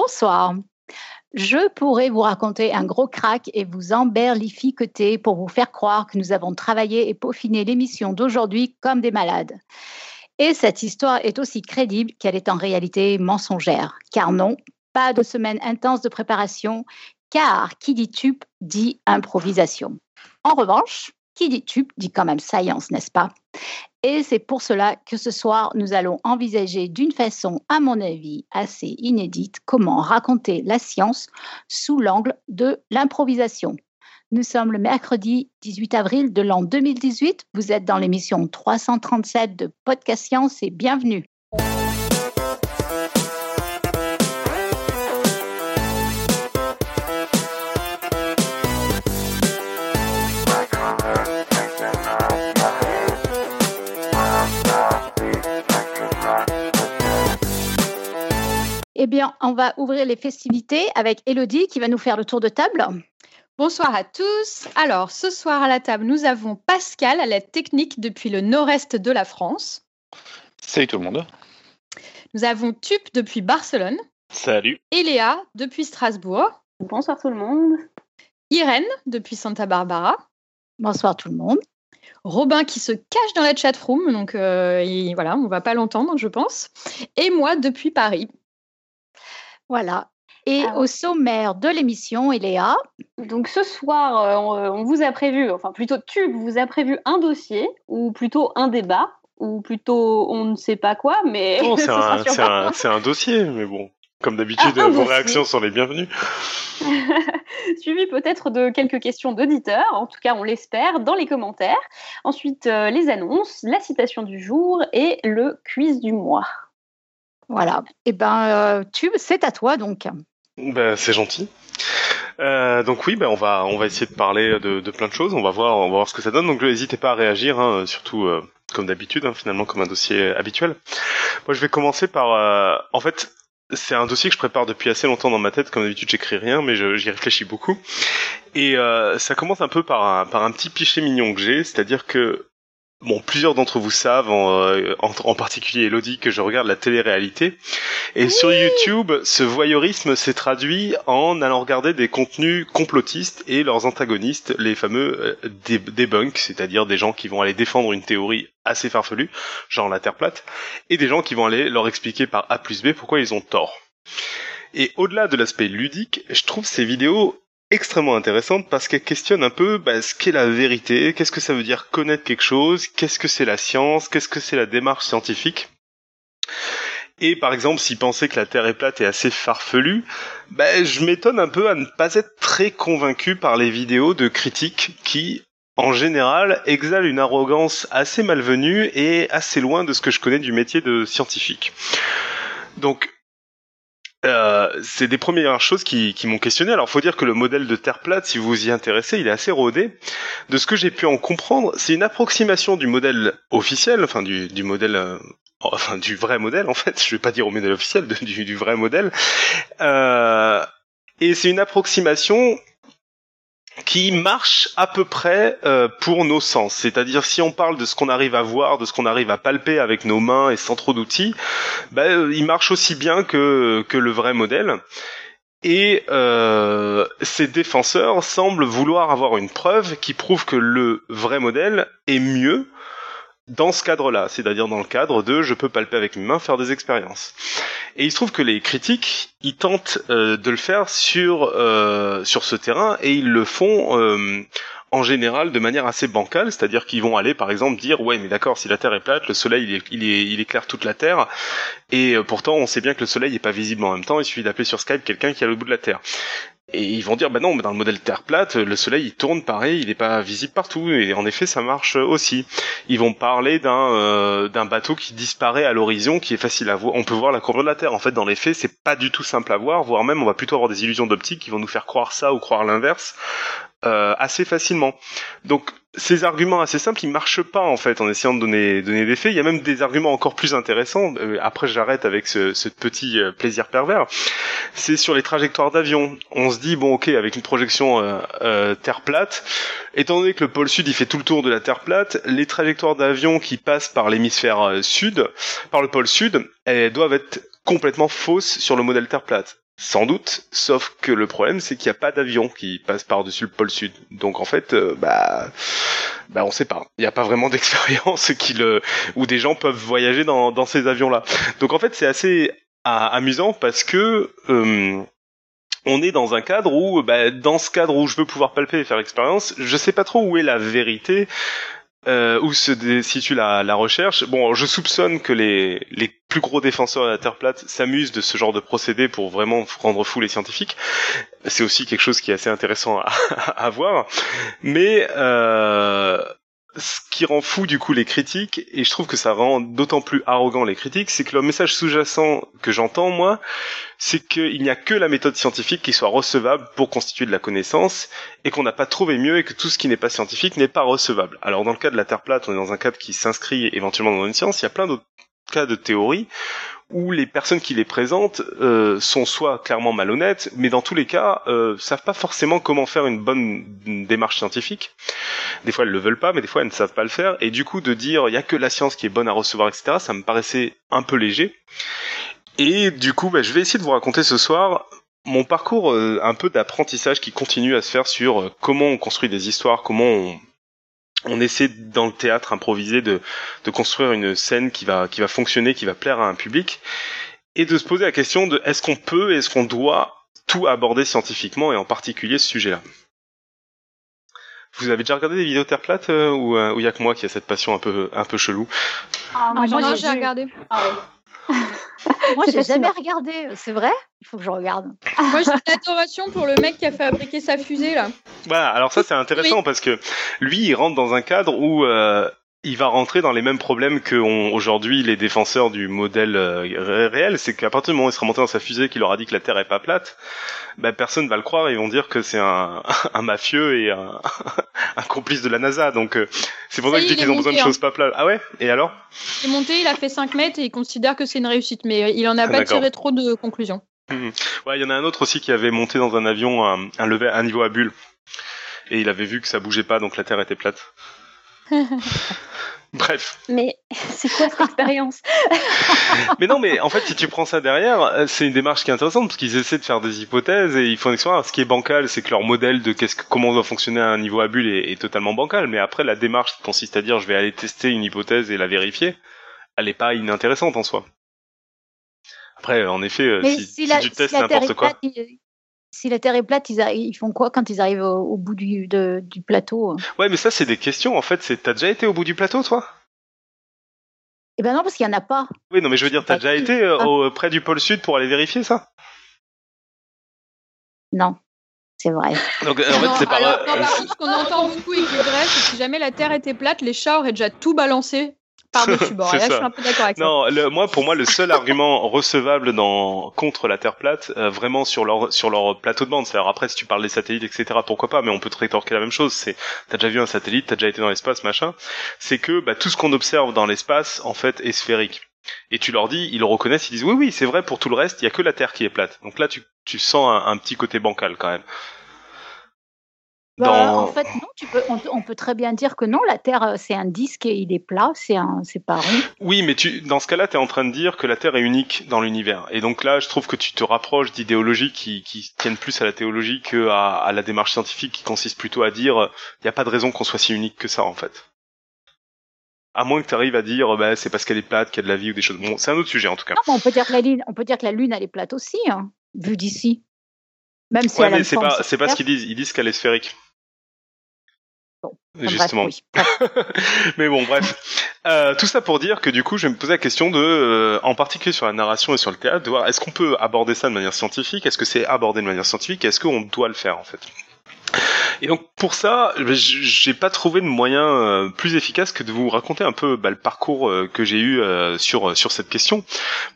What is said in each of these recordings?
Bonsoir. Je pourrais vous raconter un gros crack et vous emberlifiqueter pour vous faire croire que nous avons travaillé et peaufiné l'émission d'aujourd'hui comme des malades. Et cette histoire est aussi crédible qu'elle est en réalité mensongère. Car non, pas de semaine intense de préparation, car qui dit tube dit improvisation. En revanche, qui dit tube dit quand même science, n'est-ce pas? Et c'est pour cela que ce soir, nous allons envisager d'une façon, à mon avis, assez inédite, comment raconter la science sous l'angle de l'improvisation. Nous sommes le mercredi 18 avril de l'an 2018. Vous êtes dans l'émission 337 de Podcast Science et bienvenue. Eh bien, on va ouvrir les festivités avec Elodie qui va nous faire le tour de table. Bonsoir à tous. Alors, ce soir à la table, nous avons Pascal à la technique depuis le nord-est de la France. Salut tout le monde. Nous avons Tup depuis Barcelone. Salut. Et Léa depuis Strasbourg. Bonsoir tout le monde. Irène depuis Santa Barbara. Bonsoir tout le monde. Robin qui se cache dans la chatroom, donc euh, voilà, on va pas l'entendre, je pense. Et moi depuis Paris. Voilà. Et au sommaire de l'émission, Eléa. Donc ce soir, euh, on, vous a prévu, enfin plutôt Tube vous a prévu un dossier, ou plutôt un débat, ou plutôt on ne sait pas quoi, mais. Non, c'est un, un, dossier, mais bon. Comme d'habitude, ah, vos réactions sont les bienvenues. Suivi peut-être de quelques questions d'auditeurs, en tout cas on l'espère, dans les commentaires. Ensuite, euh, les annonces, la citation du jour et le quiz du mois. Voilà. Et eh ben, euh, Tube, c'est à toi donc. Ben, c'est gentil. Euh, donc oui, ben on va on va essayer de parler de, de, plein de choses. On va voir on va voir ce que ça donne. Donc n'hésitez pas à réagir, hein, surtout euh, comme d'habitude, hein, finalement comme un dossier habituel. Moi, je vais commencer par euh, en fait. C'est un dossier que je prépare depuis assez longtemps dans ma tête. Comme d'habitude, j'écris rien, mais j'y réfléchis beaucoup. Et ça commence un peu par un, par un petit pichet mignon que j'ai, c'est-à-dire que Bon, plusieurs d'entre vous savent, euh, en, en, particulier Elodie, que je regarde la télé-réalité. Et sur YouTube, ce voyeurisme s'est traduit en allant regarder des contenus complotistes et leurs antagonistes, les fameux euh, debunks, c'est-à-dire des gens qui vont aller défendre une théorie assez farfelue, genre la Terre plate, et des gens qui vont aller leur expliquer par A plus B pourquoi ils ont tort. Et au-delà de l'aspect ludique, je trouve ces vidéos extrêmement intéressante parce qu'elle questionne un peu bah, ce qu'est la vérité, qu'est-ce que ça veut dire connaître quelque chose, qu'est-ce que c'est la science, qu'est-ce que c'est la démarche scientifique. Et par exemple, s'il pensait que la Terre est plate et assez farfelue, bah, je m'étonne un peu à ne pas être très convaincu par les vidéos de critiques qui, en général, exhalent une arrogance assez malvenue et assez loin de ce que je connais du métier de scientifique. Donc, euh, c'est des premières choses qui, qui m'ont questionné. Alors, faut dire que le modèle de Terre plate, si vous y intéressez, il est assez rodé. De ce que j'ai pu en comprendre, c'est une approximation du modèle officiel, enfin du, du modèle, euh, enfin du vrai modèle en fait. Je vais pas dire au modèle officiel, du, du, vrai modèle. Euh, et c'est une approximation qui marche à peu près euh, pour nos sens. C'est-à-dire si on parle de ce qu'on arrive à voir, de ce qu'on arrive à palper avec nos mains et sans trop d'outils, ben, il marche aussi bien que, que le vrai modèle. Et euh, ces défenseurs semblent vouloir avoir une preuve qui prouve que le vrai modèle est mieux dans ce cadre-là, c'est-à-dire dans le cadre de je peux palper avec mes mains, faire des expériences. Et il se trouve que les critiques, ils tentent euh, de le faire sur euh, sur ce terrain et ils le font euh, en général de manière assez bancale, c'est-à-dire qu'ils vont aller par exemple dire ouais mais d'accord si la Terre est plate, le Soleil il, est, il, est, il éclaire toute la Terre et pourtant on sait bien que le Soleil n'est pas visible en même temps, il suffit d'appeler sur Skype quelqu'un qui est à l'autre bout de la Terre. Et ils vont dire, bah non, mais dans le modèle Terre plate, le soleil il tourne pareil, il n'est pas visible partout. Et en effet, ça marche aussi. Ils vont parler d'un euh, d'un bateau qui disparaît à l'horizon, qui est facile à voir. On peut voir la courbure de la Terre. En fait, dans les faits, c'est pas du tout simple à voir, voire même on va plutôt avoir des illusions d'optique qui vont nous faire croire ça ou croire l'inverse euh, assez facilement. Donc ces arguments assez simples, ils marchent pas en fait en essayant de donner, des faits. Il y a même des arguments encore plus intéressants. Euh, après, j'arrête avec ce, petit euh, plaisir pervers. C'est sur les trajectoires d'avion. On se dit bon, ok, avec une projection euh, terre plate, étant donné que le pôle sud il fait tout le tour de la terre plate, les trajectoires d'avion qui passent par l'hémisphère sud, par le pôle sud, elles doivent être complètement fausses sur le modèle terre plate. Sans doute, sauf que le problème c'est qu'il n'y a pas d'avion qui passe par-dessus le pôle sud. Donc en fait, euh, bah, bah on sait pas. Il n'y a pas vraiment d'expérience où des gens peuvent voyager dans, ces avions-là. Donc en fait, c'est assez amusant parce que euh, on est dans un cadre où, bah, dans ce cadre où je veux pouvoir palper et faire l'expérience, je sais pas trop où est la vérité. Euh, où se situe la, la, recherche. Bon, je soupçonne que les, les plus gros défenseurs de la Terre plate s'amusent de ce genre de procédé pour vraiment rendre fou les scientifiques. C'est aussi quelque chose qui est assez intéressant à, à voir. Mais euh, ce qui rend fou du coup les critiques, et je trouve que ça rend d'autant plus arrogant les critiques, c'est que le message sous-jacent que j'entends moi, c'est qu'il n'y a que la méthode scientifique qui soit recevable pour constituer de la connaissance, et qu'on n'a pas trouvé mieux, et que tout ce qui n'est pas scientifique n'est pas recevable. Alors dans le cas de la Terre plate, on est dans un cadre qui s'inscrit éventuellement dans une science, il y a plein d'autres cas de théorie où les personnes qui les présentent euh, sont soit clairement malhonnêtes, mais dans tous les cas, euh, savent pas forcément comment faire une bonne démarche scientifique. Des fois, elles le veulent pas, mais des fois, elles ne savent pas le faire. Et du coup, de dire il y a que la science qui est bonne à recevoir, etc., ça me paraissait un peu léger. Et du coup, bah, je vais essayer de vous raconter ce soir mon parcours euh, un peu d'apprentissage qui continue à se faire sur euh, comment on construit des histoires, comment on on essaie dans le théâtre improvisé de, de construire une scène qui va, qui va fonctionner, qui va plaire à un public, et de se poser la question de est-ce qu'on peut, est-ce qu'on doit tout aborder scientifiquement, et en particulier ce sujet-là. Vous avez déjà regardé des vidéos Terre plate euh, ou il euh, y a que moi qui a cette passion un peu un peu chelou? Ah, Moi, j'ai regardé. Ah, moi, j'ai jamais regardé. C'est vrai? Il faut que je regarde. Moi, j'ai une adoration pour le mec qui a fabriqué sa fusée là. Voilà. Alors ça, c'est intéressant parce que lui, il rentre dans un cadre où euh, il va rentrer dans les mêmes problèmes que aujourd'hui les défenseurs du modèle euh, réel, c'est qu'à partir du moment où il sera monté dans sa fusée qui leur a dit que la Terre est pas plate, ben personne va le croire et ils vont dire que c'est un, un, mafieux et un, un, complice de la NASA. Donc euh, c'est pour ça, que je dis qu'ils ont besoin de choses hein. pas plates. Ah ouais? Et alors? Il est monté, il a fait 5 mètres et il considère que c'est une réussite, mais il en a pas tiré trop de conclusions. Mmh. Ouais, il y en a un autre aussi qui avait monté dans un avion un, un, level, un niveau à bulle et il avait vu que ça bougeait pas, donc la Terre était plate. Bref. Mais c'est quoi cette expérience Mais non, mais en fait, si tu prends ça derrière, euh, c'est une démarche qui est intéressante parce qu'ils essaient de faire des hypothèses et ils font une expérience. Ce qui est bancal, c'est que leur modèle de qu'est-ce que, comment doit fonctionner un niveau à bulle est, totalement bancal. Mais après, la démarche qui consiste à dire je vais aller tester une hypothèse et la vérifier, elle est pas inintéressante en soi. Après, en effet, euh, si, tu testes n'importe quoi si la Terre est plate, ils, font quoi quand ils arrivent au, bout du, du, plateau Ouais, mais ça, c'est des questions. En fait, t'as déjà été au bout du plateau, toi? Eh ben non, parce qu'il n'y en a pas. Oui, non, mais je veux dire, t'as déjà été euh, ah. près du pôle sud pour aller vérifier ça? Non. C'est vrai. Donc, en fait, c'est pas... Alors, ce qu'on entend beaucoup et qui est vrai, c'est que si jamais la Terre était plate, les chats auraient déjà tout balancé par-dessus bord. là, je suis un peu d'accord avec non, le, moi, pour moi, le seul argument recevable dans contre la Terre plate, euh, vraiment sur leur sur leur plateau de bande. C'est-à-dire après, si tu parles des satellites, etc., pourquoi pas Mais on peut te rétorquer la même chose. C'est, t'as déjà vu un satellite, t'as déjà été dans l'espace, machin. C'est que bah, tout ce qu'on observe dans l'espace, en fait, est sphérique. Et tu leur dis, ils le reconnaissent, ils disent oui, oui, c'est vrai. Pour tout le reste, il y a que la Terre qui est plate. Donc là, tu tu sens un, un petit côté bancal quand même. Bah, en fait, non, tu peux, on, peut très bien dire que non, la Terre, euh, c'est un disque et il est plat, c'est un, c'est pas rond. Oui, mais tu, dans ce cas-là, tu es en train de dire que la Terre est unique dans l'univers. Et donc là, je trouve que tu te rapproches d'idéologies qui, qui tiennent plus à la théologie que à, la démarche scientifique qui consiste plutôt à dire, il n'y a pas de raison qu'on soit si unique que ça, en fait. À moins que tu arrives à dire, bah, c'est parce qu'elle est plate qu'il y a de la vie ou des choses. Bon, c'est un autre sujet, en tout cas. Non, on peut dire que la Lune, on peut dire que la Lune, elle est plate aussi, hein, vu d'ici. Même si ouais, mais c'est pas, c'est pas ce qu'ils disent. Ils disent qu'elle est sphérique. Justement. Mais bon, bref. Euh, tout ça pour dire que du coup, je vais me poser la question de, euh, en particulier sur la narration et sur le théâtre, de voir est-ce qu'on peut aborder ça de manière scientifique, est-ce que c'est abordé de manière scientifique, est-ce qu'on doit le faire en fait? Et donc pour ça, j'ai pas trouvé de moyen euh, plus efficace que de vous raconter un peu bah, le parcours euh, que j'ai eu euh, sur sur cette question.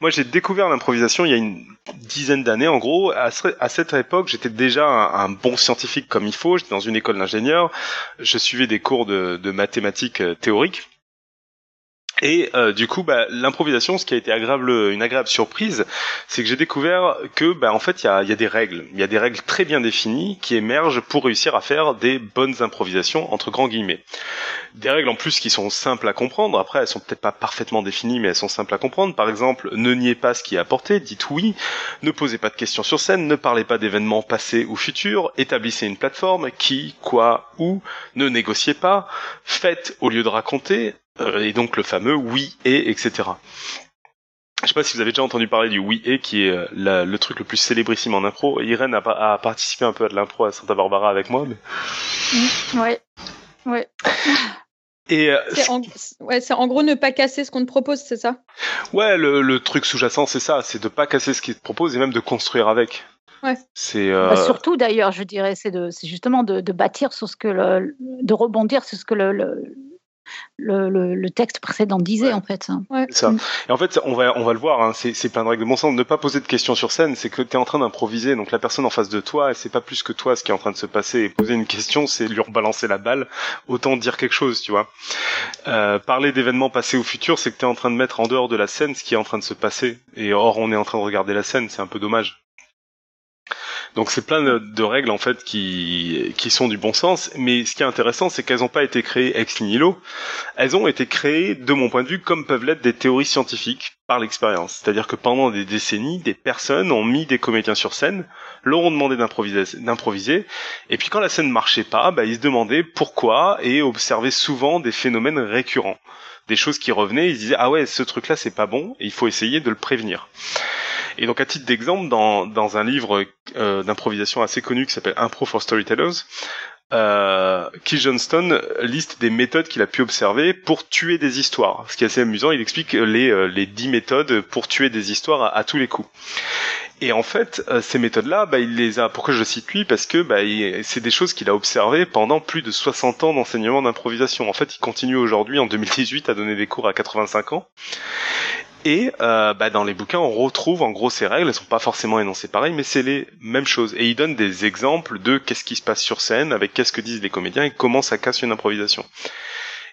Moi, j'ai découvert l'improvisation il y a une dizaine d'années en gros. À, cette époque, j'étais déjà un, bon scientifique comme il faut. J'étais dans une école d'ingénieur. Je suivais des cours de, de mathématiques théoriques. Et euh, du coup, bah, l'improvisation, ce qui a été agréable, une agréable surprise, c'est que j'ai découvert que, bah, en fait, il y a, y a, des règles. Il y a des règles très bien définies qui émergent pour réussir à faire des bonnes improvisations entre grands guillemets. Des règles en plus qui sont simples à comprendre. Après, elles sont peut-être pas parfaitement définies, mais elles sont simples à comprendre. Par exemple, ne niez pas ce qui est apporté, dites oui. Ne posez pas de questions sur scène, ne parlez pas d'événements passés ou futurs. Établissez une plateforme, qui, quoi, où. Ne négociez pas. Faites au lieu de raconter euh, et donc le fameux oui et etc. Je sais pas si vous avez déjà entendu parler du oui et qui est euh, le truc le plus célébrissime en impro. Irène a, a participé un peu à de l'impro à Santa Barbara avec moi. Mais... Mmh, ouais, ouais. Et euh, c'est en, ouais, c'est en gros ne pas casser ce qu'on te propose, c'est ça? Ouais, le, le truc sous-jacent, c'est ça, c'est de pas casser ce qu'il te propose et même de construire avec. Ouais. C'est euh... bah surtout d'ailleurs, je dirais, c'est de, c'est justement de, de, bâtir sur ce que le, de rebondir sur ce que le, le le, le, texte précédent disait en fait. Ouais. Ça. Mm. Et en fait, on va on va le voir. Hein, c'est plein de règles de bon sens. Ne pas poser de questions sur scène, c'est que tu es en train d'improviser. Donc la personne en face de toi, et c'est pas plus que toi ce qui est en train de se passer. Et poser une question, c'est lui rebalancer la balle. Autant dire quelque chose, tu vois. Euh, parler d'événements passés ou futurs, c'est que tu es en train de mettre en dehors de la scène ce qui est en train de se passer. Et or, on est en train de regarder la scène. C'est un peu dommage. Donc c'est plein de, règles en fait qui, qui sont du bon sens, mais ce qui est intéressant c'est qu'elles n'ont pas été créées ex nihilo, elles ont été créées de mon point de vue comme peuvent l'être des théories scientifiques par l'expérience. C'est-à-dire que pendant des décennies, des personnes ont mis des comédiens sur scène, leur ont demandé d'improviser, et puis quand la scène ne marchait pas, bah, ils se demandaient pourquoi et observaient souvent des phénomènes récurrents, des choses qui revenaient, ils disaient ah ouais ce truc là c'est pas bon, et il faut essayer de le prévenir. Et donc à titre d'exemple, dans, dans un livre euh, d'improvisation assez connu qui s'appelle Impro for Storytellers, euh, Keith Johnston liste des méthodes qu'il a pu observer pour tuer des histoires. Ce qui est assez amusant, il explique les euh, les dix méthodes pour tuer des histoires à, tous les coups. Et en fait, euh, ces méthodes-là, bah, il les a. Pourquoi je cite lui? Parce que bah, c'est des choses qu'il a observées pendant plus de 60 ans d'enseignement d'improvisation. En fait, il continue aujourd'hui, en 2018, à donner des cours à 85 ans. Et euh, bah, dans les bouquins, on retrouve en gros ces règles. Elles sont pas forcément énoncées pareil, mais c'est les mêmes choses. Et il donne des exemples de qu'est-ce qui se passe sur scène, avec qu'est-ce que disent les comédiens et comment ça casse une improvisation.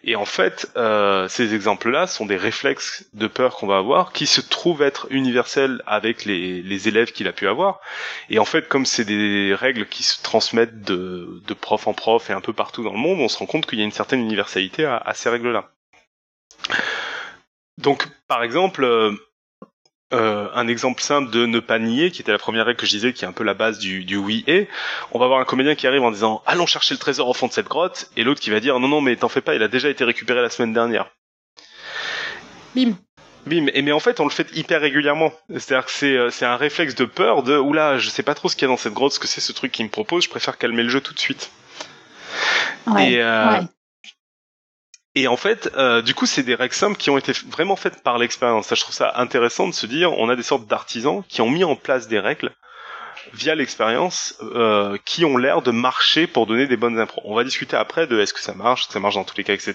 Et en fait, euh, ces exemples-là sont des réflexes de peur qu'on va avoir, qui se trouvent être universels avec les, élèves qu'il a pu avoir. Et en fait, comme c'est des règles qui se transmettent de, prof en prof et un peu partout dans le monde, on se rend compte qu'il y a une certaine universalité à ces règles-là. Donc, par exemple, euh, euh, un exemple simple de ne pas nier, qui était la première règle que je disais, qui est un peu la base du, du oui et. On va avoir un comédien qui arrive en disant allons chercher le trésor au fond de cette grotte, et l'autre qui va dire non non mais t'en fais pas, il a déjà été récupéré la semaine dernière. Bim. Bim. Et mais en fait, on le fait hyper régulièrement. C'est-à-dire que c'est, euh, c'est un réflexe de peur de oula, je sais pas trop ce qu'il y a dans cette grotte, ce que c'est ce truc qui me propose, je préfère calmer le jeu tout de suite. Ouais, et, ouais. Et en fait, euh, du coup, c'est des règles simples qui ont été vraiment faites par l'expérience. Ça, je trouve ça intéressant de se dire, on a des sortes d'artisans qui ont mis en place des règles via l'expérience euh, qui ont l'air de marcher pour donner des bonnes impros. On va discuter après de est-ce que ça marche, ça marche dans tous les cas, etc.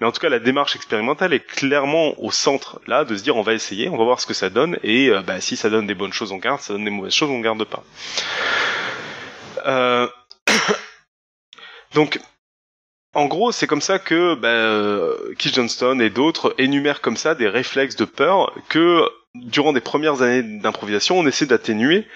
Mais en tout cas, la démarche expérimentale est clairement au centre là de se dire on va essayer, on va voir ce que ça donne et euh, bah, si ça donne des bonnes choses, on garde, ça donne des mauvaises choses, on garde pas. Donc en gros, c'est comme ça que ben, euh, Keith Johnston et d'autres énumèrent comme ça des réflexes de peur que durant des premières années d'improvisation, on essaie d'atténuer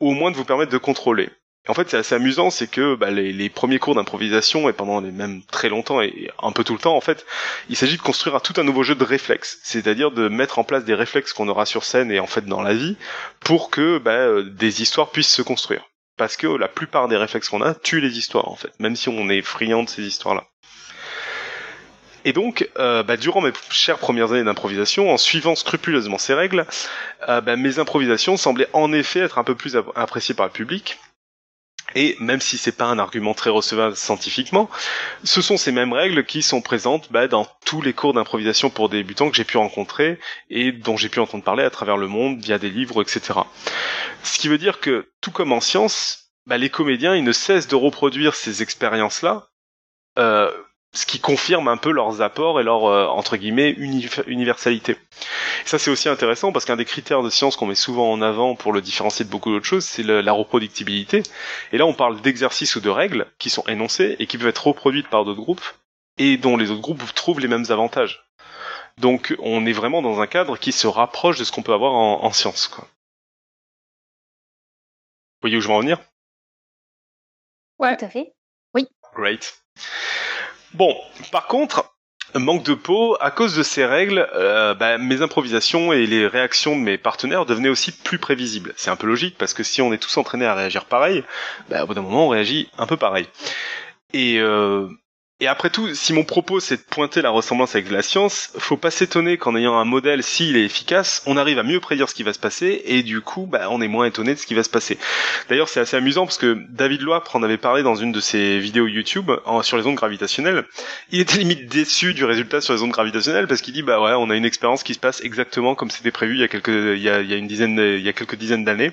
ou au moins de vous permettre de contrôler. En fait, c'est assez amusant, c'est que bah, les, premiers cours d'improvisation et pendant les même très longtemps et un peu tout le temps, en fait, il s'agit de construire tout un nouveau jeu de réflexes, c'est-à-dire de mettre en place des réflexes qu'on aura sur scène et en fait dans la vie pour que bah, euh, des histoires puissent se construire parce que la plupart des réflexes qu'on a tuent les histoires en fait, même si on est friand de ces histoires-là. Et donc, euh, bah, durant mes chères premières années d'improvisation, en suivant scrupuleusement ces règles, euh, bah, mes improvisations semblaient en effet être un peu plus appréciées par le public, et même si c'est pas un argument très recevable scientifiquement, ce sont ces mêmes règles qui sont présentes bah, dans tous les cours d'improvisation pour débutants que j'ai pu rencontrer et dont j'ai pu entendre parler à travers le monde via des livres, etc. Ce qui veut dire que, tout comme en science, bah, les comédiens ils ne cessent de reproduire ces expériences-là euh, ce qui confirme un peu leurs apports et leur euh, entre guillemets universalité. ça c'est aussi intéressant parce qu'un des critères de science qu'on met souvent en avant pour le différencier de beaucoup d'autres choses, c'est la reproductibilité. Et là on parle d'exercices ou de règles qui sont énoncées et qui peuvent être reproduites par d'autres groupes et dont les autres groupes trouvent les mêmes avantages. Donc on est vraiment dans un cadre qui se rapproche de ce qu'on peut avoir en, en sciences. Quoi. Vous voyez où je veux en venir? Ouais. Tout à fait. Oui. Great. Bon, par contre, manque de peau, à cause de ces règles, euh, bah, mes improvisations et les réactions de mes partenaires devenaient aussi plus prévisibles. C'est un peu logique parce que si on est tous entraînés à réagir pareil, bah, au bout d'un moment on réagit un peu pareil. Et euh, et après tout, si mon propos c'est de pointer la ressemblance avec la science, faut pas s'étonner qu'en ayant un modèle, s'il est efficace, on arrive à mieux prédire ce qui va se passer, et du coup, bah, on est moins étonné de ce qui va se passer. D'ailleurs, c'est assez amusant parce que David Loire en avait parlé dans une de ses vidéos YouTube sur les ondes gravitationnelles. Il était limite déçu du résultat sur les ondes gravitationnelles parce qu'il dit bah ouais, on a une expérience qui se passe exactement comme c'était prévu il y a quelques, il y a, il y a une dizaine, il y a quelques dizaines d'années.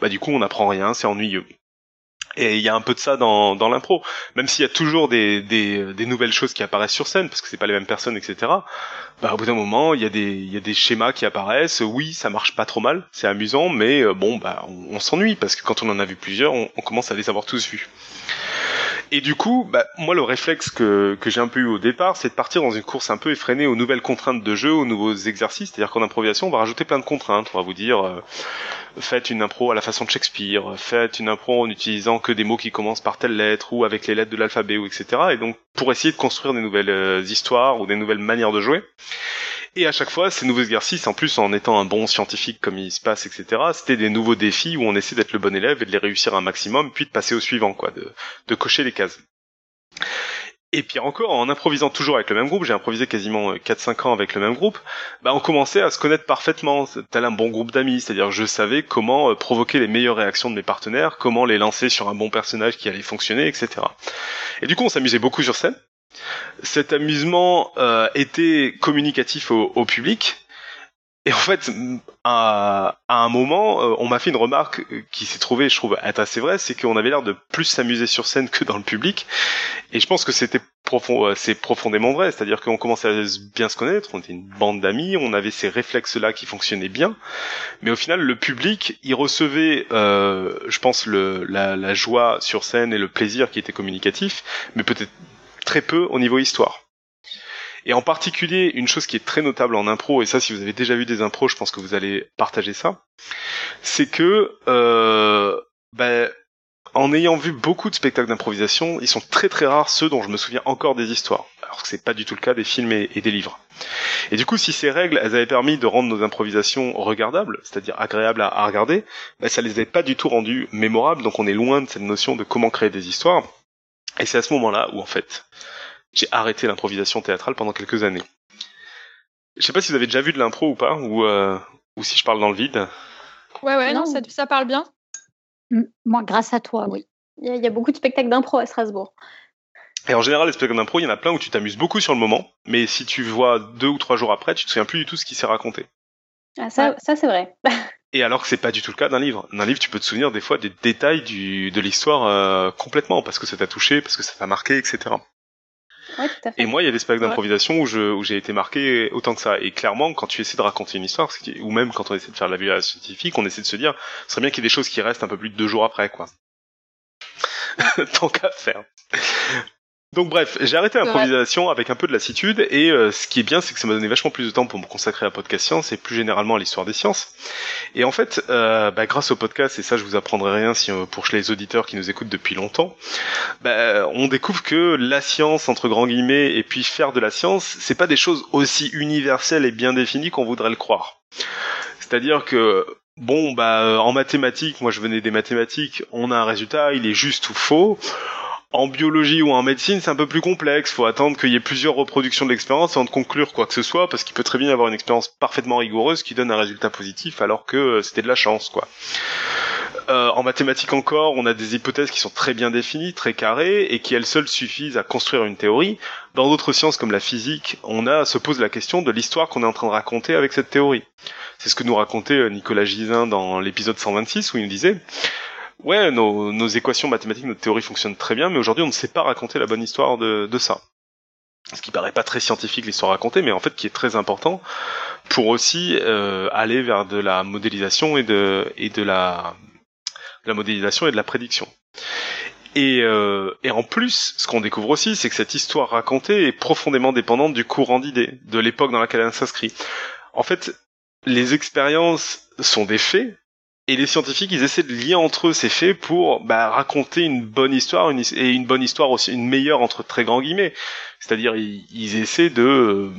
Bah du coup, on n'apprend rien, c'est ennuyeux. Et il y a un peu de ça dans, dans l'impro, même s'il y a toujours des, nouvelles choses qui apparaissent sur scène, parce que c'est pas les mêmes personnes, etc. Bah, au bout d'un moment, il y a des, schémas qui apparaissent. Oui, ça marche pas trop mal, c'est amusant, mais euh, bon, bah, on, s'ennuie parce que quand on en a vu plusieurs, on commence à les avoir tous vus. Et du coup, bah, moi, le réflexe que, j'ai un peu eu au départ, c'est de partir dans une course un peu effrénée aux nouvelles contraintes de jeu, aux nouveaux exercices. C'est-à-dire qu'en improvisation, on va rajouter plein de contraintes. On va vous dire, euh, faites une impro à la façon de Shakespeare, faites une impro en utilisant que des mots qui commencent par telle lettre ou avec les lettres de l'alphabet, ou etc. Et donc, pour essayer de construire des nouvelles euh, histoires ou des nouvelles manières de jouer. Et à chaque fois, ces nouveaux exercices, en plus en étant un bon scientifique comme il se passe, etc., c'était des nouveaux défis où on essaie d'être le bon élève et de les réussir un maximum, puis de passer au suivant, quoi, de, cocher les cases. Et puis encore, en improvisant toujours avec le même groupe, j'ai improvisé quasiment 4-5 euh, ans avec le même groupe, bah on commençait à se connaître parfaitement, tel un bon groupe d'amis, c'est-à-dire je savais comment euh, provoquer les meilleures réactions de mes partenaires, comment les lancer sur un bon personnage qui allait fonctionner, etc. Et du coup on s'amusait beaucoup sur scène, cet amusement euh, était communicatif au, public. Et en fait, à, un moment, euh, on m'a fait une remarque qui s'est trouvée, je trouve, être assez vraie, c'est qu'on avait l'air de plus s'amuser sur scène que dans le public. Et je pense que c'était profond, euh, c'est profondément vrai. C'est-à-dire qu'on commençait à bien se connaître, on était une bande d'amis, on avait ces réflexes-là qui fonctionnaient bien. Mais au final, le public, il recevait, je pense, la, la joie sur scène et le plaisir qui était communicatif, mais peut-être très peu au niveau histoire. Et en particulier, une chose qui est très notable en impro, et ça si vous avez déjà vu des impros, je pense que vous allez partager ça, c'est que euh, ben, en ayant vu beaucoup de spectacles d'improvisation, ils sont très très rares ceux dont je me souviens encore des histoires, alors que c'est pas du tout le cas des films et, des livres. Et du coup, si ces règles, elles avaient permis de rendre nos improvisations regardables, c'est-à-dire agréables à, regarder, ben, ça les avait pas du tout rendues mémorables, donc on est loin de cette notion de comment créer des histoires. Et c'est à ce moment-là où en fait j'ai arrêté l'improvisation théâtrale pendant quelques années. Je sais pas si vous avez déjà vu de l'impro ou pas, ou, euh, ou si je parle dans le vide. Ouais, ouais, non, ça, ça, parle bien. Moi, grâce à toi, oui. Il y, a, beaucoup de spectacles d'impro à Strasbourg. Et en général, les spectacles d'impro, il y en a plein où tu t'amuses beaucoup sur le moment, mais si tu vois deux ou trois jours après, tu te souviens plus du tout ce qui s'est raconté. Ah, ça, ça c'est vrai. Et alors que c'est pas du tout le cas d'un livre. D'un livre, tu peux te souvenir des fois des détails du, de l'histoire euh, complètement, parce que ça t'a touché, parce que ça t'a marqué, etc. Ouais, tout à fait. Et moi, il y a des spectacles d'improvisation où, je, où j'ai été marqué autant que ça. Et clairement, quand tu essaies de raconter une histoire, ou même quand on essaie de faire de la vie scientifique, on essaie de se dire, ce serait bien qu'il y ait des choses qui restent un peu plus de deux jours après, quoi. Tant qu'à faire. Donc bref, j'ai arrêté l'improvisation avec un peu de lassitude et euh, ce qui est bien, c'est que ça m'a donné vachement plus de temps pour me consacrer à podcast science et plus généralement à l'histoire des sciences. Et en fait, euh, bah, grâce au podcast, et ça je vous apprendrai rien si euh, pour les auditeurs qui nous écoutent depuis longtemps, bah, on découvre que la science entre grands guillemets et puis faire de la science, c'est pas des choses aussi universelles et bien définies qu'on voudrait le croire. C'est-à-dire que bon bah en mathématiques, moi je venais des mathématiques, on a un résultat, il est juste ou faux en biologie ou en médecine, c'est un peu plus complexe. Faut attendre qu'il y ait plusieurs reproductions de l'expérience avant de conclure quoi que ce soit, parce qu'il peut très bien y avoir une expérience parfaitement rigoureuse qui donne un résultat positif, alors que euh, c'était de la chance, quoi. Euh, en mathématiques encore, on a des hypothèses qui sont très bien définies, très carrées, et qui elles seules suffisent à construire une théorie. Dans d'autres sciences comme la physique, on a se pose la question de l'histoire qu'on est en train de raconter avec cette théorie. C'est ce que nous racontait euh, Nicolas Gisin dans l'épisode 126 où il nous disait ouais, nos, nos, équations mathématiques, notre théorie fonctionne très bien, mais aujourd'hui on ne sait pas raconter la bonne histoire de, de ça. Ce qui paraît pas très scientifique l'histoire racontée, mais en fait qui est très important pour aussi euh, aller vers de la modélisation et de et de la, de la modélisation et de la prédiction. Et, euh, et en plus, ce qu'on découvre aussi, c'est que cette histoire racontée est profondément dépendante du courant d'idées, de l'époque dans laquelle elle s'inscrit. En fait, les expériences sont des faits, et les scientifiques, ils essaient de lier entre eux ces faits pour bah, raconter une bonne histoire, une, et une bonne histoire aussi, une meilleure entre très grands guillemets. C'est-à-dire, ils, ils, essaient de euh,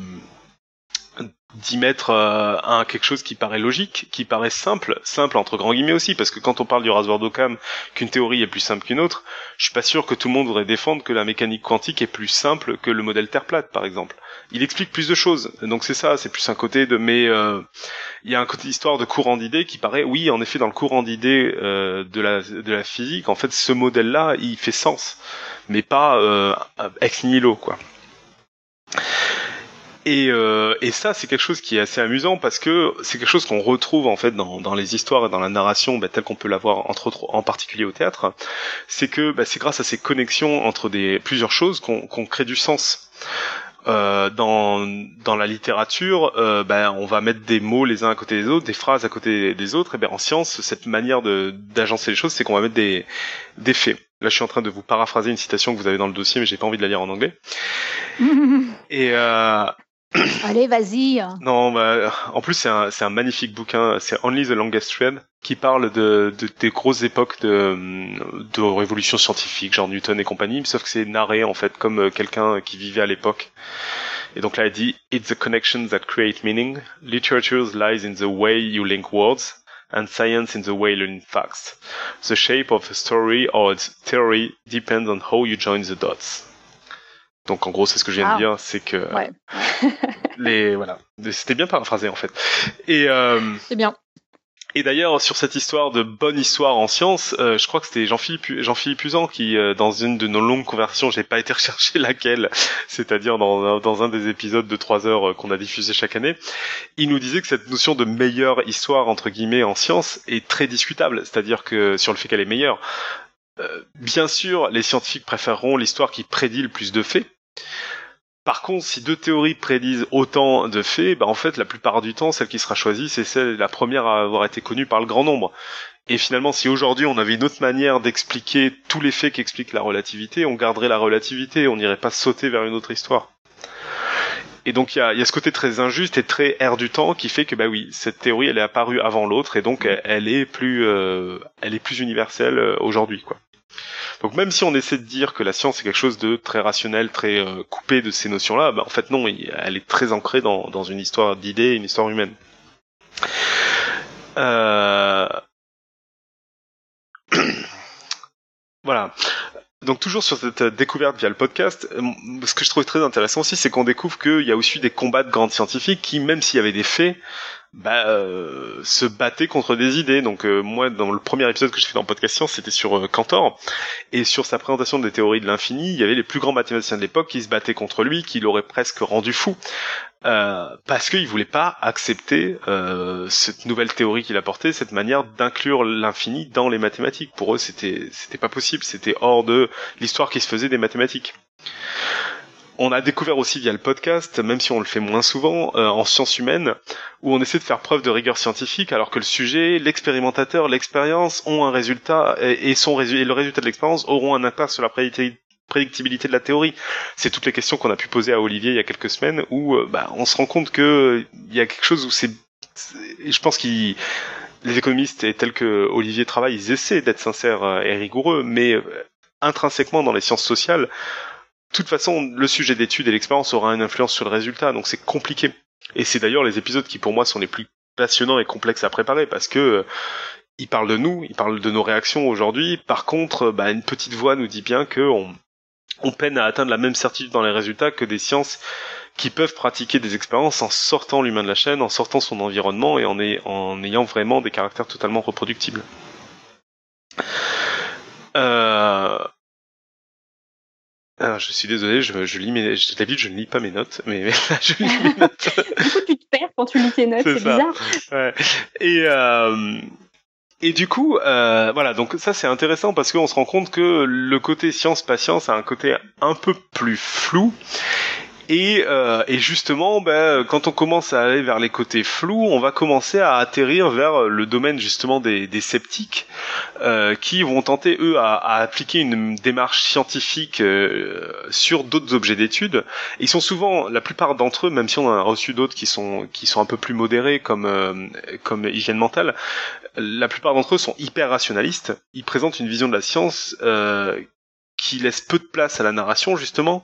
d'y mettre euh, un quelque chose qui paraît logique, qui paraît simple, simple entre grands guillemets aussi, parce que quand on parle du rasoir d'Occam, qu'une théorie est plus simple qu'une autre, je suis pas sûr que tout le monde voudrait défendre que la mécanique quantique est plus simple que le modèle Terre plate, par exemple. Il explique plus de choses, donc c'est ça, c'est plus un côté de, mais euh, il y a un côté histoire de courant d'idées qui paraît, oui, en effet, dans le courant d'idées euh, de la de la physique, en fait, ce modèle-là, il fait sens, mais pas ex nihilo, quoi. Et, euh, et, ça, c'est quelque chose qui est assez amusant parce que c'est quelque chose qu'on retrouve en fait dans, dans, les histoires et dans la narration, bah, telle qu'on peut l'avoir entre autres, en particulier au théâtre. C'est que bah, c'est grâce à ces connexions entre des plusieurs choses qu'on crée du sens. Euh, dans, dans la littérature, euh, ben, on va mettre des mots les uns à côté des autres, des phrases à côté des autres. Et ben, en science, cette manière de d'agencer les choses, c'est qu'on va mettre des, des faits. Là, je suis en train de vous paraphraser une citation que vous avez dans le dossier, mais j'ai pas envie de la lire en anglais. et, euh, Allez, vas-y. Non, bah, en plus, c'est un, un, magnifique bouquin, c'est Only the Longest Thread, qui parle de, de, des grosses époques de, de révolution scientifique, genre Newton et compagnie, sauf que c'est narré, en fait, comme euh, quelqu'un qui vivait à l'époque. Et donc là, il dit, It's the connections that create meaning. Literature lies in the way you link words. And science in the way you learn facts. The shape of a story or its theory depends on how you join the dots. Donc en gros, c'est ce que je viens de dire, c'est que les voilà, c'était bien paraphrasé en fait. Et euh, c'est bien. Et d'ailleurs, sur cette histoire de bonne histoire en sciences, euh, je crois que c'était Jean-Philippe Jean-Philippe Usan qui, euh, dans une de nos longues conversations, j'ai pas été rechercher laquelle, c'est-à-dire dans, dans un des épisodes de trois heures qu'on a diffusé chaque année, il nous disait que cette notion de meilleure histoire entre guillemets en sciences est très discutable, c'est-à-dire que sur le fait qu'elle est meilleure. bien sûr, les scientifiques préféreront l'histoire qui prédit le plus de faits, par contre, si deux théories prédisent autant de faits, bah en fait, la plupart du temps, celle qui sera choisie, c'est celle la première à avoir été connue par le grand nombre. Et finalement, si aujourd'hui on avait une autre manière d'expliquer tous les faits qui expliquent la relativité, on garderait la relativité, on n'irait pas sauter vers une autre histoire. Et donc il y a, ce côté très injuste et très air du temps qui fait que bah oui, cette théorie elle est apparue avant l'autre et donc elle, est plus, euh, elle est plus universelle euh, aujourd'hui quoi. Donc même si on essaie de dire que la science est quelque chose de très rationnel, très euh, coupé de ces notions-là, bah, en fait non, elle est très ancrée dans, une histoire d'idées, une histoire humaine. Euh... voilà. Donc toujours sur cette découverte via le podcast, euh, ce que je trouve très intéressant aussi, c'est qu'on découvre qu'il y a aussi des combats de grandes scientifiques qui, même s'il y avait des faits, bah, euh, se battaient contre des idées. Donc euh, moi, dans le premier épisode que j'ai fait dans Podcast Science, c'était sur euh, Cantor, et sur sa présentation des théories de l'infini, il y avait les plus grands mathématiciens de l'époque qui se battaient contre lui, qui l'auraient presque rendu fou, parce qu'ils voulaient pas accepter cette nouvelle théorie qu'il apportait, cette manière d'inclure l'infini dans les mathématiques. Pour eux, c'était c'était pas possible, c'était hors de l'histoire qui se faisait des mathématiques on a découvert aussi via le podcast, même si on le fait moins souvent, euh, en sciences humaines, où on essaie de faire preuve de rigueur scientifique, alors que le sujet, l'expérimentateur, l'expérience ont un résultat, et le résultat de l'expérience auront un impact sur la prédictibilité de la théorie. C'est toutes les questions qu'on a pu poser à Olivier il y a quelques semaines, où euh, bah, on se rend compte que il y a quelque chose où c'est, je pense qu'il les économistes et tels que Olivier travaille, ils essaient d'être sincères euh, et rigoureux, mais intrinsèquement dans les sciences sociales, de toute façon, le sujet d'étude et l'expérience aura une influence sur le résultat, donc c'est compliqué. Et c'est d'ailleurs les épisodes qui pour moi sont les plus passionnants et complexes à préparer parce que euh, ils parlent de nous, ils parlent de nos réactions aujourd'hui. Par contre, bah, une petite voix nous dit bien que on, peine à atteindre la même certitude dans les résultats que des sciences qui peuvent pratiquer des expériences en sortant l'humain de la chaîne, en sortant son environnement et en, en ayant vraiment des caractères totalement reproductibles. Euh, alors, je suis désolé, je, je lis mes, d'habitude, je ne lis pas mes notes, mais là, je lis mes notes. du coup, tu te perds quand tu lis tes notes, c'est bizarre. Ouais. Et, euh, et du coup, euh, voilà, donc ça c'est intéressant parce qu'on se rend compte que le côté science-patience a un côté un peu plus flou Et, euh, et justement, ben, quand on commence à aller vers les côtés flous, on va commencer à atterrir vers le domaine justement des, des sceptiques, euh, qui vont tenter eux à, à, appliquer une démarche scientifique euh, sur d'autres objets d'étude. Ils sont souvent, la plupart d'entre eux, même si on en a reçu d'autres qui sont qui sont un peu plus modérés comme euh, comme hygiène mentale, la plupart d'entre eux sont hyper rationalistes. Ils présentent une vision de la science euh, qui laisse peu de place à la narration justement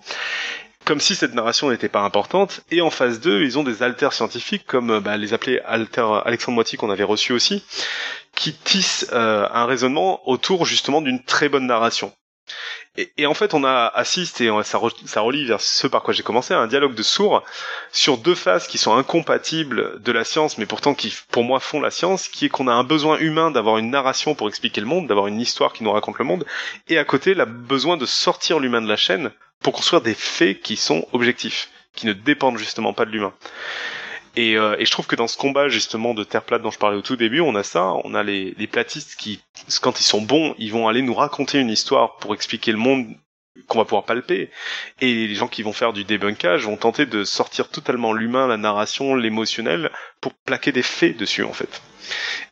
comme si cette narration n'était pas importante. Et en phase 2, ils ont des alters scientifiques, comme euh, bah, les appelés alters Alexandre Moiti qu'on avait reçu aussi, qui tissent euh, un raisonnement autour justement d'une très bonne narration. Et, en fait, on a assisté, et ça, ça relie vers ce par quoi j'ai commencé, à un dialogue de sourds sur deux phases qui sont incompatibles de la science, mais pourtant qui, pour moi, font la science, qui est qu'on a un besoin humain d'avoir une narration pour expliquer le monde, d'avoir une histoire qui nous raconte le monde, et à côté, le besoin de sortir l'humain de la chaîne pour construire des faits qui sont objectifs, qui ne dépendent justement pas de l'humain. Et, euh, et, je trouve que dans ce combat justement de terre plate dont je parlais au tout début, on a ça, on a les, les platistes qui, quand ils sont bons, ils vont aller nous raconter une histoire pour expliquer le monde qu'on va pouvoir palper. Et les gens qui vont faire du débunkage vont tenter de sortir totalement l'humain, la narration, l'émotionnel, pour plaquer des faits dessus en fait.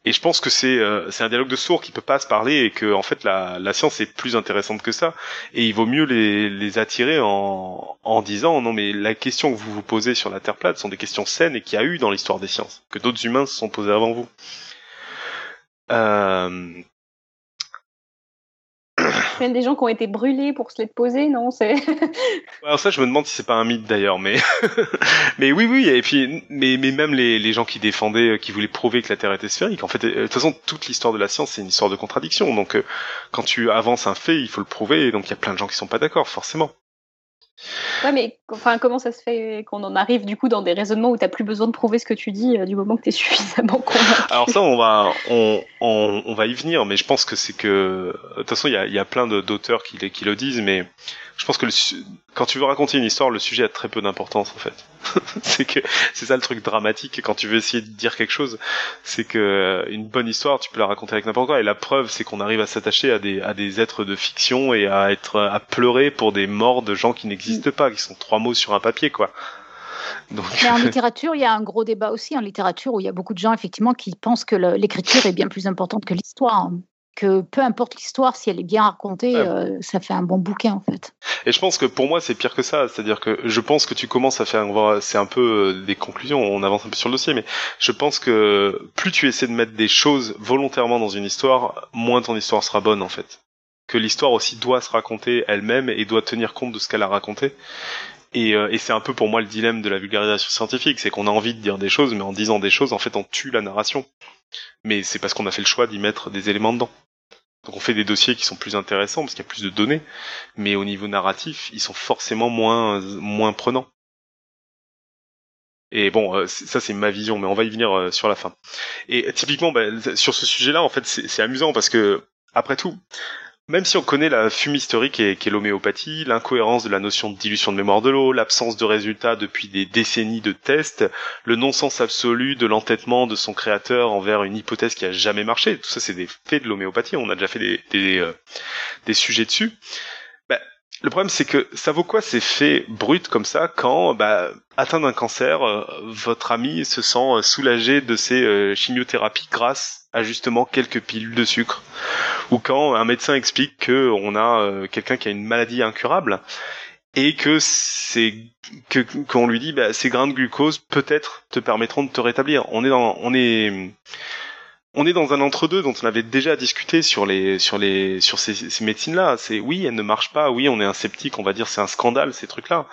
Et je pense que c'est euh, un dialogue de sourds qui peut pas se parler et que en fait la, la science est plus intéressante que ça. Et il vaut mieux les, les attirer en, en disant non mais la question que vous vous posez sur la Terre plate sont des questions saines et qu'il y a eu dans l'histoire des sciences, que d'autres humains se sont posés avant vous. Euh, même des gens qui ont été brûlés pour se les poser, non. Alors ça, je me demande si c'est pas un mythe d'ailleurs, mais mais oui, oui, et puis mais mais même les, les gens qui défendaient, euh, qui voulaient prouver que la Terre était sphérique. En fait, euh, de toute façon, toute l'histoire de la science, c'est une histoire de contradiction. Donc, euh, quand tu avances un fait, il faut le prouver. Et donc, il y a plein de gens qui sont pas d'accord, forcément. Ouais, mais enfin, comment ça se fait qu'on en arrive du coup dans des raisonnements où tu n'as plus besoin de prouver ce que tu dis euh, du moment que tu es suffisamment convaincu? Alors ça, on va, on, va y venir, mais je pense que c'est que de toute façon, il y a, y a plein d'auteurs qui, qui le disent, mais je pense que le, quand tu veux raconter une histoire, le sujet a très peu d'importance en fait. c'est que c'est ça le truc dramatique quand tu veux essayer de dire quelque chose, c'est que euh, une bonne histoire, tu peux la raconter avec n'importe quoi. Et la preuve, c'est qu'on arrive à s'attacher à des à des êtres de fiction et à être à pleurer pour des morts de gens qui n'existent pas, qui sont trois mots sur un papier quoi. Donc... Mais en littérature, il y a un gros débat aussi en littérature où il y a beaucoup de gens effectivement qui pensent que l'écriture est bien plus importante que l'histoire que peu importe l'histoire, si elle est bien racontée, euh, ça fait un bon bouquin en fait. Et je pense que pour moi c'est pire que ça, c'est-à-dire que je pense que tu commences à faire, c'est un peu euh, des conclusions, on avance un peu sur le dossier, mais je pense que plus tu essaies de mettre des choses volontairement dans une histoire, moins ton histoire sera bonne en fait. Que l'histoire aussi doit se raconter elle-même et doit tenir compte de ce qu'elle a raconté. Et, euh, et c'est un peu pour moi le dilemme de la vulgarisation scientifique, c'est qu'on a envie de dire des choses, mais en disant des choses, en fait, on tue la narration. Mais c'est parce qu'on a fait le choix d'y mettre des éléments dedans. Donc on fait des dossiers qui sont plus intéressants parce qu'il y a plus de données, mais au niveau narratif, ils sont forcément moins prenants. Et bon, euh, ça c'est ma vision, mais on va y venir euh, sur la fin. Et typiquement, bah, sur ce sujet-là, en fait, c'est amusant parce que après tout, même si on connaît la fumisterie qui est, l'homéopathie, l'incohérence de la notion de dilution de mémoire de l'eau, l'absence de résultats depuis des décennies de tests, le non-sens absolu de l'entêtement de son créateur envers une hypothèse qui a jamais marché, tout ça c'est des faits de l'homéopathie, on a déjà fait des, euh, des sujets dessus. Le problème c'est que ça vaut quoi ces faits bruts comme ça quand, bah, atteint d'un cancer, euh, votre ami se sent euh, soulagé de ses chimiothérapies grâce à justement quelques pilules de sucre? Ou quand un médecin explique que on a euh, quelqu'un qui a une maladie incurable et que c'est que qu'on lui dit bah, ces grains de glucose peut-être te permettront de te rétablir. On est dans on est on est dans un entre-deux dont on avait déjà discuté sur les sur les sur ces, ces médecines-là. C'est oui, elles ne marchent pas. Oui, on est un sceptique, on va dire c'est un scandale ces trucs-là.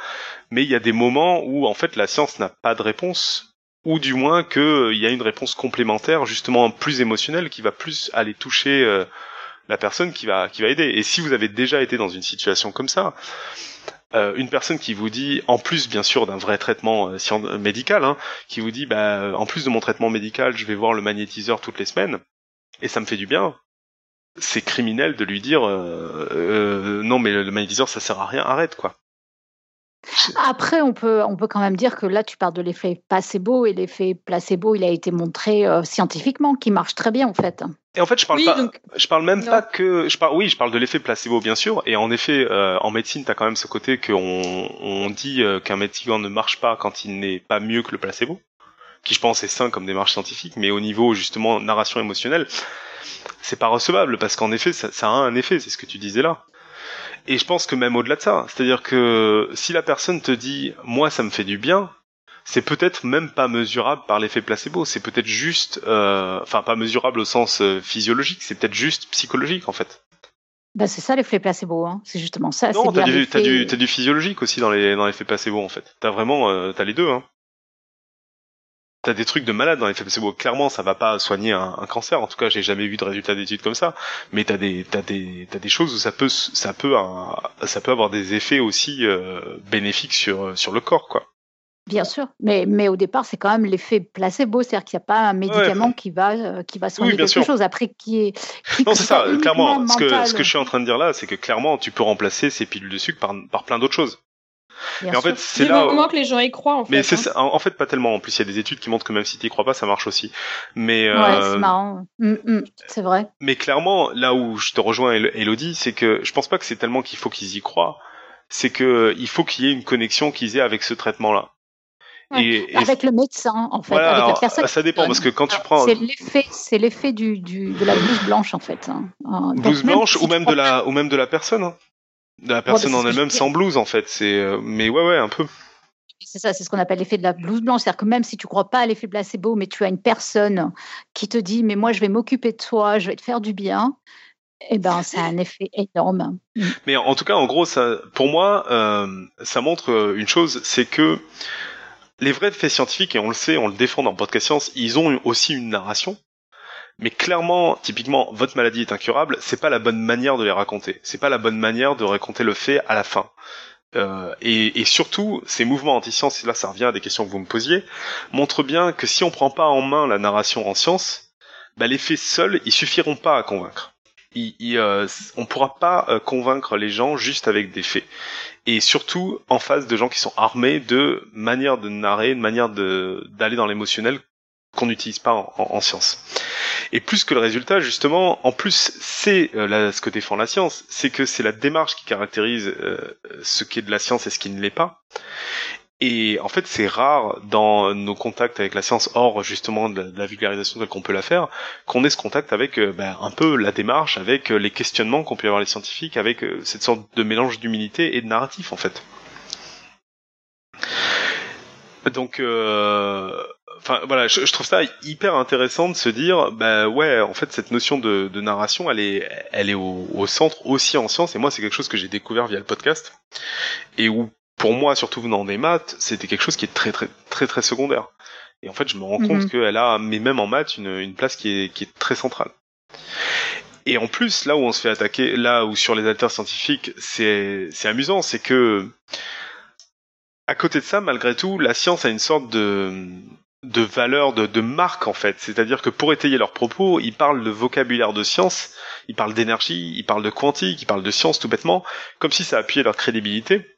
Mais il y a des moments où en fait la science n'a pas de réponse ou du moins qu'il euh, y a une réponse complémentaire, justement plus émotionnelle, qui va plus aller toucher euh, la personne qui va qui va aider. Et si vous avez déjà été dans une situation comme ça, euh, une personne qui vous dit, en plus bien sûr d'un vrai traitement médical, hein, qui vous dit, bah, en plus de mon traitement médical, je vais voir le magnétiseur toutes les semaines, et ça me fait du bien. C'est criminel de lui dire, non mais le magnétiseur ça sert à rien, arrête quoi. Après, on peut, on peut quand même dire que là, tu parles de l'effet placebo et l'effet placebo, il a été montré euh, scientifiquement qu'il marche très bien en fait. Et en fait, je parle pas, je parle même pas que, je parle, oui, je parle de l'effet placebo bien sûr. Et en effet, euh, en médecine, tu as quand même ce côté qu'on on dit euh, qu'un médicament ne marche pas quand il n'est pas mieux que le placebo, qui je pense est sain comme démarche scientifique, mais au niveau justement narration émotionnelle, c'est pas recevable parce qu'en effet, ça, ça a un effet, c'est ce que tu disais là. Et je pense que même au-delà de ça, c'est-à-dire que si la personne te dit moi ça me fait du bien, c'est peut-être même pas mesurable par l'effet placebo, c'est peut-être juste, euh, enfin pas mesurable au sens euh, physiologique, c'est peut-être juste psychologique en fait. Bah c'est ça l'effet placebo, hein. c'est justement ça. Non, t'as du, as du, du physiologique aussi dans les dans l'effet placebo en fait. T'as vraiment, euh, t'as les deux. Hein t'as des trucs de malade dans les placebo. Clairement, ça va pas soigner un, cancer. En tout cas, j'ai jamais vu de résultats d'études comme ça. Mais t'as des, t'as des, t'as des choses où ça peut, ça peut, ça peut avoir des effets aussi euh, bénéfiques sur sur le corps, quoi. Bien sûr, mais, mais au départ, c'est quand même l'effet placebo, c'est-à-dire qu'il n'y a pas un médicament qui va euh, qui va soigner quelque chose après qui est. non, c'est ça. Clairement, ce que ce que je suis en train de dire là, c'est que clairement, tu peux remplacer ces pilules de sucre par par plein d'autres choses mais en fait, c'est là. moment que les gens y croient, en fait. Mais c'est hein. en fait pas tellement. En plus, il y a des études qui montrent que même si tu y crois pas, ça marche aussi. Mais ouais, c'est euh, marrant. Mm, mm, c'est vrai. Mais clairement, là où je te rejoins, Elodie, c'est que je pense pas que c'est tellement qu'il faut qu'ils y croient. C'est que il faut qu'il y ait une connexion qu'ils aient avec ce traitement-là. Et, avec le médecin, en fait, avec la personne. Ça dépend parce que quand tu prends. C'est l'effet, c'est l'effet du, du, de la blouse blanche, en fait. Hein. Blouse blanche ou même de la ou même de la personne. Hein la personne en elle-même sans blouse en fait. C'est euh, mais ouais ouais un peu. C'est ça, c'est ce qu'on appelle l'effet de la blouse blanche. C'est-à-dire que même si tu crois pas à l'effet placebo, mais tu as une personne qui te dit mais moi je vais m'occuper de toi, je vais te faire du bien. Eh ben, ça a un effet énorme. Mm. Mais en tout cas, en gros, ça, pour moi, euh, ça montre euh, une chose, c'est que les vrais faits scientifiques, et on le sait, on le défend dans Podcast Science, ils ont aussi une narration. Mais clairement, typiquement, votre maladie est incurable, c'est pas la bonne manière de les raconter. C'est pas la bonne manière de raconter le fait à la fin. Euh, et, surtout, ces mouvements anti-science, et là ça revient à des questions que vous me posiez, montrent bien que si on prend pas en main la narration en science, bah, les faits seuls, ils suffiront pas à convaincre. Il, il, euh, on pourra pas euh, convaincre les gens juste avec des faits. Et surtout en face de gens qui sont armés de manières de narrer, de manière d'aller dans l'émotionnel qu'on n'utilise pas en, en, science. Et plus que le résultat, justement, en plus, c'est euh, ce que défend la science, c'est que c'est la démarche qui caractérise euh, ce qui est de la science et ce qui ne l'est pas. Et en fait, c'est rare dans nos contacts avec la science, hors justement de la, vulgarisation telle qu'on peut la faire, qu'on ait ce contact avec euh, ben, un peu la démarche, avec les questionnements qu'ont pu avoir les scientifiques, avec cette sorte de mélange d'humilité et de narratif, en fait. Donc, euh, enfin voilà, je, trouve ça hyper intéressant de se dire, bah ouais, en fait cette notion de, de narration, elle est, elle est au, au, centre aussi en science. Et moi, c'est quelque chose que j'ai découvert via le podcast et où, pour moi, surtout venant des maths, c'était quelque chose qui est très très très très secondaire. Et en fait, je me rends compte mhm. qu'elle a, mais même en maths, une, une place qui est, qui est très centrale. Et en plus, là où on se fait attaquer, là où sur les alters scientifiques, c'est c'est amusant, c'est que à côté de ça, malgré tout, la science a une sorte de de valeur de, de marque en fait. C'est-à-dire que pour étayer leurs propos, ils parlent de vocabulaire de science, ils parlent d'énergie, ils parlent de quantique, ils parlent de science tout bêtement, comme si ça appuyait leur crédibilité.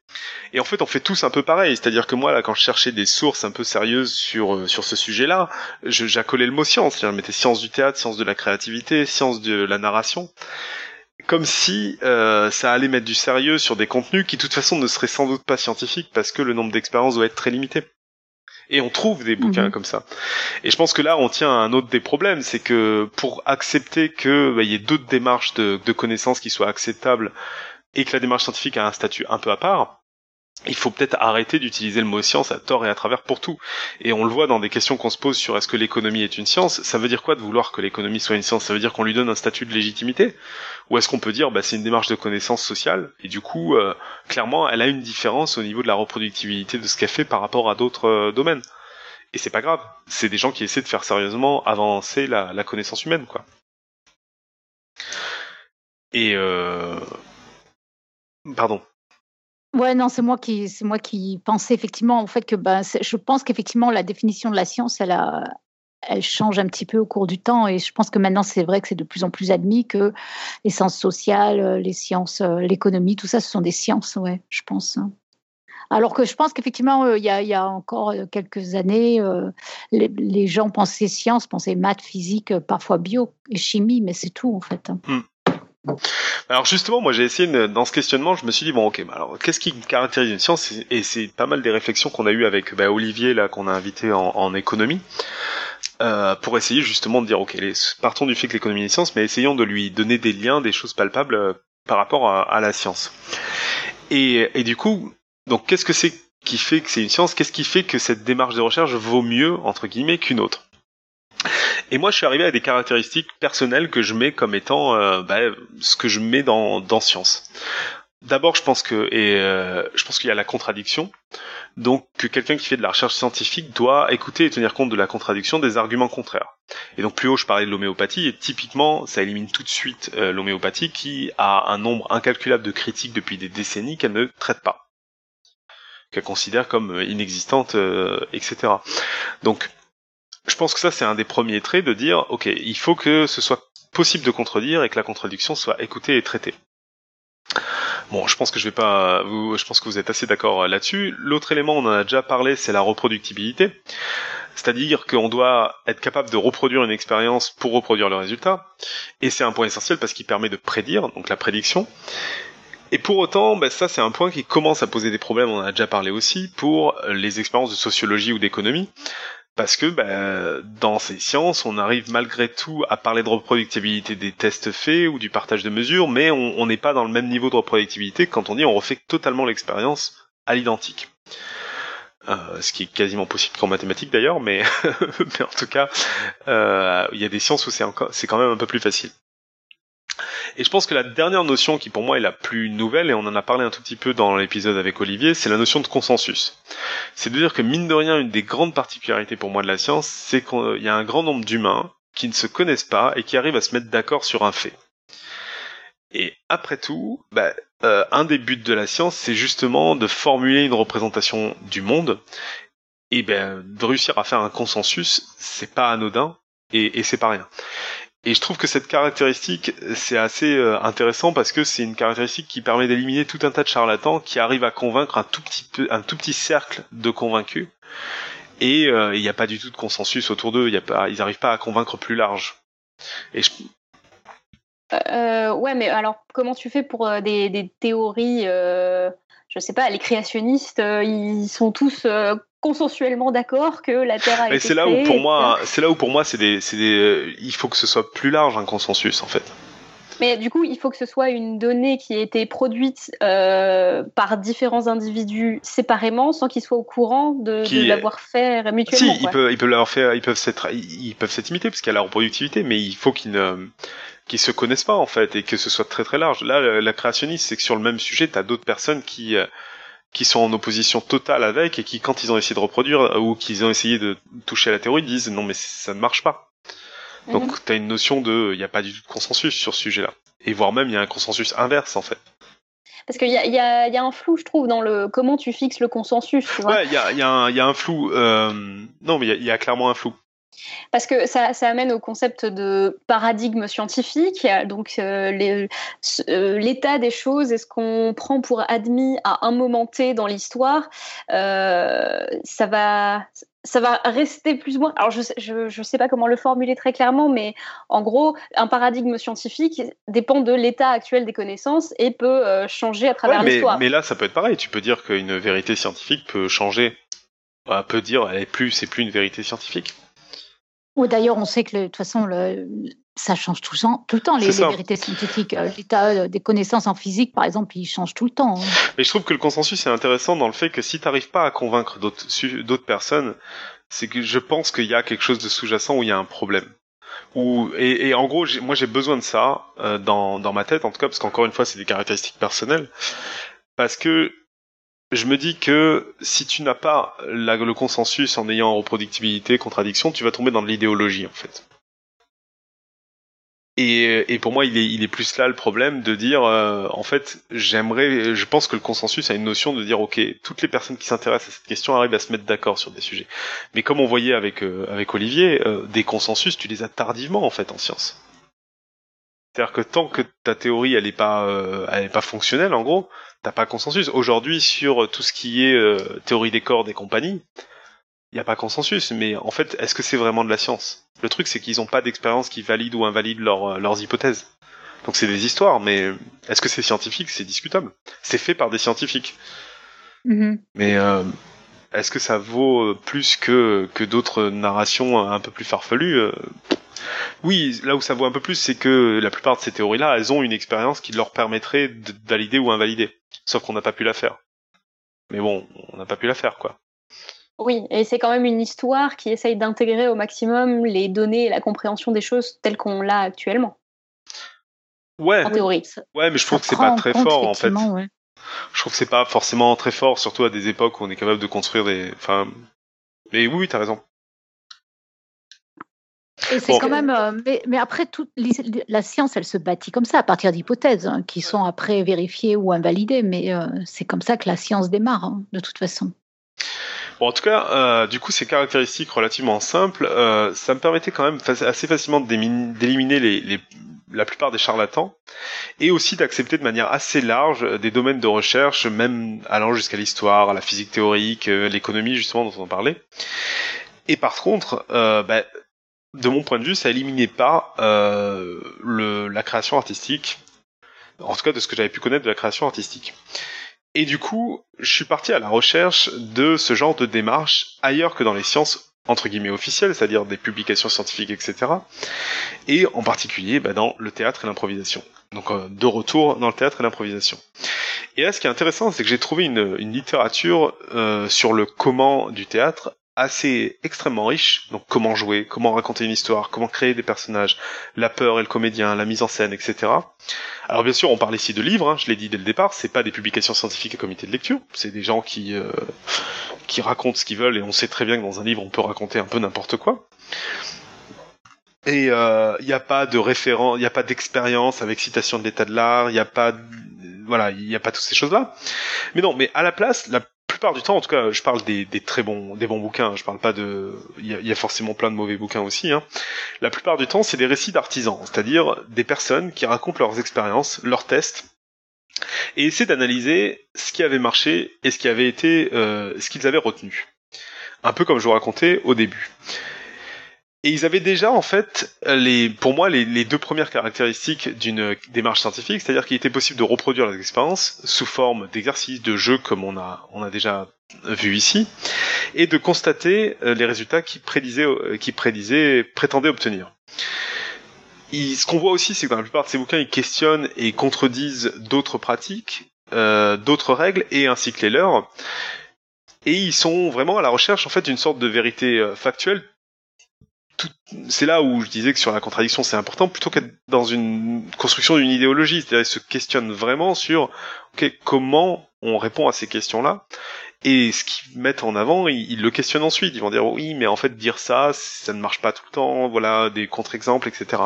Et en fait, on fait tous un peu pareil. C'est-à-dire que moi, là, quand je cherchais des sources un peu sérieuses sur euh, sur ce sujet-là, j'accolais le mot science. Je mettais science du théâtre, science de la créativité, science de la narration comme si euh, ça allait mettre du sérieux sur des contenus qui de toute façon ne seraient sans doute pas scientifiques parce que le nombre d'expériences doit être très limité. Et on trouve des bouquins mhm. comme ça. Et je pense que là, on tient à un autre des problèmes, c'est que pour accepter que bah, y ait d'autres démarches de, de connaissances qui soient acceptables et que la démarche scientifique a un statut un peu à part, il faut peut-être arrêter d'utiliser le mot science à tort et à travers pour tout. Et on le voit dans des questions qu'on se pose sur est-ce que l'économie est une science. Ça veut dire quoi de vouloir que l'économie soit une science? Ça veut dire qu'on lui donne un statut de légitimité? Ou est-ce qu'on peut dire bah, c'est une démarche de connaissance sociale? Et du coup, euh, clairement, elle a une différence au niveau de la reproductibilité de ce qu'elle fait par rapport à d'autres euh, domaines. Et c'est pas grave. C'est des gens qui essaient de faire sérieusement avancer la, la connaissance humaine, quoi. Et euh... pardon. Ouais, non, c'est moi qui, c'est moi qui pensais effectivement en fait que ben, je pense qu'effectivement la définition de la science, elle a, elle change un petit peu au cours du temps et je pense que maintenant c'est vrai que c'est de plus en plus admis que les sciences sociales, les sciences, l'économie, tout ça, ce sont des sciences, ouais, je pense. Alors que je pense qu'effectivement, euh, il y, a encore euh, quelques années, euh, les, gens pensaient sciences, pensaient maths, physique, parfois bio et chimie, mais c'est tout en fait. Hmm. Alors justement, moi j'ai essayé dans ce questionnement, je me suis dit bon ok, alors qu'est-ce qui caractérise une science? Et c'est pas mal des réflexions qu'on a eues avec bah, Olivier là qu'on a invité en, économie. pour essayer justement de dire ok, partons du fait que l'économie est science, mais essayons de lui donner des liens, des choses palpables par rapport à, la science. Et, et, du coup, donc qu'est-ce que c'est qui fait que c'est une science? Qu'est-ce qui fait que cette démarche de recherche vaut mieux, entre guillemets, qu'une autre? Et moi, je suis arrivé à des caractéristiques personnelles que je mets comme étant euh, bah, ce que je mets dans, dans science. D'abord, je pense que et euh, je pense qu'il y a la contradiction. Donc, que quelqu'un qui fait de la recherche scientifique doit écouter et tenir compte de la contradiction des arguments contraires. Et donc, plus haut, je parlais de l'homéopathie, et typiquement, ça élimine tout de suite euh, l'homéopathie qui a un nombre incalculable de critiques depuis des décennies qu'elle ne traite pas qu'elle considère comme euh, inexistante, euh, etc. Donc, je pense que ça c'est un des premiers traits de dire, ok, il faut que ce soit possible de contredire et que la contradiction soit écoutée et traitée. Bon, je pense que je vais pas, vous, je pense que vous êtes assez d'accord là-dessus. L'autre élément, on en a déjà parlé, c'est la reproductibilité. C'est-à-dire qu'on doit être capable de reproduire une expérience pour reproduire le résultat. Et c'est un point essentiel parce qu'il permet de prédire, donc la prédiction. Et pour autant, bah, ça c'est un point qui commence à poser des problèmes, on en a déjà parlé aussi, pour les expériences de sociologie ou d'économie. Parce que bah, dans ces sciences, on arrive malgré tout à parler de reproductibilité des tests faits ou du partage de mesures, mais on n'est pas dans le même niveau de reproductibilité quand on dit on refait totalement l'expérience à l'identique. Euh, ce qui est quasiment possible qu'en mathématiques d'ailleurs, mais, mais en tout cas, euh, il y a des sciences où c'est quand même un peu plus facile. Et je pense que la dernière notion qui pour moi est la plus nouvelle, et on en a parlé un tout petit peu dans l'épisode avec Olivier, c'est la notion de consensus. C'est de dire que mine de rien, une des grandes particularités pour moi de la science, c'est qu'il y a un grand nombre d'humains qui ne se connaissent pas et qui arrivent à se mettre d'accord sur un fait. Et après tout, bah, euh, un des buts de la science, c'est justement de formuler une représentation du monde. Et ben, de réussir à faire un consensus, c'est pas anodin et, et c'est pas rien. Et je trouve que cette caractéristique, c'est assez euh, intéressant parce que c'est une caractéristique qui permet d'éliminer tout un tas de charlatans qui arrivent à convaincre un tout petit un tout petit cercle de convaincus. Et euh, il n'y a pas du tout de consensus autour d'eux. Ils n'arrivent pas à convaincre plus large. Euh, ouais, mais alors comment tu fais pour des, des, théories Je sais pas, les créationnistes, ils sont tous consensuellement d'accord que la Terre a été c'est là où pour moi c'est là où pour moi c'est des, des euh, il faut que ce soit plus large un consensus en fait. Mais du coup il faut que ce soit une donnée qui a été produite euh, par différents individus séparément sans qu'ils soient au courant de, l'avoir fait mutuellement si ils peuvent ils peuvent l'avoir fait ils peuvent s'être ils peuvent s'être imités parce qu'il y a la reproductivité mais il faut qu'ils ne qu'ils se connaissent pas en fait et que ce soit très très large. Là la créationniste c'est que sur le même sujet tu as d'autres personnes qui euh, qui sont en opposition totale avec et qui, quand ils ont essayé de reproduire euh, ou qu'ils ont essayé de toucher à la théorie, disent non mais ça ne marche pas. Donc mhm. tu as une notion de, il n'y a pas du tout de consensus sur ce sujet-là. Et voire même il y a un consensus inverse en fait. Parce qu'il y a, y, a, y a, un flou, je trouve, dans le comment tu fixes le consensus. Tu ouais, il y a, y, a y a, un flou. Euh, non, mais il y, a clairement un flou. Parce que ça, ça, amène au concept de paradigme scientifique, donc euh, euh, l'état des choses et ce qu'on prend pour admis à un moment T dans l'histoire, euh, ça va, ça va rester plus ou moins. Alors, je ne je, sais pas comment le formuler très clairement, mais en gros, un paradigme scientifique dépend de l'état actuel des connaissances et peut changer à travers l'histoire. Mais là, ça peut être pareil. Tu peux dire qu'une vérité scientifique peut changer. On peut dire, elle est plus, c'est plus une vérité scientifique. Ou d'ailleurs, on sait que de toute façon, le, ça change tout, tout le temps, les, vérités scientifiques. Euh, l'état euh, des connaissances en physique, par exemple, il change tout le temps. Hein. Mais je trouve que le consensus est intéressant dans le fait que si tu n'arrives pas à convaincre d'autres personnes, c'est que je pense qu'il y a quelque chose de sous-jacent où il y a un problème. Et, et en gros, moi j'ai besoin de ça euh, dans, dans ma tête, en tout cas, parce qu'encore une fois, c'est des caractéristiques personnelles. Parce que je me dis que si tu n'as pas le consensus en ayant reproductibilité, contradiction, tu vas tomber dans de l'idéologie en fait. Et, pour moi, il est, plus là le problème de dire, euh, en fait, j'aimerais, je pense que le consensus a une notion de dire, ok, toutes les personnes qui s'intéressent à cette question arrivent à se mettre d'accord sur des sujets. Mais comme on voyait avec euh, Olivier, euh, des consensus, tu les as tardivement en fait en science. C'est-à-dire que tant que ta théorie elle est pas euh, elle est pas fonctionnelle en gros, t'as pas consensus. Aujourd'hui sur tout ce qui est euh, théorie des cordes et compagnie, il y a pas consensus. Mais en fait, est-ce que c'est vraiment de la science? Le truc c'est qu'ils ont pas d'expérience qui valide ou invalide leur, leurs hypothèses. Donc c'est des histoires, mais est-ce que c'est scientifique? C'est discutable. C'est fait par des scientifiques. Mm-hmm. Mais euh, est-ce que ça vaut plus que, que d'autres narrations un peu plus farfelues oui, là où ça vaut un peu plus, c'est que la plupart de ces théories-là, elles ont une expérience qui leur permettrait de valider ou invalider. Sauf qu'on n'a pas pu la faire. Mais bon, on n'a pas pu la faire, quoi. Oui, et c'est quand même une histoire qui essaye d'intégrer au maximum les données et la compréhension des choses telles qu'on l'a actuellement. Ouais. En théorie. Ouais, mais je trouve que c'est pas très fort en fait. Je trouve que c'est pas forcément très fort, surtout à des époques où on est capable de construire des. Enfin. Mais oui, t'as raison. Et c'est quand même, euh, mais, après, toute la science, elle se bâtit comme ça, à partir d'hypothèses hein, qui sont après vérifiées ou invalidées. Mais euh, c'est comme ça que la science démarre, hein, de toute façon. Bon, en tout cas, euh, du coup, ces caractéristiques relativement simples, ça me permettait quand même assez facilement d'éliminer la plupart des charlatans et aussi d'accepter de manière assez large des domaines de recherche, même allant jusqu'à l'histoire, la physique théorique, l'économie justement dont on parlait. Et par contre, bah, de mon point de vue, ça éliminait pas euh, la création artistique, en tout cas de ce que j'avais pu connaître de la création artistique. Et du coup, je suis parti à la recherche de ce genre de démarche ailleurs que dans les sciences entre guillemets officielles, c'est-à-dire des publications scientifiques, etc. Et en particulier bah, dans le théâtre et l'improvisation. Donc euh, de retour dans le théâtre et l'improvisation. Et là, ce qui est intéressant, c'est que j'ai trouvé une, une littérature euh, sur le comment du théâtre assez extrêmement riche. Donc comment jouer, comment raconter une histoire, comment créer des personnages, la peur et le comédien, la mise en scène, etc. Alors bien sûr, on parle ici de livres. Hein, je l'ai dit dès le départ, c'est pas des publications scientifiques et comité de lecture. C'est des gens qui euh, qui racontent ce qu'ils veulent et on sait très bien que dans un livre on peut raconter un peu n'importe quoi. Et il euh, n'y a pas de référent, il n'y a pas d'expérience avec citation de l'état de l'art, il n'y a pas, voilà, il n'y a pas toutes ces choses-là. Mais non, mais à la place, la plupart du temps, en tout cas, je parle des, très bons, des bons bouquins. Je parle pas de, il y a, forcément plein de mauvais bouquins aussi. Hein. La plupart du temps, c'est des récits d'artisans, c'est-à-dire des personnes qui racontent leurs expériences, leurs tests, et essaient d'analyser ce qui avait marché et ce qui avait été, euh, ce qu'ils avaient retenu. Un peu comme je vous racontais au début. Et ils avaient déjà en fait les, pour moi les, deux premières caractéristiques d'une démarche scientifique, c'est-à-dire qu'il était possible de reproduire les expériences sous forme d'exercices, de jeux comme on a on a déjà vu ici, et de constater euh, les résultats qu'ils prédisaient, euh, qui prédisaient, prétendaient obtenir. ce qu'on voit aussi, c'est que dans la plupart de ces bouquins, ils questionnent et contredisent d'autres pratiques, euh, d'autres règles, et ainsi que les leurs. Et ils sont vraiment à la recherche en fait d'une sorte de vérité factuelle c'est là où je disais que sur la contradiction c'est important plutôt qu'être dans une construction d'une idéologie, c'est-à-dire se questionnent vraiment sur comment on répond à ces questions-là et ce qu'ils mettent en avant, ils, le questionnent ensuite. Ils vont dire oui, mais en fait dire ça, ça ne marche pas tout le temps. Voilà des contre-exemples, etc.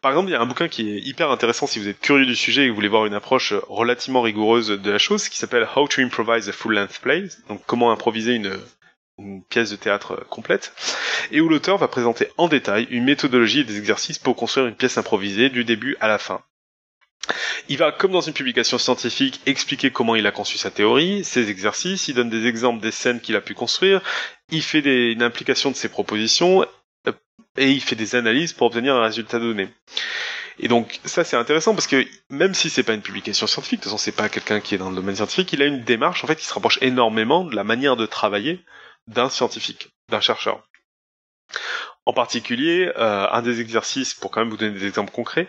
Par exemple, il y a un bouquin qui est hyper intéressant si vous êtes curieux du sujet et que vous voulez voir une approche relativement rigoureuse de la chose, qui s'appelle How to Improvise a Full-Length Play. Donc comment improviser une une pièce de théâtre complète, et où l'auteur va présenter en détail une méthodologie et des exercices pour construire une pièce improvisée du début à la fin. Il va, comme dans une publication scientifique, expliquer comment il a conçu sa théorie, ses exercices, il donne des exemples des scènes qu'il a pu construire, il fait des, une implication de ses propositions, euh, et il fait des analyses pour obtenir un résultat donné. Et donc ça c'est intéressant parce que même si c'est pas une publication scientifique, de toute façon c'est pas quelqu'un qui est dans le domaine scientifique, il a une démarche en fait qui se rapproche énormément de la manière de travailler d'un scientifique, d'un chercheur. En particulier, euh, un des exercices, pour quand même vous donner des exemples concrets,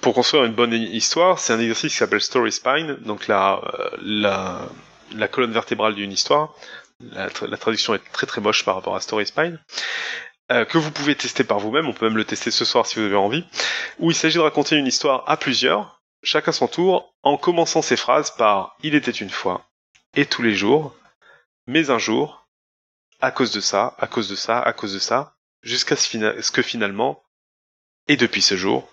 pour construire une bonne histoire, c'est un exercice qui s'appelle Story Spine, donc la, euh, colonne vertébrale d'une histoire. La, traduction est très très moche par rapport à Story Spine. Euh, que vous pouvez tester par vous-même, on peut même le tester ce soir si vous avez envie, où il s'agit de raconter une histoire à plusieurs, chacun son tour, en commençant ses phrases par Il était une fois, et tous les jours, mais un jour, à cause de ça, à cause de ça, à cause de ça, jusqu'à ce, que finalement, et depuis ce jour.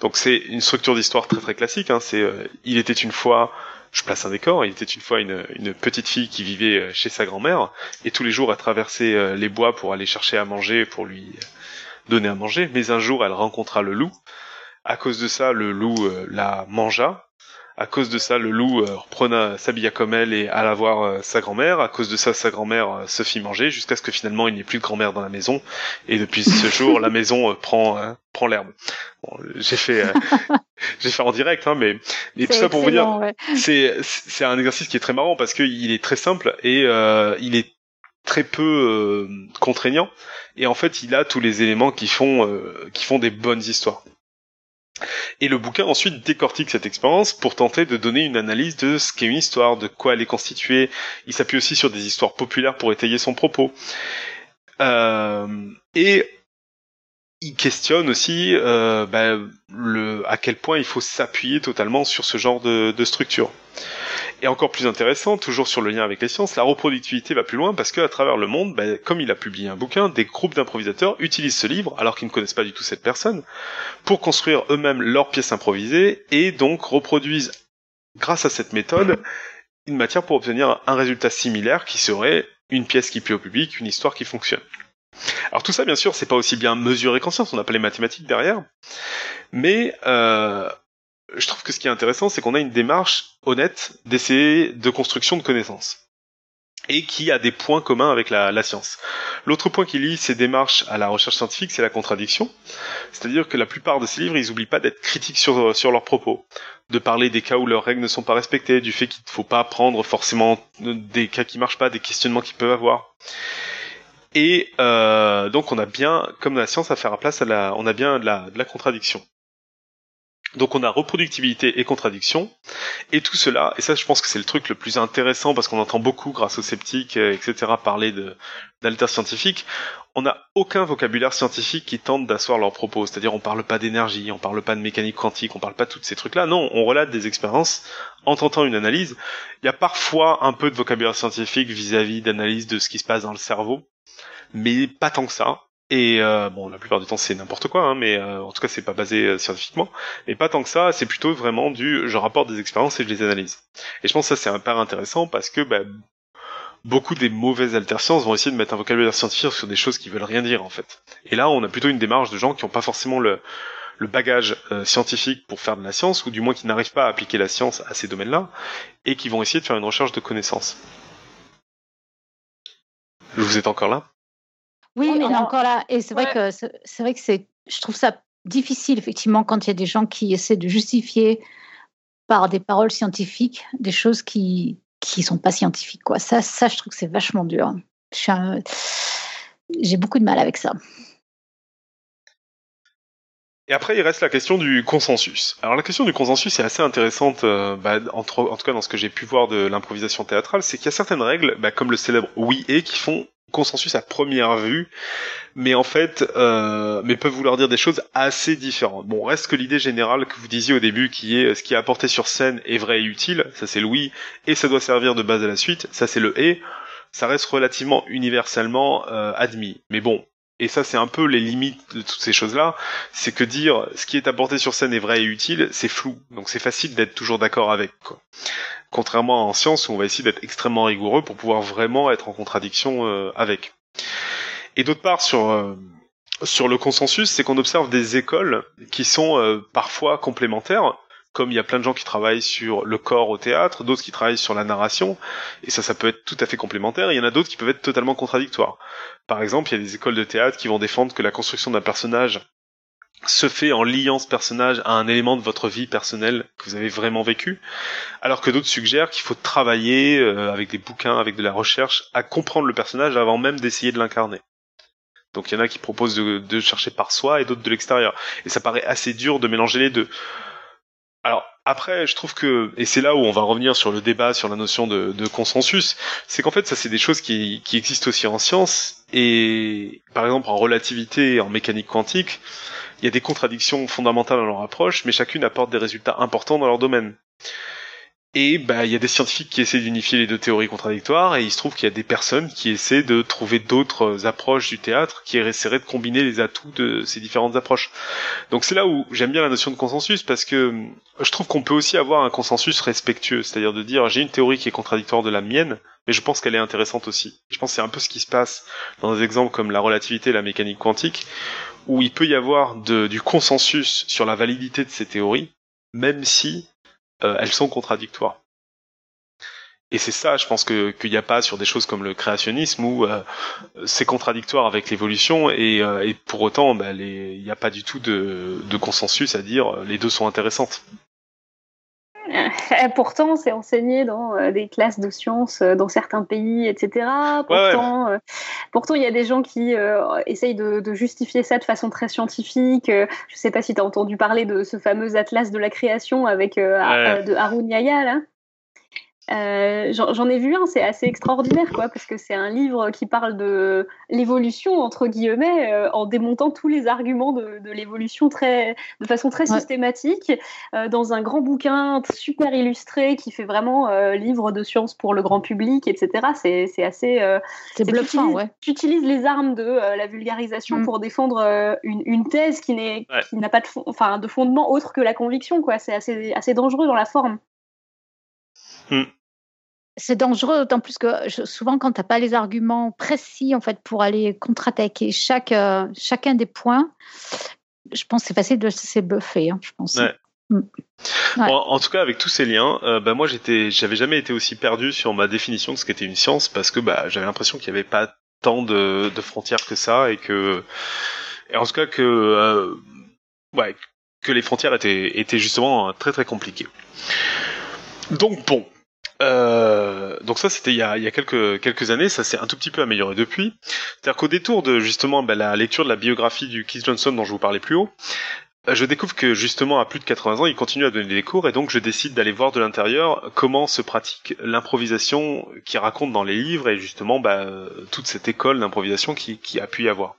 Donc c'est une structure d'histoire très très classique. Hein, c'est euh, il était une fois, je place un décor, il était une fois une, petite fille qui vivait euh, chez sa grand-mère et tous les jours elle traversait euh, les bois pour aller chercher à manger, pour lui donner à manger. Mais un jour elle rencontra le loup. À cause de ça, le loup la mangea. À cause de ça, le loup euh, reprenait, s'habilla comme elle et alla voir euh, sa grand-mère. À cause de ça, sa grand-mère euh, se fit manger jusqu'à ce que finalement il n'y ait plus de grand-mère dans la maison. Et depuis ce jour, la maison prend prend l'herbe. j'ai fait j'ai fait en direct, hein, mais, mais tout ça pour vous dire, c'est c'est un exercice qui est très marrant parce qu'il est très simple et il est très peu contraignant et en fait il a tous les éléments qui font qui font des bonnes histoires. Et le bouquin ensuite décortique cette expérience pour tenter de donner une analyse de ce qu'est une histoire, de quoi elle est constituée. Il s'appuie aussi sur des histoires populaires pour étayer son propos. Euh, et il questionne aussi euh, le, à quel point il faut s'appuyer totalement sur ce genre de structure. Et encore plus intéressant, toujours sur le lien avec les sciences, la reproductivité va plus loin parce qu'à travers le monde, ben, comme il a publié un bouquin, des groupes d'improvisateurs utilisent ce livre, alors qu'ils ne connaissent pas du tout cette personne, pour construire eux-mêmes leurs pièces improvisées et donc reproduisent, grâce à cette méthode, une matière pour obtenir un résultat similaire qui serait une pièce qui plaît au public, une histoire qui fonctionne. Alors tout ça, bien sûr, c'est pas aussi bien mesuré qu'en science, on n'a pas les mathématiques derrière, mais euh, je trouve que ce qui est intéressant, c'est qu'on a une démarche honnête d'essayer de construction de connaissances et qui a des points communs avec la, science. L'autre point qui lie ces démarches à la recherche scientifique, c'est la contradiction. C'est-à-dire que la plupart de ces livres, ils n'oublient pas d'être critiques sur, sur leurs propos, de parler des cas où leurs règles ne sont pas respectées, du fait qu'il ne faut pas prendre forcément des cas qui marchent pas, des questionnements qu'ils peuvent avoir. Et euh, donc on a bien, comme la science, à faire place à la, on a bien de la, de la contradiction. Donc on a reproductibilité et contradiction, et tout cela, et ça je pense que c'est le truc le plus intéressant parce qu'on entend beaucoup grâce aux sceptiques, euh, etc., parler de d'alter scientifique, on n'a aucun vocabulaire scientifique qui tente d'asseoir leurs propos, c'est-à-dire on parle pas d'énergie, on parle pas de mécanique quantique, on parle pas de tous ces trucs-là, non, on relate des expériences en tentant une analyse. Il y a parfois un peu de vocabulaire scientifique vis-à-vis d'analyse de ce qui se passe dans le cerveau, mais pas tant que ça. Et euh, bon, la plupart du temps c'est n'importe quoi, hein, mais euh, en tout cas c'est pas basé euh, scientifiquement. Et pas tant que ça, c'est plutôt vraiment du je rapporte des expériences et je les analyse. Et je pense que ça c'est un intéressant parce que bah, beaucoup des mauvaises altersciences vont essayer de mettre un vocabulaire scientifique sur des choses qui veulent rien dire en fait. Et là on a plutôt une démarche de gens qui n'ont pas forcément le, le bagage scientifique pour faire de la science, ou du moins qui n'arrivent pas à appliquer la science à ces domaines-là, et qui vont essayer de faire une recherche de connaissances. Vous êtes encore là oui, on est encore là. Et c'est vrai que c'est vrai que c'est, je trouve ça difficile effectivement quand il y a des gens qui essaient de justifier par des paroles scientifiques des choses qui qui sont pas scientifiques quoi. Ça, ça, je trouve que c'est vachement dur. J'ai beaucoup de mal avec ça. Et après, il reste la question du consensus. Alors la question du consensus est assez intéressante, euh, bah, entre, en tout cas dans ce que j'ai pu voir de l'improvisation théâtrale, c'est qu'il y a certaines règles, bah, comme le célèbre oui et, qui font consensus à première vue, mais en fait, euh, mais peuvent vouloir dire des choses assez différentes. Bon, reste que l'idée générale que vous disiez au début, qui est ce qui est apporté sur scène est vrai et utile, ça c'est le oui, et ça doit servir de base à la suite, ça c'est le et, ça reste relativement universellement euh, admis. Mais bon, et ça c'est un peu les limites de toutes ces choses-là, c'est que dire ce qui est apporté sur scène est vrai et utile, c'est flou, donc c'est facile d'être toujours d'accord avec. Quoi contrairement en science où on va essayer d'être extrêmement rigoureux pour pouvoir vraiment être en contradiction euh, avec. Et d'autre part, sur euh, sur le consensus, c'est qu'on observe des écoles qui sont euh, parfois complémentaires, comme il y a plein de gens qui travaillent sur le corps au théâtre, d'autres qui travaillent sur la narration, et ça, ça peut être tout à fait complémentaire. il y en a d'autres qui peuvent être totalement contradictoires. Par exemple, il y a des écoles de théâtre qui vont défendre que la construction d'un personnage se fait en liant ce personnage à un élément de votre vie personnelle que vous avez vraiment vécu, alors que d'autres suggèrent qu'il faut travailler euh, avec des bouquins, avec de la recherche, à comprendre le personnage avant même d'essayer de l'incarner. Donc il y en a qui proposent de, chercher par soi et d'autres de l'extérieur. Et ça paraît assez dur de mélanger les deux. Alors après, je trouve que, et c'est là où on va revenir sur le débat sur la notion de, consensus, c'est qu'en fait ça c'est des choses qui, qui existent aussi en science, et par exemple en relativité, en mécanique quantique, il y a des contradictions fondamentales dans leur approche, mais chacune apporte des résultats importants dans leur domaine. Et bah il y a des scientifiques qui essaient d'unifier les deux théories contradictoires et il se trouve qu'il y a des personnes qui essaient de trouver d'autres approches du théâtre qui essaieraient de combiner les atouts de ces différentes approches. Donc c'est là où j'aime bien la notion de consensus parce que je trouve qu'on peut aussi avoir un consensus respectueux, c'est-à-dire de dire j'ai une théorie qui est contradictoire de la mienne, mais je pense qu'elle est intéressante aussi. Je pense que c'est un peu ce qui se passe dans des exemples comme la relativité et la mécanique quantique où il peut y avoir du consensus sur la validité de ces théories, même si euh, elles sont contradictoires. Et c'est ça, je pense que qu'il n'y a pas sur des choses comme le créationnisme où euh, c'est contradictoire avec l'évolution et, euh, pour autant, bah, il n'y a pas du tout de, de, consensus à dire les deux sont intéressantes. Pourtant, c'est enseigné dans euh, des classes de sciences euh, dans certains pays, etc. Pourtant, euh, pourtant, il y a des gens qui essayent de, justifier ça de façon très scientifique. je ne sais pas si tu as entendu parler de ce fameux atlas de la création avec de Harun Yahya, là. Euh, j'en ai vu un, c'est assez extraordinaire, quoi, parce que c'est un livre qui parle de l'évolution entre guillemets, euh, en démontant tous les arguments de, de l'évolution très, de façon très systématique, euh, dans un grand bouquin super illustré qui fait vraiment livre de science pour le grand public, etc. C'est assez. c'est bluffant, ouais. Tu utilises les armes de la vulgarisation mm. pour défendre une, une, thèse qui n'est, qui n'a pas de, enfin, de fondement autre que la conviction, quoi. C'est assez, assez dangereux dans la forme. Hmm. C'est dangereux, d'autant plus que souvent, quand tu n'as pas les arguments précis en fait, pour aller contre-attaquer chaque, euh, chacun des points, je pense que c'est facile de se buffer. Hein, je pense. Hmm. en tout cas, avec tous ces liens, euh, bah, moi, j'étais, j'avais jamais été aussi perdu sur ma définition de ce qu'était une science parce que bah, j'avais l'impression qu'il n'y avait pas tant de, frontières que ça et que, et en tout cas que, euh, ouais, que les frontières étaient, étaient justement très très compliquées. Donc bon, euh, donc ça c'était il y a, il y a quelques quelques années, ça s'est un tout petit peu amélioré depuis. C'est-à-dire qu'au détour de justement bah, la lecture de la biographie du Keith Johnson dont je vous parlais plus haut, euh, je découvre que justement à plus de 80 ans, il continue à donner des cours et donc je décide d'aller voir de l'intérieur comment se pratique l'improvisation qu'il raconte dans les livres et justement bah, toute cette école d'improvisation qui, qui a pu y avoir.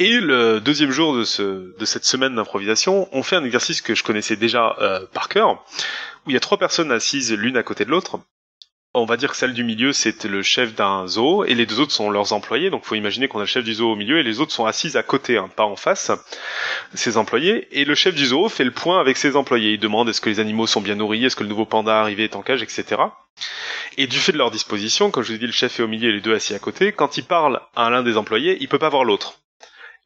Et le deuxième jour de, ce, de cette semaine d'improvisation, on fait un exercice que je connaissais déjà euh, par cœur, où il y a trois personnes assises l'une à côté de l'autre. On va dire que celle du milieu, c'est le chef d'un zoo, et les deux autres sont leurs employés. Donc, faut imaginer qu'on a le chef du zoo au milieu, et les autres sont assises à côté, hein, pas en face, ses employés. Et le chef du zoo fait le point avec ses employés. Il demande est-ce que les animaux sont bien nourris, est-ce que le nouveau panda arrivé est en cage, etc. Et du fait de leur disposition, comme je vous ai dit, le chef est au milieu et les deux assis à côté. Quand il parle à l'un des employés, il peut pas voir l'autre.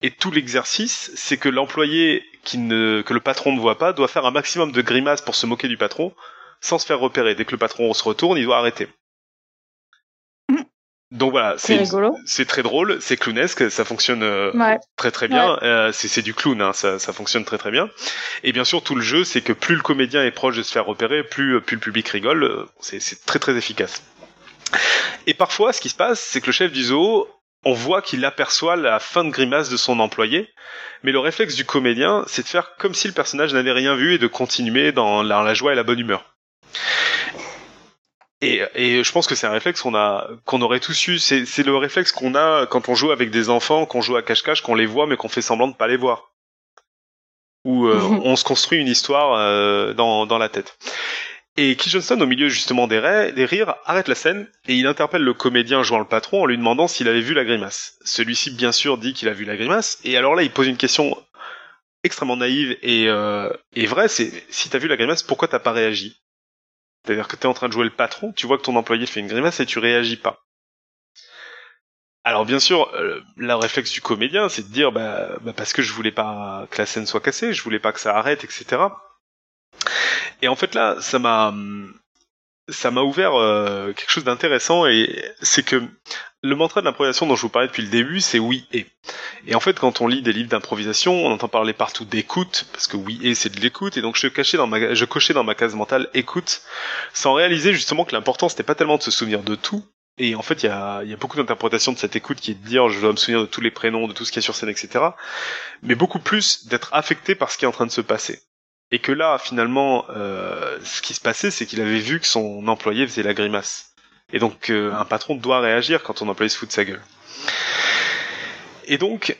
Et tout l'exercice, c'est que l'employé qui ne, que le patron ne voit pas doit faire un maximum de grimaces pour se moquer du patron, sans se faire repérer. Dès que le patron se retourne, il doit arrêter. Donc voilà, c'est c'est très drôle, c'est clownesque, ça fonctionne euh, très très bien. Euh, c'est du clown, hein, ça, ça fonctionne très très bien. Et bien sûr, tout le jeu, c'est que plus le comédien est proche de se faire repérer, plus plus le public rigole. C'est très très efficace. Et parfois, ce qui se passe, c'est que le chef du zoo on voit qu'il aperçoit la fin de grimace de son employé, mais le réflexe du comédien, c'est de faire comme si le personnage n'avait rien vu et de continuer dans la, joie et la bonne humeur. Et, je pense que c'est un réflexe qu'on a, qu'on aurait tous eu. C'est, le réflexe qu'on a quand on joue avec des enfants, qu'on joue à cache-cache, qu'on les voit mais qu'on fait semblant de pas les voir. Ou euh, on se construit une histoire euh, dans, dans la tête. Et Keith Johnson, au milieu justement des, rires, arrête la scène et il interpelle le comédien jouant le patron en lui demandant s'il avait vu la grimace. Celui-ci, bien sûr, dit qu'il a vu la grimace, et alors là, il pose une question extrêmement naïve et, euh, vraie, c'est si t'as vu la grimace, pourquoi t'as pas réagi? C'est-à-dire que t'es en train de jouer le patron, tu vois que ton employé fait une grimace et tu réagis pas. Alors bien sûr, euh, le réflexe du comédien, c'est de dire bah, bah, parce que je voulais pas que la scène soit cassée, je voulais pas que ça arrête, etc. Et en fait là, ça m'a ça m'a ouvert euh, quelque chose d'intéressant et c'est que le mantra de l'improvisation dont je vous parlais depuis le début, c'est oui et. Et en fait, quand on lit des livres d'improvisation, on entend parler partout d'écoute, parce que oui et c'est de l'écoute, et donc je cachais dans ma, je cochais dans ma case mentale écoute, sans réaliser justement que l'important c'était pas tellement de se souvenir de tout, et en fait, il y a, y a, beaucoup d'interprétations de cette écoute qui est de dire je dois me souvenir de tous les prénoms, de tout ce qui est sur scène, etc. Mais beaucoup plus d'être affecté par ce qui est en train de se passer. Et que là, finalement, euh, ce qui se passait, c'est qu'il avait vu que son employé faisait la grimace. Et donc, euh, un patron doit réagir quand ton employé se fout de sa gueule. Et donc,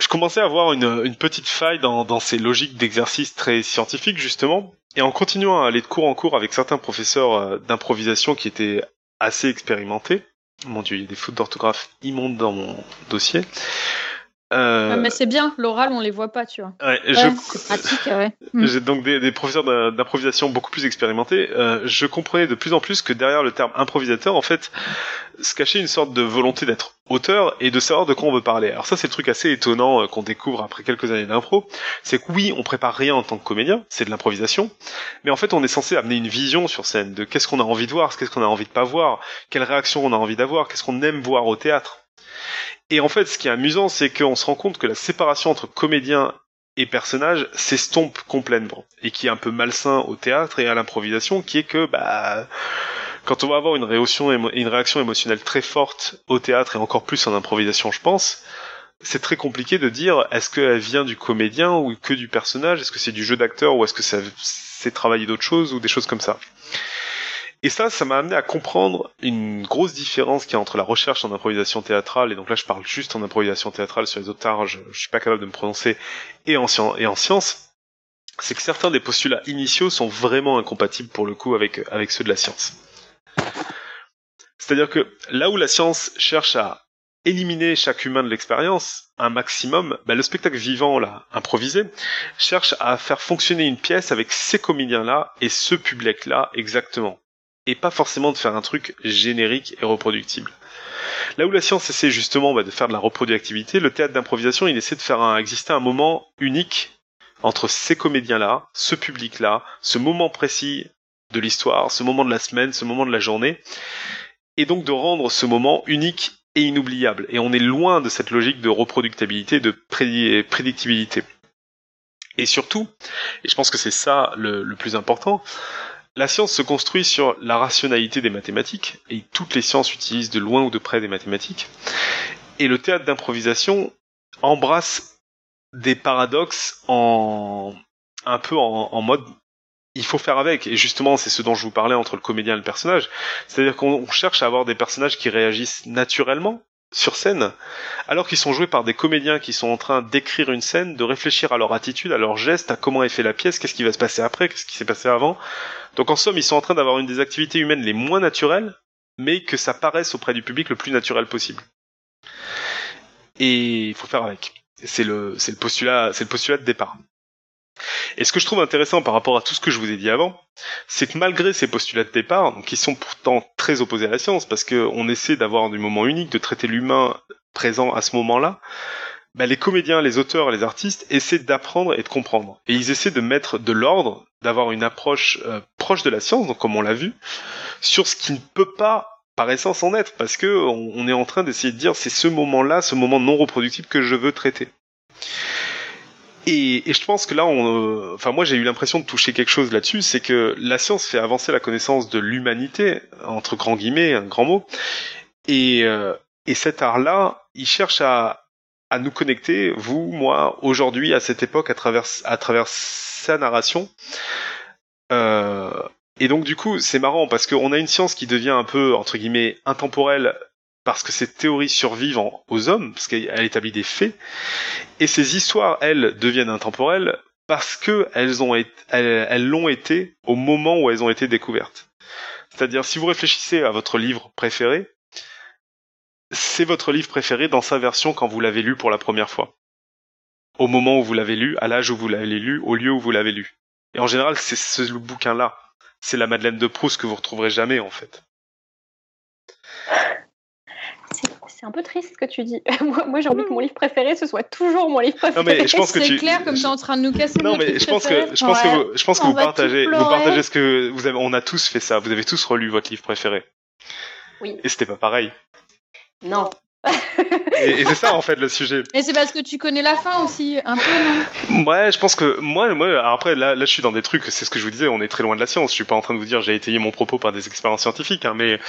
je commençais à avoir une, petite faille dans, ces logiques d'exercice très scientifiques, justement, et en continuant à aller de cours en cours avec certains professeurs d'improvisation qui étaient assez expérimentés, mon dieu, il y a des fautes d'orthographe immondes dans mon dossier. Euh, mais c'est bien, l'oral on les voit pas, tu vois. Ouais, c'est pratique, ouais. Hmm. J'ai donc des, professeurs d'improvisation beaucoup plus expérimentés. Euh, je comprenais de plus en plus que derrière le terme improvisateur, en fait, se cachait une sorte de volonté d'être auteur et de savoir de quoi on veut parler. Alors ça, c'est le truc assez étonnant euh, qu'on découvre après quelques années d'impro. C'est que oui, on prépare rien en tant que comédien, c'est de l'improvisation, mais en fait, on est censé amener une vision sur scène de qu'est-ce qu'on a envie de voir, qu'est-ce qu'on a envie de pas voir, quelle réaction on a envie d'avoir, qu'est-ce qu'on aime voir au théâtre. Et en fait, ce qui est amusant, c'est qu'on se rend compte que la séparation entre comédien et personnage s'estompe complètement et qui est un peu malsain au théâtre et à l'improvisation, qui est que bah quand on va avoir une réaction, une réaction émotionnelle très forte au théâtre et encore plus en improvisation, je pense, c'est très compliqué de dire est-ce qu'elle vient du comédien ou que du personnage, est-ce que c'est du jeu d'acteur ou est-ce que c'est travailler d'autres choses ou des choses comme ça? Et ça, ça m'a amené à comprendre une grosse différence qu'il y a entre la recherche en improvisation théâtrale, et donc là je parle juste en improvisation théâtrale sur les autres je, je suis pas capable de me prononcer, et en, et en c'est que certains des postulats initiaux sont vraiment incompatibles pour le coup avec, avec ceux de la science. C'est-à-dire que là où la science cherche à éliminer chaque humain de l'expérience, un maximum, bah, le spectacle vivant, là, improvisé, cherche à faire fonctionner une pièce avec ces comédiens-là et ce public-là exactement et pas forcément de faire un truc générique et reproductible. Là où la science essaie justement bah, de faire de la reproductivité, le théâtre d'improvisation, il essaie de faire exister un moment unique entre ces comédiens-là, ce public-là, ce moment précis de l'histoire, ce moment de la semaine, ce moment de la journée, et donc de rendre ce moment unique et inoubliable. Et on est loin de cette logique de reproductibilité, de prédictibilité. Et surtout, et je pense que c'est ça le plus important, la science se construit sur la rationalité des mathématiques, et toutes les sciences utilisent de loin ou de près des mathématiques. Et le théâtre d'improvisation embrasse des paradoxes en un peu en, mode il faut faire avec. Et justement, c'est ce dont je vous parlais entre le comédien et le personnage. C'est-à-dire qu'on cherche à avoir des personnages qui réagissent naturellement sur scène, alors qu'ils sont joués par des comédiens qui sont en train d'écrire une scène, de réfléchir à leur attitude, à leur geste, à comment est fait la pièce, qu'est-ce qui va se passer après, qu'est-ce qui s'est passé avant. Donc en somme, ils sont en train d'avoir une des activités humaines les moins naturelles, mais que ça paraisse auprès du public le plus naturel possible. Et il faut faire avec. C'est le, postulat, c'est le postulat de départ. Et ce que je trouve intéressant par rapport à tout ce que je vous ai dit avant, c'est que malgré ces postulats de départ, qui sont pourtant très opposés à la science, parce qu'on essaie d'avoir du moment unique, de traiter l'humain présent à ce moment-là, bah, les comédiens, les auteurs, les artistes essaient d'apprendre et de comprendre. Et ils essaient de mettre de l'ordre, d'avoir une approche euh, proche de la science, donc comme on l'a vu, sur ce qui ne peut pas par essence en être, parce que on est en train d'essayer de dire c'est ce moment-là, ce moment non reproductible que je veux traiter. Et, je pense que là, on, euh, enfin moi j'ai eu l'impression de toucher quelque chose là-dessus, c'est que la science fait avancer la connaissance de l'humanité entre grands guillemets, un grand mot, et, euh, et cet art-là, il cherche à, à nous connecter, vous, moi, aujourd'hui, à cette époque, à travers, à travers sa narration. Euh, et donc du coup, c'est marrant parce qu'on a une science qui devient un peu entre guillemets intemporelle parce que ces théories survivent aux hommes, parce qu'elle établit des faits, et ces histoires, elles, deviennent intemporelles parce que elles ont elles l'ont été au moment où elles ont été découvertes. C'est-à-dire, si vous réfléchissez à votre livre préféré, c'est votre livre préféré dans sa version quand vous l'avez lu pour la première fois. Au moment où vous l'avez lu, à l'âge où vous l'avez lu, au lieu où vous l'avez lu. Et en général, c'est ce bouquin-là. C'est la Madeleine de Proust que vous retrouverez jamais, en fait c'est un peu triste ce que tu dis. moi, j'ai envie que mon livre préféré, ce soit toujours mon livre préféré. Non, mais je pense que c'est clair comme tu es en train de nous casser. Non, mais je pense que je pense que vous, je pense que vous partagez, vous partagez ce que vous avez. On a tous fait ça. Vous avez tous relu votre livre préféré. Oui. Et c'était pas pareil. Non. et, c'est ça en fait le sujet. Et c'est parce que tu connais la fin aussi, un peu, non? Ouais, je pense que moi, moi, après là, là, je suis dans des trucs. C'est ce que je vous disais. On est très loin de la science. Je suis pas en train de vous dire j'ai étayé mon propos par des expériences scientifiques, hein, mais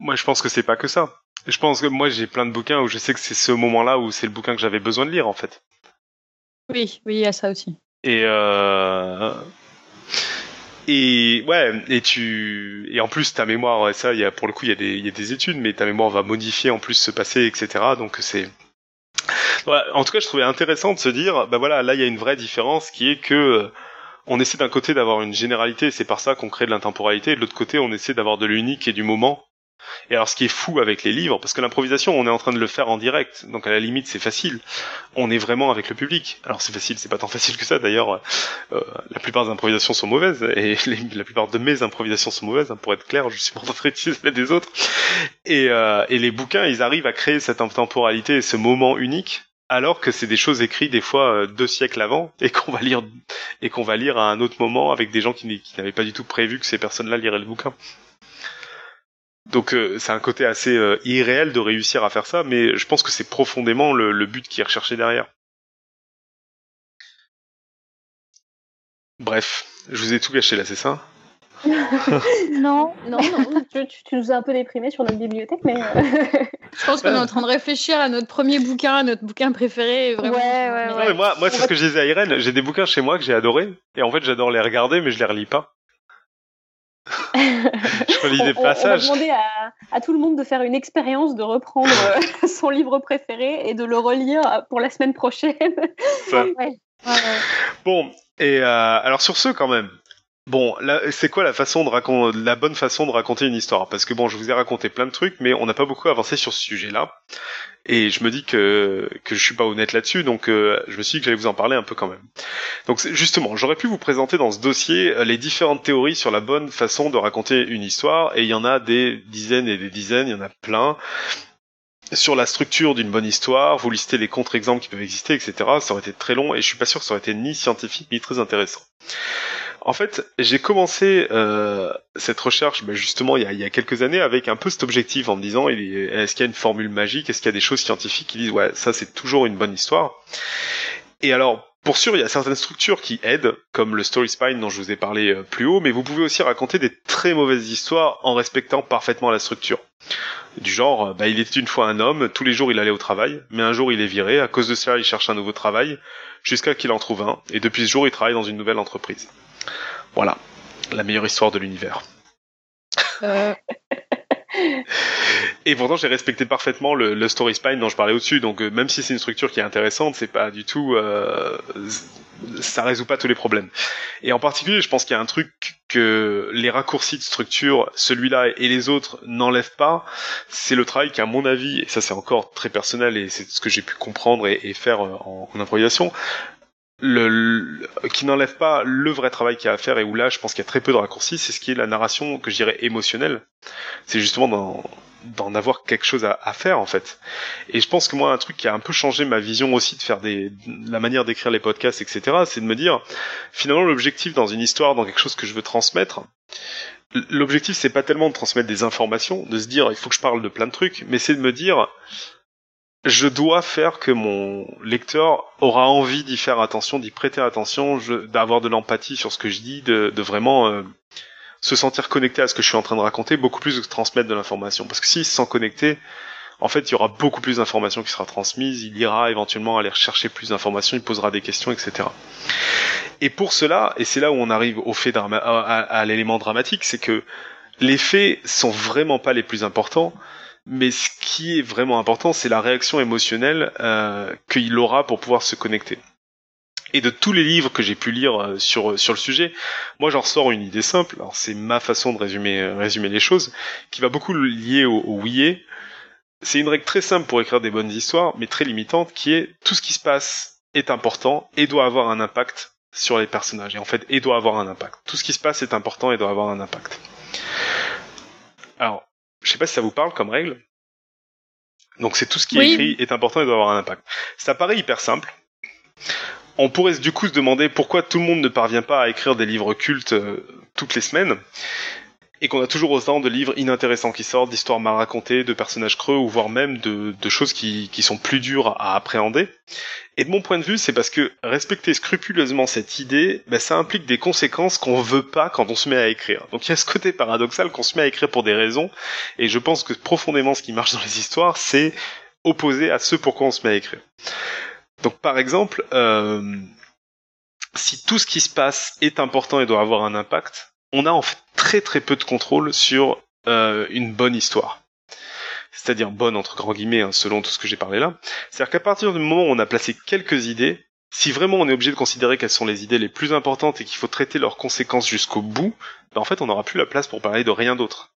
moi, je pense que c'est pas que ça. Je pense que moi j'ai plein de bouquins où je sais que c'est ce moment-là où c'est le bouquin que j'avais besoin de lire en fait. Oui, oui, il y a ça aussi. Et euh... et ouais, et tu et en plus ta mémoire, ça, il y a pour le coup il y a des il y a des études, mais ta mémoire va modifier en plus ce passé, etc. Donc c'est ouais, en tout cas, je trouvais intéressant de se dire, bah voilà, là il y a une vraie différence qui est que on essaie d'un côté d'avoir une généralité, c'est par ça qu'on crée de l'intemporalité, et de l'autre côté, on essaie d'avoir de l'unique et du moment. Et alors, ce qui est fou avec les livres, parce que l'improvisation, on est en train de le faire en direct, donc à la limite, c'est facile. On est vraiment avec le public. Alors, c'est facile, c'est pas tant facile que ça. D'ailleurs, euh, la plupart des improvisations sont mauvaises, et la plupart de mes improvisations sont mauvaises. Hein, pour être clair, je suis pas en train de des autres. Et, euh, et les bouquins, ils arrivent à créer cette intemporalité et ce moment unique alors que c'est des choses écrites des fois euh, deux siècles avant et qu'on va lire et qu'on va lire à un autre moment avec des gens qui, n'avaient pas du tout prévu que ces personnes-là liraient le bouquin. Donc euh, c'est un côté assez euh, irréel de réussir à faire ça, mais je pense que c'est profondément le, but qui est recherché derrière. Bref, je vous ai tout gâché là, c'est ça? Non, non, non. Tu, nous as un peu déprimé sur notre bibliothèque, mais. Euh, je pense qu'on est en train de réfléchir à notre premier bouquin, à notre bouquin préféré. Vraiment. Ouais, ouais, ouais. moi, moi c'est ce que je disais à Irène. J'ai des bouquins chez moi que j'ai adorés. Et en fait, j'adore les regarder, mais je les relis pas. Je relis des passages. On va demander à, tout le monde de faire une expérience de reprendre euh, son livre préféré et de le relire pour la semaine prochaine. Bon, et euh, alors sur ce, quand même, Bon, c'est quoi la façon de raconter, la bonne façon de raconter une histoire? Parce que bon, je vous ai raconté plein de trucs, mais on n'a pas beaucoup avancé sur ce sujet-là. Et je me dis que que je suis pas honnête là-dessus, donc euh, je me suis dit que j'allais vous en parler un peu quand même. Donc justement, j'aurais pu vous présenter dans ce dossier euh, les différentes théories sur la bonne façon de raconter une histoire, et il y en a des dizaines et des dizaines, il y en a plein sur la structure d'une bonne histoire, vous listez les contre-exemples qui peuvent exister, etc. Ça aurait été très long et je suis pas sûr que ça aurait été ni scientifique ni très intéressant. En fait, j'ai commencé euh, cette recherche bah, justement il y, a, quelques années avec un peu cet objectif en me disant est-ce qu'il y a une formule magique, est-ce qu'il y a des choses scientifiques qui disent ouais ça c'est toujours une bonne histoire? Et alors pour sûr, il y a certaines structures qui aident, comme le story spine dont je vous ai parlé euh, plus haut, mais vous pouvez aussi raconter des très mauvaises histoires en respectant parfaitement la structure. Du genre, euh, bah, il était une fois un homme, tous les jours il allait au travail, mais un jour il est viré, à cause de cela il cherche un nouveau travail, jusqu'à qu'il en trouve un, et depuis ce jour il travaille dans une nouvelle entreprise. Voilà, la meilleure histoire de l'univers. Euh. Et pourtant, j'ai respecté parfaitement le, story spine dont je parlais au-dessus. Donc, euh, même si c'est une structure qui est intéressante, c'est pas du tout, euh, ça résout pas tous les problèmes. Et en particulier, je pense qu'il y a un truc que les raccourcis de structure, celui-là et les autres, n'enlèvent pas. C'est le travail qui, à mon avis, et ça c'est encore très personnel et c'est ce que j'ai pu comprendre et, faire en, en improvisation, le, qui n'enlève pas le vrai travail qu'il y a à faire et où là je pense qu'il y a très peu de raccourcis, c'est ce qui est la narration que je dirais émotionnelle. C'est justement d'en avoir quelque chose à, faire en fait. Et je pense que moi un truc qui a un peu changé ma vision aussi de faire des la manière d'écrire les podcasts etc. C'est de me dire finalement l'objectif dans une histoire, dans quelque chose que je veux transmettre. L'objectif c'est pas tellement de transmettre des informations, de se dire il faut que je parle de plein de trucs, mais c'est de me dire je dois faire que mon lecteur aura envie d'y faire attention, d'y prêter attention, d'avoir de l'empathie sur ce que je dis, de, vraiment euh, se sentir connecté à ce que je suis en train de raconter, beaucoup plus que de transmettre de l'information. Parce que s'il se sent connecté, en fait, il y aura beaucoup plus d'informations qui sera transmise, il ira éventuellement aller rechercher plus d'informations, il posera des questions, etc. Et pour cela, et c'est là où on arrive au fait à, à l'élément dramatique, c'est que les faits sont vraiment pas les plus importants, mais ce qui est vraiment important, c'est la réaction émotionnelle euh, qu'il aura pour pouvoir se connecter. Et de tous les livres que j'ai pu lire euh, sur sur le sujet, moi j'en ressors une idée simple. Alors c'est ma façon de résumer euh, résumer les choses, qui va beaucoup lier au, au C'est une règle très simple pour écrire des bonnes histoires, mais très limitante, qui est tout ce qui se passe est important et doit avoir un impact sur les personnages. Et en fait, et doit avoir un impact. Tout ce qui se passe est important et doit avoir un impact. Alors, je sais pas si ça vous parle comme règle. Donc c'est tout ce qui est écrit est important et doit avoir un impact. Ça paraît hyper simple. On pourrait du coup se demander pourquoi tout le monde ne parvient pas à écrire des livres cultes euh, toutes les semaines et qu'on a toujours autant de livres inintéressants qui sortent, d'histoires mal racontées, de personnages creux, ou voire même de, choses qui, sont plus dures à appréhender. Et de mon point de vue, c'est parce que respecter scrupuleusement cette idée, ben, ça implique des conséquences qu'on veut pas quand on se met à écrire. Donc il y a ce côté paradoxal qu'on se met à écrire pour des raisons, et je pense que profondément ce qui marche dans les histoires, c'est opposé à ce pourquoi on se met à écrire. Donc par exemple, euh, si tout ce qui se passe est important et doit avoir un impact, on a en fait très très peu de contrôle sur euh, une bonne histoire. C'est-à-dire bonne entre grands guillemets, hein, selon tout ce que j'ai parlé là. C'est-à-dire qu'à partir du moment où on a placé quelques idées, si vraiment on est obligé de considérer quelles sont les idées les plus importantes et qu'il faut traiter leurs conséquences jusqu'au bout, bah en fait on n'aura plus la place pour parler de rien d'autre.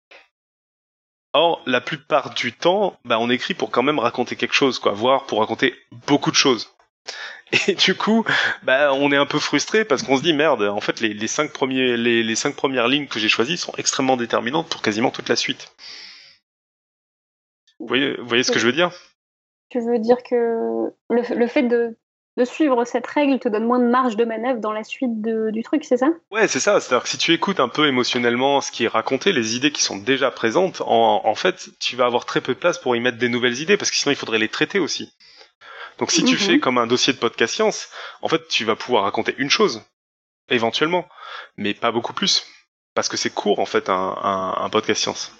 Or, la plupart du temps, bah, on écrit pour quand même raconter quelque chose, quoi, voire pour raconter beaucoup de choses. Et du coup, bah, on est un peu frustré parce qu'on se dit merde. En fait, les, cinq premiers, les, cinq premières lignes que j'ai choisies sont extrêmement déterminantes pour quasiment toute la suite. Vous voyez, vous voyez ce que je veux dire? Tu veux dire que le fait de de suivre cette règle te donne moins de marge de manœuvre dans la suite du truc, c'est ça? Ouais, c'est ça. C'est-à-dire que si tu écoutes un peu émotionnellement ce qui est raconté, les idées qui sont déjà présentes, en, fait, tu vas avoir très peu de place pour y mettre des nouvelles idées, parce que sinon il faudrait les traiter aussi. Donc si tu mhm. fais comme un dossier de podcast science, en fait, tu vas pouvoir raconter une chose, éventuellement, mais pas beaucoup plus, parce que c'est court en fait un, un podcast science.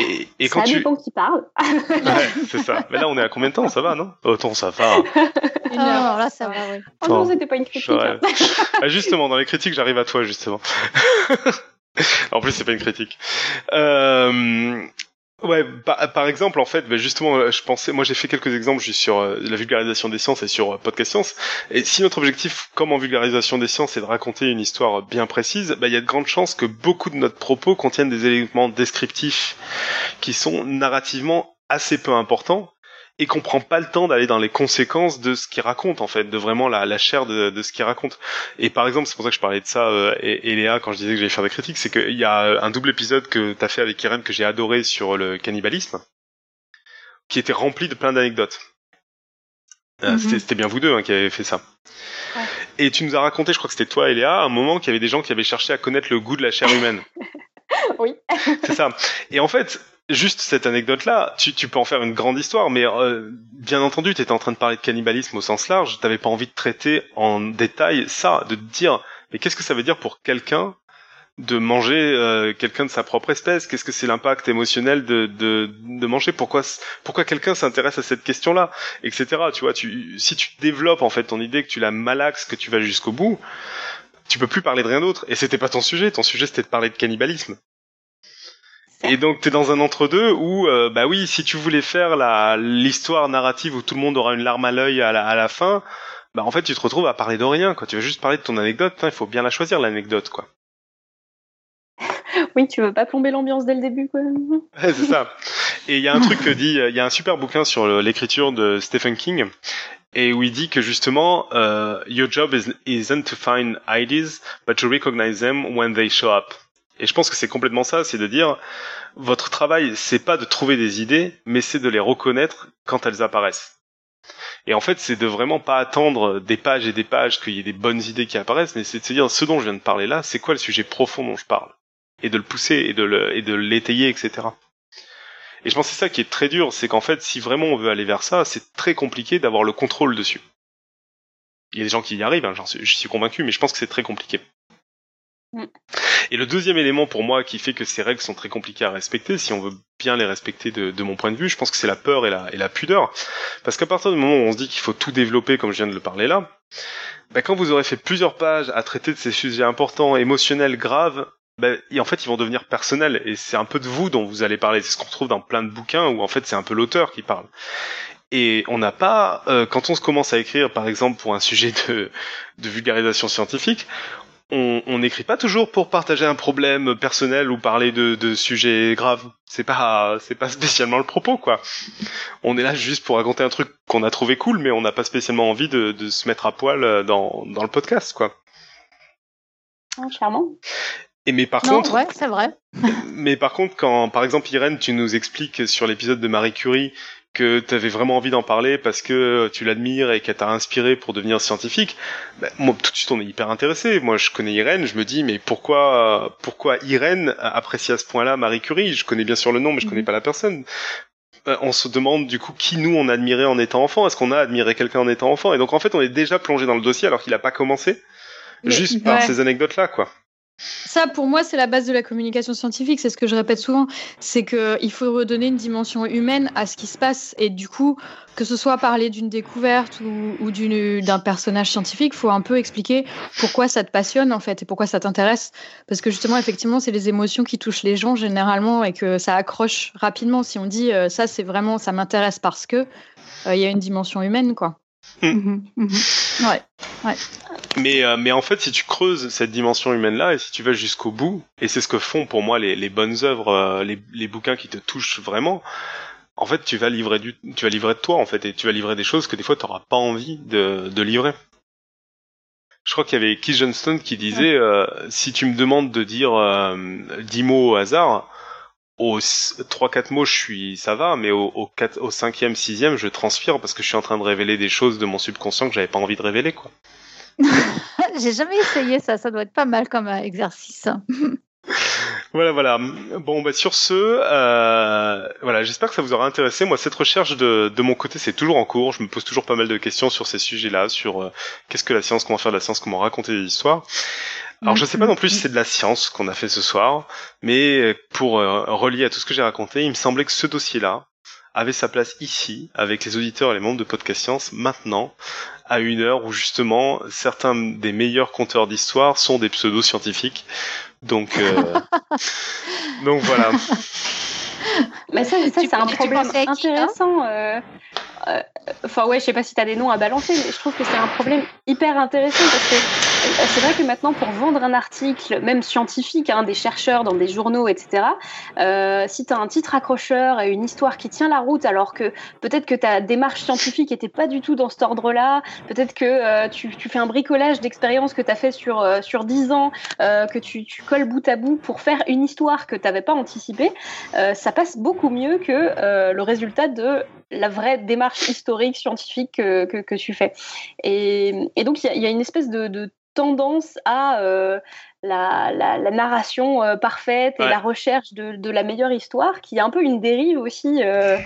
Et, et quand ça tu... dépend qui parle. ouais, c'est ça. Mais là, on est à combien de temps? Ça va, non? Autant, ça va. Une heure, là, ça va, oui. Oh non, c'était pas une critique. Hein. Ah, justement, dans les critiques, j'arrive à toi, justement. en plus, c'est pas une critique. Euh, Ouais, par, exemple, en fait, ben justement, euh, je pensais, moi j'ai fait quelques exemples sur euh, la vulgarisation des sciences et sur euh, podcast science. Et si notre objectif, comme en vulgarisation des sciences, est de raconter une histoire bien précise, ben, il y a de grandes chances que beaucoup de notre propos contiennent des éléments descriptifs qui sont narrativement assez peu importants et qu'on prend pas le temps d'aller dans les conséquences de ce qu'il raconte en fait, de vraiment la, la chair de, de ce qu'il raconte. Et par exemple, c'est pour ça que je parlais de ça euh, et, Léa quand je disais que j'allais faire des critiques, c'est qu'il y a un double épisode que t'as fait avec Irène que j'ai adoré sur le cannibalisme, qui était rempli de plein d'anecdotes. Euh, mhm. C'était bien vous deux hein, qui avez fait ça. Et tu nous as raconté, je crois que c'était toi et Léa, un moment qu'il y avait des gens qui avaient cherché à connaître le goût de la chair humaine. oui. c'est ça. Et en fait, juste cette anecdote-là, tu, tu, peux en faire une grande histoire, mais euh, bien entendu, tu étais en train de parler de cannibalisme au sens large, t'avais pas envie de traiter en détail ça, de te dire, mais qu'est-ce que ça veut dire pour quelqu'un de manger euh, quelqu'un de sa propre espèce? Qu'est-ce que c'est l'impact émotionnel de, de, de, manger? Pourquoi, pourquoi quelqu'un s'intéresse à cette question-là? Etc. Tu vois, tu, si tu développes en fait ton idée, que tu la malaxes, que tu vas jusqu'au bout, tu peux plus parler de rien d'autre. Et c'était pas ton sujet. Ton sujet c'était de parler de cannibalisme. Et donc t'es dans un entre-deux où, euh, bah oui, si tu voulais faire la l'histoire narrative où tout le monde aura une larme à l'œil à la, à la fin, bah en fait tu te retrouves à parler de rien, quoi. Tu vas juste parler de ton anecdote. Il faut bien la choisir l'anecdote, quoi. Oui, tu veux pas plomber l'ambiance dès le début, quoi. c'est ça. Et il y a un truc que dit, il y a un super bouquin sur l'écriture de Stephen King, et où il dit que justement, uh, your job is, isn't to find ideas, but to recognize them when they show up. Et je pense que c'est complètement ça, c'est de dire votre travail, c'est pas de trouver des idées, mais c'est de les reconnaître quand elles apparaissent. Et en fait, c'est de vraiment pas attendre des pages et des pages qu'il y ait des bonnes idées qui apparaissent, mais c'est de se dire ce dont je viens de parler là, c'est quoi le sujet profond dont je parle, et de le pousser et de l'étayer, etc. Et je pense que c'est ça qui est très dur, c'est qu'en fait, si vraiment on veut aller vers ça, c'est très compliqué d'avoir le contrôle dessus. Il y a des gens qui y arrivent, hein, je suis convaincu, mais je pense que c'est très compliqué. Mm. Et le deuxième élément pour moi qui fait que ces règles sont très compliquées à respecter, si on veut bien les respecter de, mon point de vue, je pense que c'est la peur et la, et la pudeur. Parce qu'à partir du moment où on se dit qu'il faut tout développer comme je viens de le parler là, bah quand vous aurez fait plusieurs pages à traiter de ces sujets importants, émotionnels, graves, bah, en fait ils vont devenir personnels et c'est un peu de vous dont vous allez parler. C'est ce qu'on retrouve dans plein de bouquins où en fait c'est un peu l'auteur qui parle. Et on n'a pas, euh, quand on se commence à écrire, par exemple, pour un sujet de, vulgarisation scientifique, on n'écrit pas toujours pour partager un problème personnel ou parler de, sujets graves. C'est pas c'est pas spécialement le propos quoi. On est là juste pour raconter un truc qu'on a trouvé cool, mais on n'a pas spécialement envie de, se mettre à poil euh, dans, dans le podcast quoi. Ah, clairement. Et mais par contre, ouais, c'est vrai. mais par contre, quand par exemple Irène, tu nous expliques sur l'épisode de Marie Curie que tu avais vraiment envie d'en parler parce que tu l'admires et qu'elle t'a inspiré pour devenir scientifique, bah, moi tout de suite on est hyper intéressé. Moi je connais Irène, je me dis mais pourquoi pourquoi Irène apprécie à ce point-là Marie Curie? Je connais bien sûr le nom mais je connais mhm. pas la personne. Euh, on se demande du coup qui nous on admirait en étant enfant? Est-ce qu'on a admiré quelqu'un en étant enfant? Et donc en fait on est déjà plongé dans le dossier alors qu'il a pas commencé. juste par ces anecdotes là quoi. Ça, pour moi, c'est la base de la communication scientifique. C'est ce que je répète souvent. C'est qu'il faut redonner une dimension humaine à ce qui se passe. Et du coup, que ce soit parler d'une découverte ou, d'un personnage scientifique, faut un peu expliquer pourquoi ça te passionne, en fait, et pourquoi ça t'intéresse. Parce que justement, effectivement, c'est les émotions qui touchent les gens généralement et que ça accroche rapidement. Si on dit euh, ça, c'est vraiment, ça m'intéresse parce que, euh, il y a une dimension humaine, quoi. Mhm, mhm. Ouais, ouais. Mais, euh, mais en fait, si tu creuses cette dimension humaine-là et si tu vas jusqu'au bout, et c'est ce que font pour moi les, les bonnes œuvres, euh, les, les bouquins qui te touchent vraiment, en fait, tu vas livrer du, tu vas livrer de toi en fait, et tu vas livrer des choses que des fois tu n'auras pas envie de, de livrer. Je crois qu'il y avait Keith Johnston qui disait euh, si tu me demandes de dire 10 mots au hasard, aux 3-4 mots je suis ça va, mais au, au, 4, au 5e, 6e je transpire parce que je suis en train de révéler des choses de mon subconscient que j'avais pas envie de révéler quoi. J'ai jamais essayé ça, ça doit être pas mal comme euh, exercice. Voilà, voilà. Bon, bah sur ce, euh, voilà, j'espère que ça vous aura intéressé. Moi, cette recherche de, de mon côté, c'est toujours en cours. Je me pose toujours pas mal de questions sur ces sujets-là, sur euh, qu'est-ce que la science, comment faire de la science, comment raconter des histoires. Alors, je sais pas non plus si c'est de la science qu'on a fait ce soir, mais pour euh, relier à tout ce que j'ai raconté, il me semblait que ce dossier-là avait sa place ici, avec les auditeurs et les membres de Podcast Science, maintenant, à une heure où justement certains des meilleurs conteurs d'histoire sont des pseudo-scientifiques. Donc, euh... donc voilà. Mais ça, ça c'est un problème intéressant. Euh, euh, enfin ouais, je sais pas si tu as des noms à balancer, mais je trouve que c'est un problème hyper intéressant parce que euh, c'est vrai que maintenant pour vendre un article, même scientifique, hein, des chercheurs dans des journaux, etc., euh, si tu as un titre accrocheur et une histoire qui tient la route, alors que peut-être que ta démarche scientifique était pas du tout dans cet ordre-là, peut-être que euh, tu, fais un bricolage d'expériences que tu as fait sur, euh, sur 10 ans, euh, que tu, tu, colles bout à bout pour faire une histoire que tu n'avais pas anticipée, ça passe beaucoup mieux que le résultat de la vraie démarche historique, scientifique que, que, que tu fais. Et, et donc, il y, y, a une espèce de, de tendance à euh, la, la, la, narration euh, parfaite et ouais. la recherche de, de, la meilleure histoire, qui est un peu une dérive aussi euh,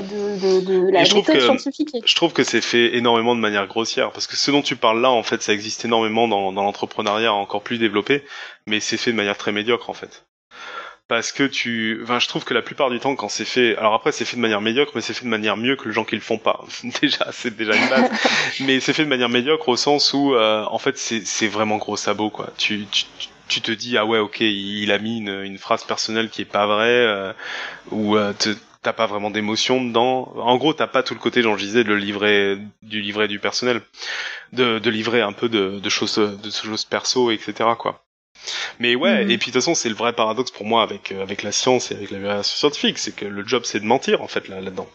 de, de, de, la méthode que, scientifique. Je trouve que c'est fait énormément de manière grossière, parce que ce dont tu parles là, en fait, ça existe énormément dans, dans l'entrepreneuriat encore plus développé, mais c'est fait de manière très médiocre, en fait parce que tu, enfin, je trouve que la plupart du temps, quand c'est fait, alors après, c'est fait de manière médiocre, mais c'est fait de manière mieux que les gens qui le font pas. déjà, c'est déjà une base. mais c'est fait de manière médiocre au sens où, euh, en fait, c'est vraiment gros sabot, quoi. Tu, tu, tu te dis, ah ouais, ok, il a mis une, une phrase personnelle qui est pas vraie, euh, ou euh, t'as pas vraiment d'émotion dedans. En gros, t'as pas tout le côté, j'en disais, de livret, du livret du personnel, de, de livrer un peu de, de choses, de choses perso, etc. quoi. Mais ouais, mmh. et puis de toute façon, c'est le vrai paradoxe pour moi avec, euh, avec la science et avec la vérification scientifique, c'est que le job, c'est de mentir, en fait, là, là-dedans.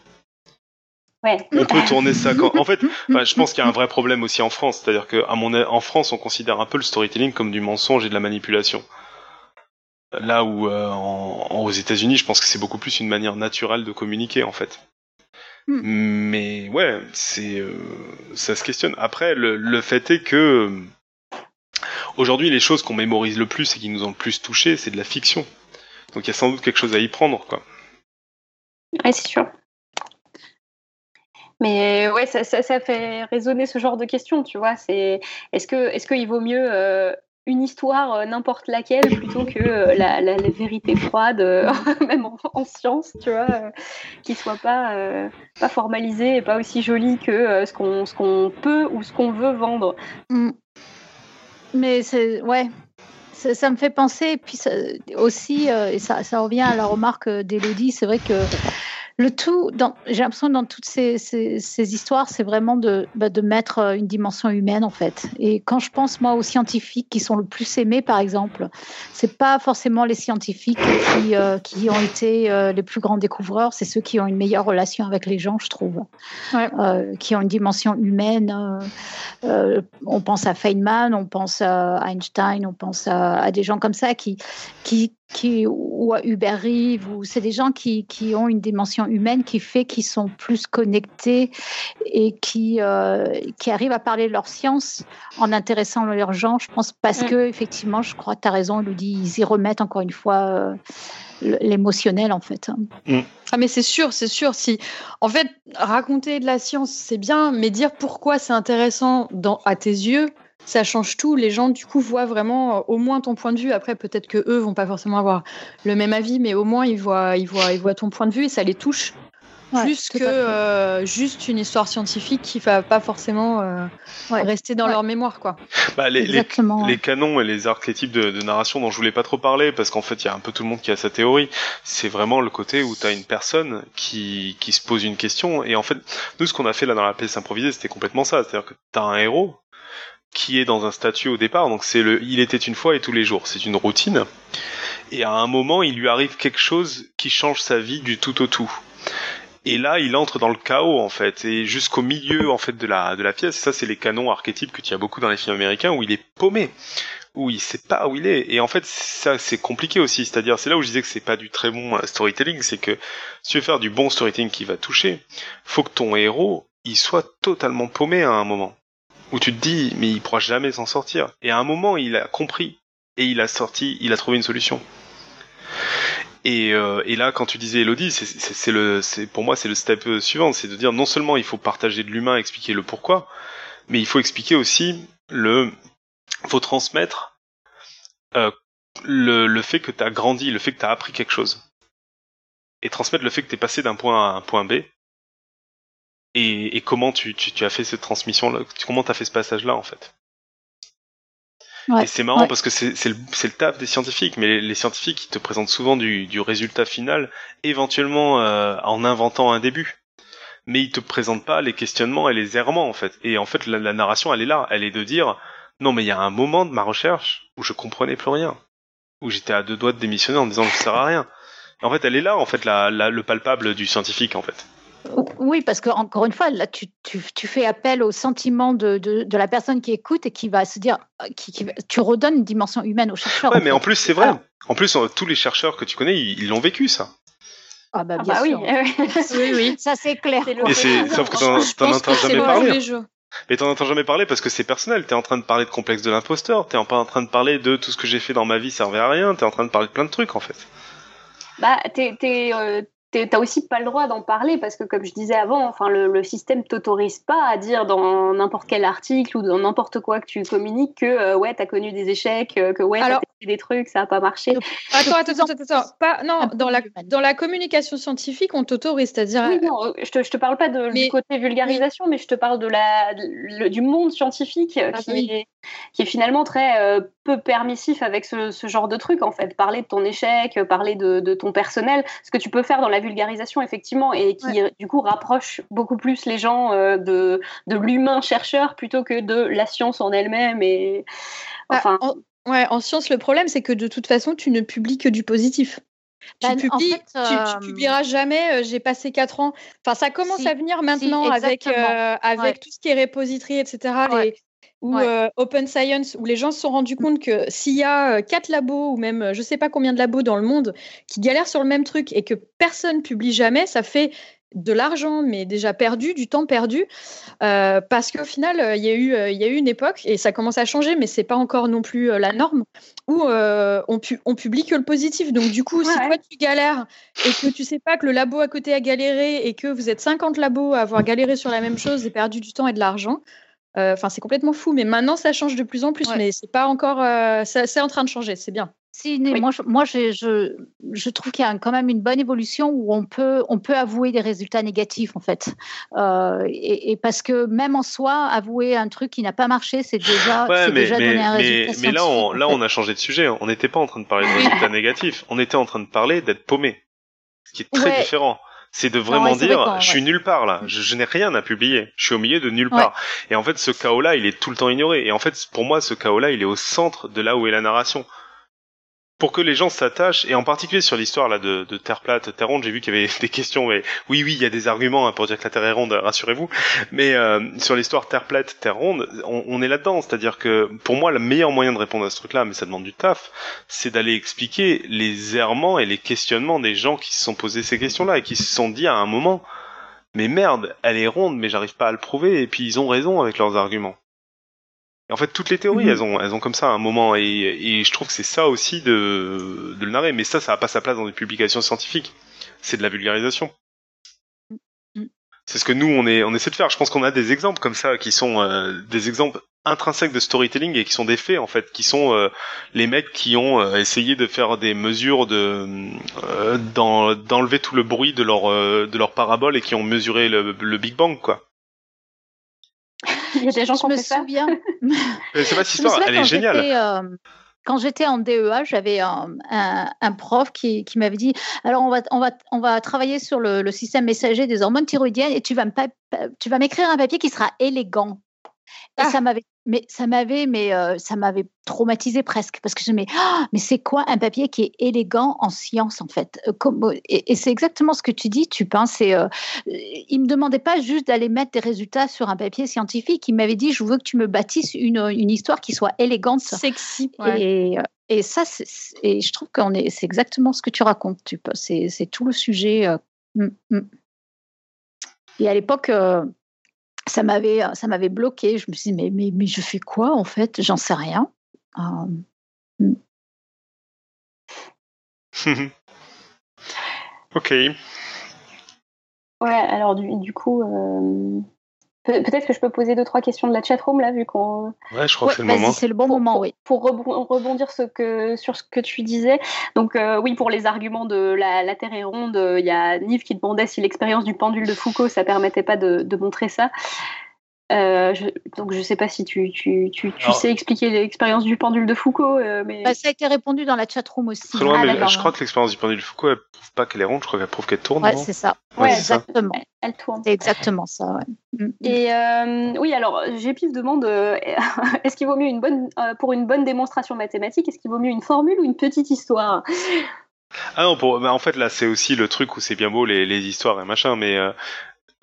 Ouais. On peut tourner ça quand. En fait, je pense qu'il y a un vrai problème aussi en France, c'est-à-dire qu'à mon en France, on considère un peu le storytelling comme du mensonge et de la manipulation. Là où euh, en, aux États-Unis, je pense que c'est beaucoup plus une manière naturelle de communiquer, en fait. Hmm. Mais ouais, c'est euh, ça se questionne. Après, le, le fait est que Aujourd'hui, les choses qu'on mémorise le plus et qui nous ont le plus touché, c'est de la fiction. Donc il y a sans doute quelque chose à y prendre, quoi. Ouais, c'est sûr. Mais ouais, ça, ça, ça, fait résonner ce genre de questions, tu vois. C'est est-ce que est-ce qu'il vaut mieux euh, une histoire euh, n'importe laquelle plutôt que euh, la, la, la, vérité froide, même en, en, science, tu vois, qui soit pas pas formalisée et pas aussi jolie que ce qu'on ce qu'on peut ou ce qu'on veut vendre. Mm. Mais c'est ouais, ça, me fait penser, puis aussi, euh, ça, ça, revient à la remarque d'Elodie, c'est vrai que le tout, j'ai l'impression dans toutes ces, ces, ces histoires, c'est vraiment de, bah, de mettre une dimension humaine en fait. Et quand je pense moi aux scientifiques qui sont le plus aimés, par exemple, c'est pas forcément les scientifiques qui, euh, qui ont été euh, les plus grands découvreurs, c'est ceux qui ont une meilleure relation avec les gens, je trouve, ouais. euh, qui ont une dimension humaine. Euh, on pense à Feynman, on pense à Einstein, on pense à, à des gens comme ça qui, qui, qui, ou à Uber ou c'est des gens qui, qui ont une dimension humaine qui fait qu'ils sont plus connectés et qui, euh, qui arrivent à parler de leur science en intéressant leurs gens. Je pense parce mm. que, effectivement, je crois que tu as raison, Elodie, ils y remettent encore une fois euh, l'émotionnel, en fait. Mm. Ah, mais c'est sûr, c'est sûr. Si, en fait, raconter de la science, c'est bien, mais dire pourquoi c'est intéressant dans, à tes yeux, ça change tout. Les gens, du coup, voient vraiment euh, au moins ton point de vue. Après, peut-être que eux vont pas forcément avoir le même avis, mais au moins ils voient, ils voient, ils voient ton point de vue et ça les touche. plus que euh, juste une histoire scientifique qui va pas forcément euh, rester dans leur mémoire quoi. Bah, les, les, les, canons et les archétypes de, de, narration dont je voulais pas trop parler parce qu'en fait il y a un peu tout le monde qui a sa théorie. C'est vraiment le côté où tu as une personne qui, qui se pose une question et en fait nous ce qu'on a fait là dans la pièce improvisée c'était complètement ça, c'est-à-dire que tu as un héros qui est dans un statut au départ. Donc c'est le il était une fois et tous les jours, c'est une routine. Et à un moment il lui arrive quelque chose qui change sa vie du tout au tout. Et là, il entre dans le chaos en fait, et jusqu'au milieu en fait de la de la pièce. Ça, c'est les canons archétypes que tu as beaucoup dans les films américains où il est paumé, où il sait pas où il est. Et en fait, ça c'est compliqué aussi. C'est-à-dire, c'est là où je disais que c'est pas du très bon euh, storytelling, c'est que si tu veux faire du bon storytelling qui va toucher, faut que ton héros il soit totalement paumé à un moment où tu te dis mais il pourra jamais s'en sortir. Et à un moment, il a compris et il a sorti, il a trouvé une solution. Et, euh, et, là, quand tu disais Elodie, c'est le, pour moi c'est le step euh, suivant, c'est de dire non seulement il faut partager de l'humain, expliquer le pourquoi, mais il faut expliquer aussi le, faut transmettre euh, le, le fait que tu as grandi, le fait que tu as appris quelque chose, et transmettre le fait que tu passé d'un point A à un point B. Et, et comment tu, tu, tu, as fait cette transmission là, comment tu as fait ce passage là en fait? Et c'est marrant parce que c'est le, le taf des scientifiques, mais les, scientifiques ils te présentent souvent du, du résultat final, éventuellement euh, en inventant un début. Mais ils te présentent pas les questionnements et les errements en fait. Et en fait la, la narration elle est là, elle est de dire non mais il y a un moment de ma recherche où je comprenais plus rien, où j'étais à deux doigts de démissionner en disant je sers à rien. Et en fait elle est là en fait la, la, le palpable du scientifique en fait. Oui, parce que encore une fois, là, tu, tu, tu fais appel au sentiment de, de, de, la personne qui écoute et qui va se dire, qui, qui tu redonnes une dimension humaine aux chercheurs. Ouais, mais en plus, c'est vrai. En plus, tous les chercheurs que tu connais, ils l'ont vécu, ça. Ah bah, ah bien ah sûr. Oui. oui, oui, ça c'est clair. Et c'est, sauf que t'en entends jamais parler. Mais t'en entends jamais parler parce que c'est personnel. T'es en train de parler de complexe de l'imposteur. T'es pas en train de parler de tout ce que j'ai fait dans ma vie servait à rien. T'es en train de parler de plein de trucs en fait. Bah, t'es, t'es, euh, t'as aussi pas le droit d'en parler parce que comme je disais avant, enfin le, le système t'autorise pas à dire dans n'importe quel article ou dans n'importe quoi que tu communiques que euh, ouais t'as connu des échecs, euh, que ouais des trucs, ça a pas marché. Attends, attends, attends, attends, pas non dans la dans la communication scientifique on t'autorise, c'est-à-dire. Oui non, euh, je te je te parle pas de, du côté vulgarisation, mais je te parle de la du monde scientifique ah qui est qui est finalement très peu permissif avec ce, ce, genre de truc en fait. Parler de ton échec, parler de, de ton personnel, ce que tu peux faire dans la vulgarisation, effectivement, et qui, du coup, rapproche beaucoup plus les gens euh, de, de l'humain chercheur plutôt que de la science en elle-même. Et... Bah, enfin... en, ouais, en science, le problème, c'est que de toute façon, tu ne publies que du positif. Tu, bah, publies, tu, euh, publieras jamais. Euh, j'ai passé quatre ans. Enfin, ça commence à venir maintenant avec avec tout ce qui est repository, etc. Les, ou euh, Open Science, où les gens se sont rendus compte que s'il y a euh, quatre labos ou même euh, je sais pas combien de labos dans le monde qui galèrent sur le même truc et que personne publie jamais, ça fait de l'argent, mais déjà perdu, du temps perdu, euh, parce qu'au final, il y, a eu, il y a eu une époque, et ça commence à changer, mais c'est pas encore non plus la norme, où euh, on, pu, on, publie que le positif. Donc du coup, si toi tu galères et que tu sais pas que le labo à côté a galéré et que vous êtes 50 labos à avoir galéré sur la même chose et perdu du temps et de l'argent, euh, enfin, c'est complètement fou, mais maintenant ça change de plus en plus. Mais c'est pas encore, euh, c'est en train de changer, c'est bien. Si, moi, je, moi je, je, je, trouve qu'il y a quand même une bonne évolution où on peut, on peut avouer des résultats négatifs en fait, euh, et, et, parce que même en soi, avouer un truc qui n'a pas marché, c'est déjà, ouais, mais, déjà mais, donner un mais, résultat. Mais là, on, là, on a changé de sujet. On n'était pas en train de parler de résultats négatifs. On était en train de parler d'être paumé, ce qui est très Ouais. différent. C'est de vraiment dire, vrai je suis nulle part là, je, je n'ai rien à publier, je suis au milieu de nulle part. Et en fait, ce chaos-là, il est tout le temps ignoré. Et en fait, pour moi, ce chaos-là, il est au centre de là où est la narration. Pour que les gens s'attachent, et en particulier sur l'histoire là de, Terre plate, Terre ronde, j'ai vu qu'il y avait des questions, oui, oui, il y a des arguments hein, pour dire que la Terre est ronde, rassurez-vous. Mais euh, sur l'histoire Terre plate, Terre ronde, on, on est là-dedans. C'est-à-dire que pour moi, le meilleur moyen de répondre à ce truc-là, mais ça demande du taf, c'est d'aller expliquer les errements et les questionnements des gens qui se sont posés ces questions-là et qui se sont dit à un moment, mais merde, elle est ronde, mais j'arrive pas à le prouver. Et puis ils ont raison avec leurs arguments. Et en fait, toutes les théories, Mhm. elles ont, elles ont comme ça un moment, et, et je trouve que c'est ça aussi de, de le narrer. Mais ça, ça n'a pas sa place dans des publications scientifiques. C'est de la vulgarisation. Mhm. C'est ce que nous, on, est, on essaie de faire. Je pense qu'on a des exemples comme ça qui sont euh, des exemples intrinsèques de storytelling et qui sont des faits en fait, qui sont euh, les mecs qui ont euh, essayé de faire des mesures de euh, d'enlever tout le bruit de leur de leur parabole et qui ont mesuré le, le Big Bang quoi. Il y a des gens qui me ça. souviens. c'est pas cette histoire, elle est géniale quand j'étais en DEA, j'avais un, un, prof qui, qui m'avait dit alors on va, on va, on va travailler sur le, le, système messager des hormones thyroïdiennes et tu vas m'écrire un papier qui sera élégant. Et ah. ça m'avait, mais ça m'avait, mais euh, ça m'avait traumatisé presque parce que je me mais, oh, mais c'est quoi un papier qui est élégant en science en fait? Euh, Comme, Et, c'est exactement ce que tu dis. Tu penses, et, euh, il me demandait pas juste d'aller mettre des résultats sur un papier scientifique. Il m'avait dit, je veux que tu me bâtisses une, une histoire qui soit élégante, sexy. Et, et ça, et je trouve qu'on est, c'est exactement ce que tu racontes. Tu c'est, c'est tout le sujet. Hum, hum. Et à l'époque ça m'avait ça m'avait bloqué. Je me suis dit mais, mais, mais je fais quoi en fait? J'en sais rien. Hmm. ok. Ouais, alors du, du coup, euh, peut-être que je peux poser deux trois questions de la chatroom là, vu qu'on. Ouais, je crois que c'est le moment. C'est le bon moment, oui. Pour rebondir ce que, sur ce que tu disais, donc euh, oui, pour les arguments de la, la Terre est ronde, il y a Nive qui demandait si l'expérience du pendule de Foucault, ça permettait pas de, de montrer ça. Euh, je, donc je sais pas si tu, tu, tu, tu sais expliquer l'expérience du pendule de Foucault, euh, mais bah, ça a été répondu dans la chatroom aussi. Loin, ah, je crois que l'expérience du pendule de Foucault, elle prouve pas qu'elle est ronde, je crois qu'elle prouve qu'elle tourne. Ouais, c'est ça. Ouais, exactement. Elle, tourne. C'est exactement ça. Mm. Et euh, oui, alors GPIF demande euh, est-ce qu'il vaut mieux une bonne pour une bonne démonstration mathématique, est-ce qu'il vaut mieux une formule ou une petite histoire? Ah non, pour, bah en fait là c'est aussi le truc où c'est bien beau les, les histoires et machin, mais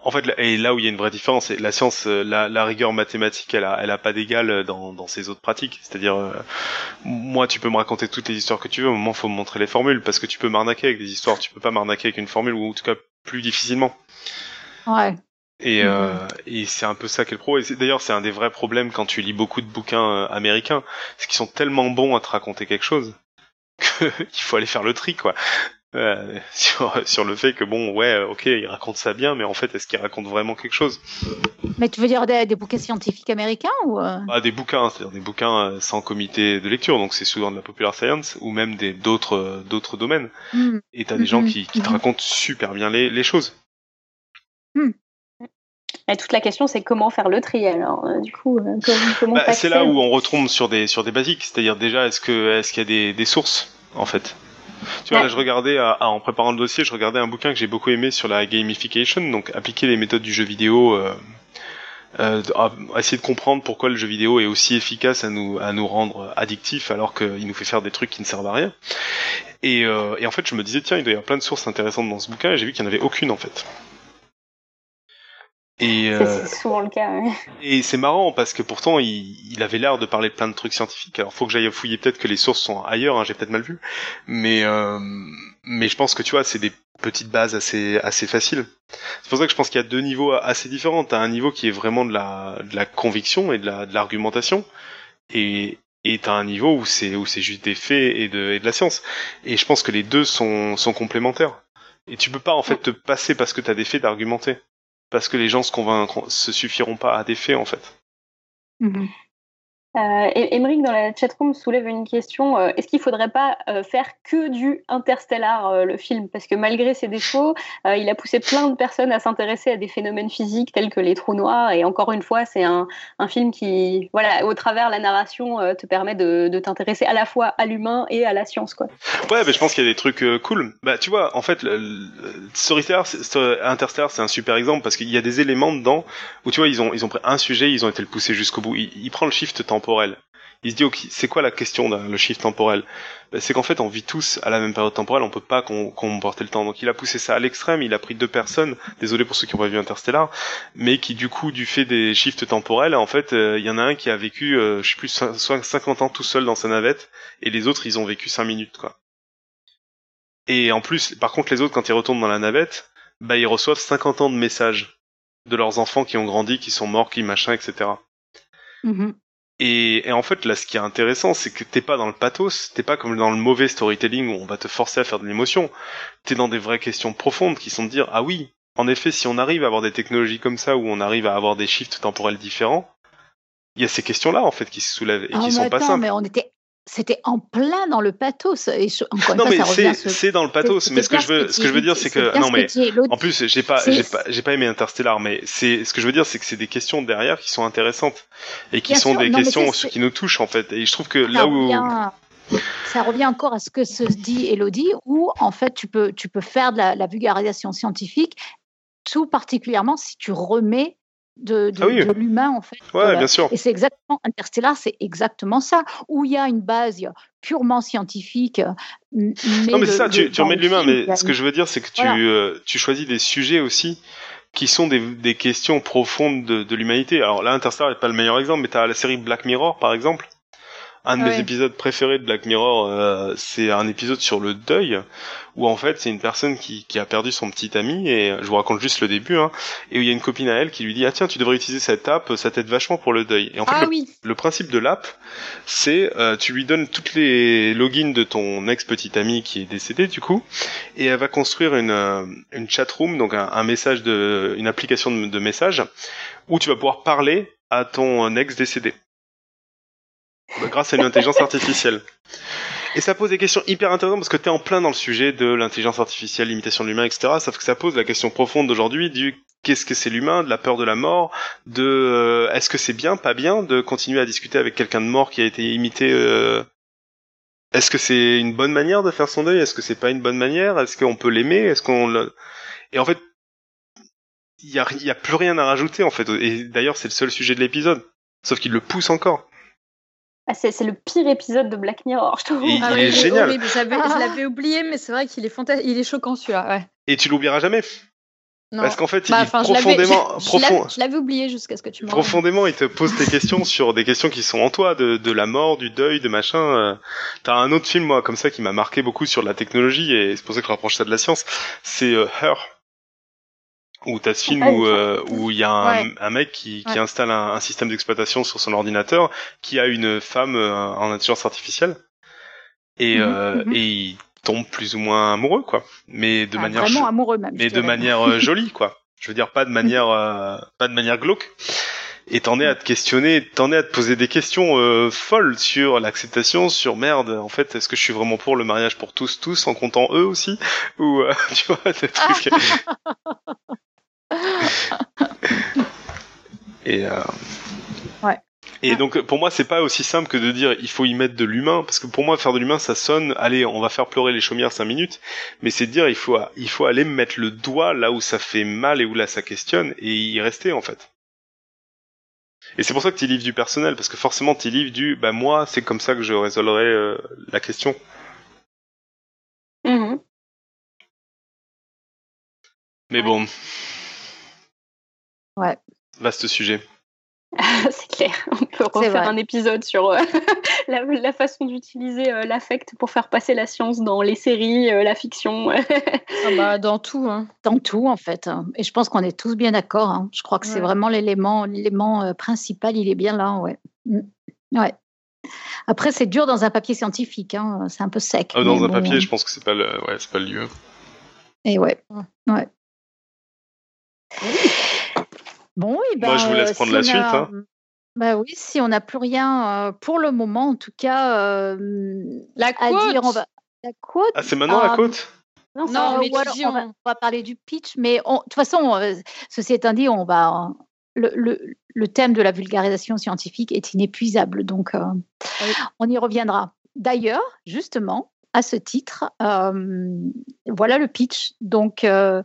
en fait, et là où il y a une vraie différence, c'est la science, euh, la, la, rigueur mathématique, elle a, elle a pas d'égal dans, dans ses autres pratiques. C'est-à-dire, euh, moi, tu peux me raconter toutes les histoires que tu veux, au moment faut me montrer les formules, parce que tu peux m'arnaquer avec des histoires, tu peux pas m'arnaquer avec une formule, ou en tout cas plus difficilement. Ouais. Et, euh, mm-hmm. et c'est un peu ça qu'est le pro. Et d'ailleurs, c'est un des vrais problèmes quand tu lis beaucoup de bouquins américains, c'est qu'ils sont tellement bons à te raconter quelque chose qu'il faut aller faire le tri, quoi. Euh, sur, sur le fait que bon ouais ok il raconte ça bien mais en fait est-ce qu'il raconte vraiment quelque chose? Mais tu veux dire des, bouquins scientifiques américains ou euh? ah, des bouquins c'est-à-dire des bouquins euh, sans comité de lecture donc c'est souvent de la popular science ou même des d'autres d'autres domaines hmm. et t'as des gens hmm. qui, qui te hmm. racontent super bien les, les choses Et toute la question, c'est comment faire le tri. Alors, du coup, comment, bah, C'est là où on retombe sur des sur des basiques, c'est-à-dire déjà, est-ce que est-ce qu'il y a des, des sources en fait? Tu vois, là, je regardais, en préparant le dossier, je regardais un bouquin que j'ai beaucoup aimé sur la gamification, donc appliquer les méthodes du jeu vidéo, euh, euh, essayer de comprendre pourquoi le jeu vidéo est aussi efficace à nous, à nous rendre addictifs alors qu'il nous fait faire des trucs qui ne servent à rien. Et, euh, et en fait, je me disais, tiens, il doit y avoir plein de sources intéressantes dans ce bouquin, et j'ai vu qu'il n'y en avait aucune en fait. Et euh, c'est souvent le cas. Et c'est marrant parce que pourtant il, il avait l'air de parler plein de trucs scientifiques. Alors faut que j'aille fouiller peut-être que les sources sont ailleurs. Hein, J'ai peut-être mal vu, mais euh, mais je pense que tu vois c'est des petites bases assez assez faciles. C'est pour ça que je pense qu'il y a deux niveaux assez différents. T'as un niveau qui est vraiment de la de la conviction et de la de l'argumentation, et et t'as un niveau où c'est où c'est juste des faits et de et de la science. Et je pense que les deux sont sont complémentaires. Et tu peux pas en fait te passer parce que t'as des faits d'argumenter parce que les gens se convaincront, se suffiront pas à des faits en fait. Mhm. Euh, Emmerich dans la chatroom soulève une question. Euh, est-ce qu'il ne faudrait pas euh, faire que du Interstellar, euh, le film? Parce que malgré ses défauts, il a poussé plein de personnes à s'intéresser à des phénomènes physiques tels que les trous noirs. Et encore une fois, c'est un, film qui, voilà, au travers la narration, te permet de, t'intéresser à la fois à l'humain et à la science. Ouais, mais je pense qu'il y a des trucs cool. Bah, tu vois, en fait, Interstellar, c'est un super exemple parce qu'il y a des éléments dedans où tu vois, ils ont, ils ont pris un sujet, ils ont été le pousser jusqu'au bout. Il, prend le shift il se dit, ok, c'est quoi la question le shift temporel? Ben, C'est qu'en fait, on vit tous à la même période temporelle, on peut pas comporter le temps. Donc il a poussé ça à l'extrême, il a pris deux personnes, désolé pour ceux qui ont pas vu Interstellar, mais qui du coup, du fait des shifts temporels, en fait, euh, il y en a un qui a vécu, euh, je sais plus, 50 ans tout seul dans sa navette, et les autres, ils ont vécu 5 minutes, quoi. Et en plus, par contre, les autres, quand ils retournent dans la navette, bah, ils reçoivent 50 ans de messages de leurs enfants qui ont grandi, qui sont morts, qui machin, etc. Et, en fait, là, ce qui est intéressant, c'est que t'es pas dans le pathos, t'es pas comme dans le mauvais storytelling où on va te forcer à faire de l'émotion. T'es dans des vraies questions profondes qui sont de dire, ah oui, en effet, si on arrive à avoir des technologies comme ça, où on arrive à avoir des shifts temporels différents, il y a ces questions-là en fait qui se soulèvent et Ah, qui sont pas simples. mais on était, c'était en plein dans le pathos. Et je- encore une Non fois, mais c'est ce- c'est dans le pathos, mais ce que je veux ce que je veux dire c'est que non mais en plus j'ai pas j'ai pas j'ai pas aimé Interstellar, mais c'est ce que je veux dire c'est que c'est des questions derrière qui sont intéressantes et qui Bien sont sûr, des non, questions qui nous touchent en fait. Et je trouve que ça là où revient, ça revient encore à ce que se dit Elodie, où en fait tu peux, tu peux faire de la, la vulgarisation scientifique, tout particulièrement si tu remets de, de, Ah oui. de l'humain en fait. ouais Voilà. bien sûr. Et c'est exactement Interstellar, c'est exactement ça, où il y a une base purement scientifique. Mais Non mais c'est ça, tu, tu remets de l'humain, mais a ce que je veux dire c'est que tu euh, tu choisis des sujets aussi qui sont des, des questions profondes de, de l'humanité. Alors là, Interstellar n'est pas le meilleur exemple, mais t'as la série Black Mirror par exemple. Un de mes épisodes préférés de Black Mirror, euh, c'est un épisode sur le deuil, où en fait c'est une personne qui, qui a perdu son petit ami, et je vous raconte juste le début, hein, et où il y a une copine à elle qui lui dit ah tiens tu devrais utiliser cette app, ça t'aide vachement pour le deuil. Et en fait Ah le, oui. le principe de l'app, c'est euh, tu lui donnes toutes les logins de ton ex petit ami qui est décédé du coup, et elle va construire une euh, une chat room, donc un, un message de une application de, de message où tu vas pouvoir parler à ton ex décédé grâce à une intelligence artificielle. Et ça pose des questions hyper intéressantes parce que tu es en plein dans le sujet de l'intelligence artificielle, l'imitation de l'humain, etc. Sauf que ça pose la question profonde d'aujourd'hui du qu'est-ce que c'est l'humain, de la peur de la mort, de euh, est-ce que c'est bien, pas bien de continuer à discuter avec quelqu'un de mort qui a été imité. euh, Est-ce que c'est une bonne manière de faire son deuil? Est-ce que c'est pas une bonne manière? Est-ce qu'on peut l'aimer? Est-ce qu'on. Et en fait, il y a, y a plus rien à rajouter en fait. Et d'ailleurs, c'est le seul sujet de l'épisode. Sauf qu'il le pousse encore. Ah, c'est c'est le pire épisode de Black Mirror, je trouve. Et- Ah il est génial. horrible. Je l'avais oublié, mais c'est vrai qu'il est fantastique. Il est choquant celui-là. Ouais. Et tu l'oublieras jamais. Non. Parce qu'en fait, Bah, il profondément, je- je l'avais- profond, je l'avais oublié jusqu'à ce que tu me profondément, il te pose des questions sur des questions qui sont en toi, de, de la mort, du deuil, de machin. euh. T'as un autre film, moi, comme ça, qui m'a marqué beaucoup sur la technologie, et c'est pour ça que je rapproche ça de la science, c'est euh, Her. Où t'as ce film Ah, où euh, où il y a un, Ouais. un mec qui, qui Ouais. installe un, un système d'exploitation sur son ordinateur, qui a une femme euh, en intelligence artificielle, et, Mhm, euh, mhm. et il tombe plus ou moins amoureux, quoi. Mais de Ah, manière vraiment amoureux même. mais de manière euh, jolie quoi. Je veux dire pas de manière euh, pas de manière glauque. Et t'en es à te questionner, t'en es à te poser des questions euh, folles sur l'acceptation, sur merde. En fait, est-ce que je suis vraiment pour le mariage pour tous, tous, en comptant eux aussi, ou euh, tu vois des trucs. Et euh, Ouais. Et donc pour moi c'est pas aussi simple que de dire il faut y mettre de l'humain parce que pour moi faire de l'humain ça sonne allez on va faire pleurer les chaumières cinq minutes mais c'est de dire il faut il faut aller mettre le doigt là où ça fait mal et où là ça questionne et y rester en fait. Et c'est pour ça que tu livres du personnel parce que forcément tu livres du bah moi c'est comme ça que je résolverai euh, la question. Mhm. Mais bon. Ouais. Vaste sujet. c'est clair. On peut refaire un épisode sur euh, la, la façon d'utiliser euh, l'affect pour faire passer la science dans les séries, euh, la fiction. Ah bah, dans tout. Hein. dans tout en fait. hein. Et je pense qu'on est tous bien d'accord. hein. Je crois que c'est vraiment l'élément, l'élément euh, principal. Il est bien là, ouais. Mm. Ouais. Après, c'est dur dans un papier scientifique. hein. C'est un peu sec. Ah, dans un bon, papier je pense que c'est pas le ouais c'est pas le lieu. Et ouais. Ouais. Bon, et ben, Moi, je vous laisse euh, prendre si la suite, a- hein. Bah oui, si on n'a plus rien euh, pour le moment, en tout cas, euh, La à quote dire, on va. La quote Ah c'est maintenant la côte. Non, Non, Euh, mais on, va, on- on va parler du pitch, mais on- de toute façon, euh, ceci étant dit, on va, le, le- le thème de la vulgarisation scientifique est inépuisable, donc euh, Oui. on y reviendra. D'ailleurs, justement, à ce titre, euh, voilà le pitch. Donc, euh,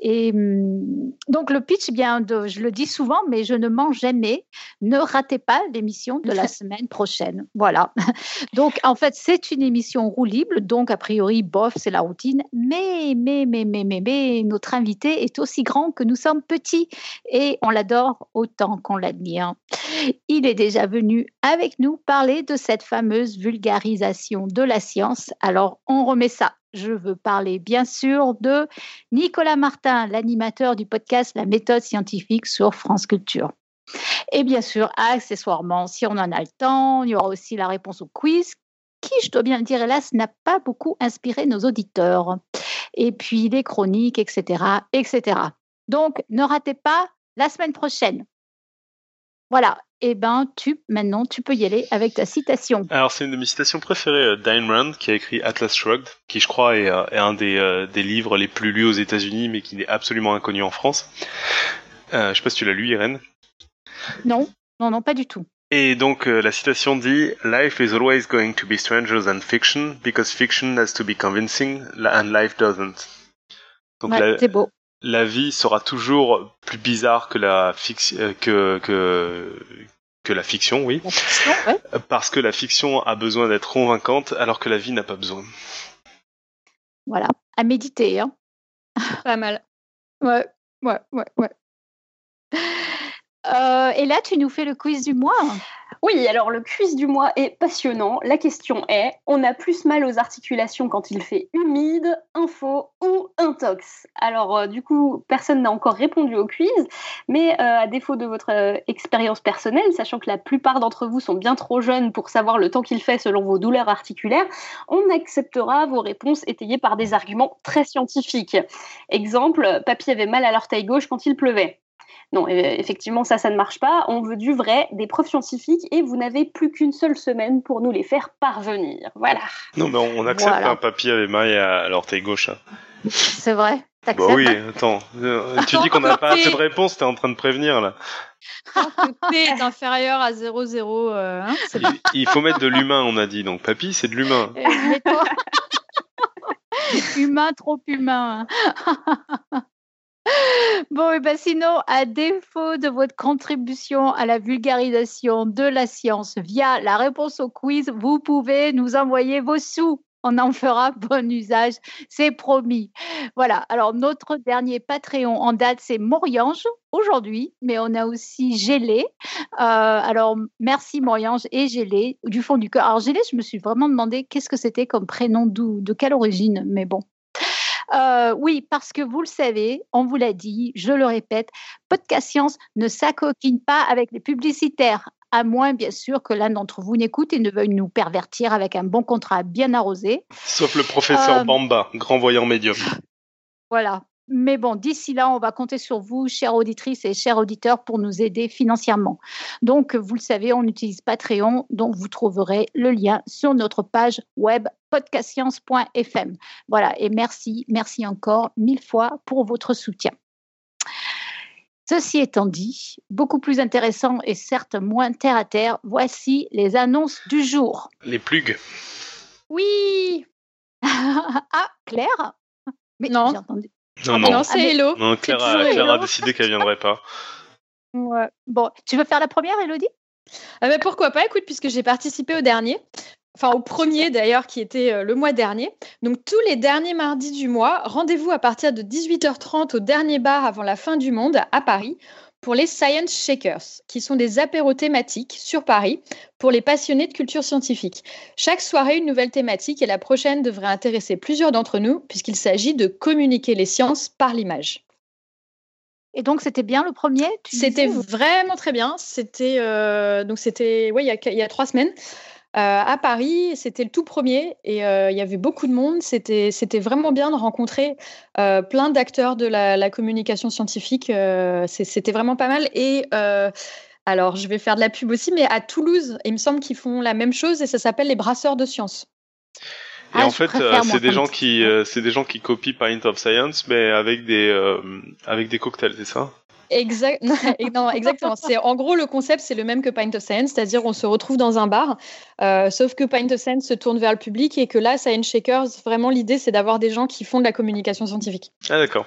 et, donc le pitch, eh bien, de, je le dis souvent, mais je ne mens jamais. Ne ratez pas l'émission de la semaine prochaine. Voilà. Donc, en fait, c'est une émission roulible. Donc, a priori, bof, c'est la routine. Mais, mais, mais, mais, mais, mais, notre invité est aussi grand que nous sommes petits et on l'adore autant qu'on l'admire. Il est déjà venu avec nous parler de cette fameuse vulgarisation de la science. Alors, on remet ça. Je veux parler bien sûr de Nicolas Martin, l'animateur du podcast La méthode scientifique sur France Culture. Et bien sûr, accessoirement, si on en a le temps, il y aura aussi la réponse au quiz qui, je dois bien le dire, hélas, n'a pas beaucoup inspiré nos auditeurs. Et puis les chroniques, etc., etc. Donc, ne ratez pas la semaine prochaine. Voilà. Eh ben, tu, maintenant, tu peux y aller avec ta citation. Alors, c'est une de mes citations préférées, euh, d'Ayn Rand, qui a écrit Atlas Shrugged, qui, je crois, est, euh, un des, des, livres les plus lus aux États-Unis, mais qui est absolument inconnu en France. Euh, je sais pas si tu l'as lu, Irène. Non, non, non, pas du tout. Et donc la citation dit Life is always going to be stranger than fiction because fiction has to be convincing and life doesn't. Donc c'est beau la vie sera toujours plus bizarre que la fiction, euh, que, que, que la fiction, oui. Parce que la fiction a besoin d'être convaincante alors que la vie n'a pas besoin. Voilà, à méditer. Hein. Pas mal. Ouais, ouais, ouais, ouais. Euh, et là, tu nous fais le quiz du mois. Oui, alors le quiz du mois est passionnant. La question est on a plus mal aux articulations quand il fait humide, info ou intox? Alors, euh, du coup, personne n'a encore répondu au quiz, mais euh, à défaut de votre euh, expérience personnelle, sachant que la plupart d'entre vous sont bien trop jeunes pour savoir le temps qu'il fait selon vos douleurs articulaires, on acceptera vos réponses étayées par des arguments très scientifiques. Exemple papy avait mal à l'orteil gauche quand il pleuvait. Non, effectivement, ça, ça ne marche pas. On veut du vrai, des preuves scientifiques, et vous n'avez plus qu'une seule semaine pour nous les faire parvenir. Voilà. Non, mais on accepte un papier avec maille à l'orteil gauche. Hein. C'est vrai. Bah oui, attends. Euh, tu dis qu'on n'a pas assez de réponses, t'es en train de prévenir là. P est inférieur à 0,0. Euh, hein, il, faut mettre de l'humain, on a dit. Donc, papy, c'est de l'humain. humain, trop humain. Bon, et ben sinon, à défaut de votre contribution à la vulgarisation de la science via la réponse au quiz, vous pouvez nous envoyer vos sous. On en fera bon usage, c'est promis. Voilà, alors notre dernier Patreon en date, c'est Moriange aujourd'hui, mais on a aussi Gélé. Euh, alors, merci Moriange et Gélé, du fond du cœur. Alors, Gélé, je me suis vraiment demandé qu'est-ce que c'était comme prénom, de quelle origine, mais bon, euh, oui, parce que vous le savez, on vous l'a dit, je le répète, Podcast Science ne s'acoquine pas avec les publicitaires, à moins bien sûr que l'un d'entre vous n'écoute et ne veuille nous pervertir avec un bon contrat bien arrosé. Sauf le professeur euh, Bamba, grand voyant médium. Voilà, mais bon, d'ici là, on va compter sur vous, chères auditrices et chers auditeurs, pour nous aider financièrement. Donc, vous le savez, on utilise Patreon, donc vous trouverez le lien sur notre page web podcastscience.fm. Voilà, et merci, merci encore mille fois pour votre soutien. Ceci étant dit, beaucoup plus intéressant et certes moins terre à terre, voici les annonces du jour. Les plugs. Oui. ah, Claire? Mais non. J'ai entendu. Non, non. c'est Hello. Non, Claire, a, décidé qu'elle viendrait pas. Ouais. Bon, tu veux faire la première, Elodie? Ah ben Pourquoi pas, écoute, puisque j'ai participé au dernier. Enfin, au premier d'ailleurs, qui était euh, le mois dernier. Donc, tous les derniers mardis du mois, rendez-vous à partir de 18h30 au dernier bar avant la fin du monde à Paris pour les Science Shakers, qui sont des apéros thématiques sur Paris pour les passionnés de culture scientifique. Chaque soirée, une nouvelle thématique et la prochaine devrait intéresser plusieurs d'entre nous puisqu'il s'agit de communiquer les sciences par l'image. Et donc c'était bien le premier C'était vraiment très bien. C'était euh, donc c'était ouais, il y, a trois semaines. Euh, à Paris, c'était le tout premier et euh, il y avait beaucoup de monde. C'était, c'était vraiment bien de rencontrer euh, plein d'acteurs de la, communication scientifique. c'était vraiment pas mal. Et alors, je vais faire de la pub aussi, mais à Toulouse, il me semble qu'ils font la même chose et ça s'appelle les brasseurs de science. Et ah, en fait, c'est des gens qui, c'est des gens qui copient Pint of Science, mais avec des, avec des cocktails, c'est ça? Exact, non, exactement. C'est en gros le concept, c'est le même que Pint of Science, c'est-à-dire on se retrouve dans un bar, euh, sauf que Pint of Science se tourne vers le public et que là, Science Shakers, vraiment l'idée, c'est d'avoir des gens qui font de la communication scientifique. Ah d'accord.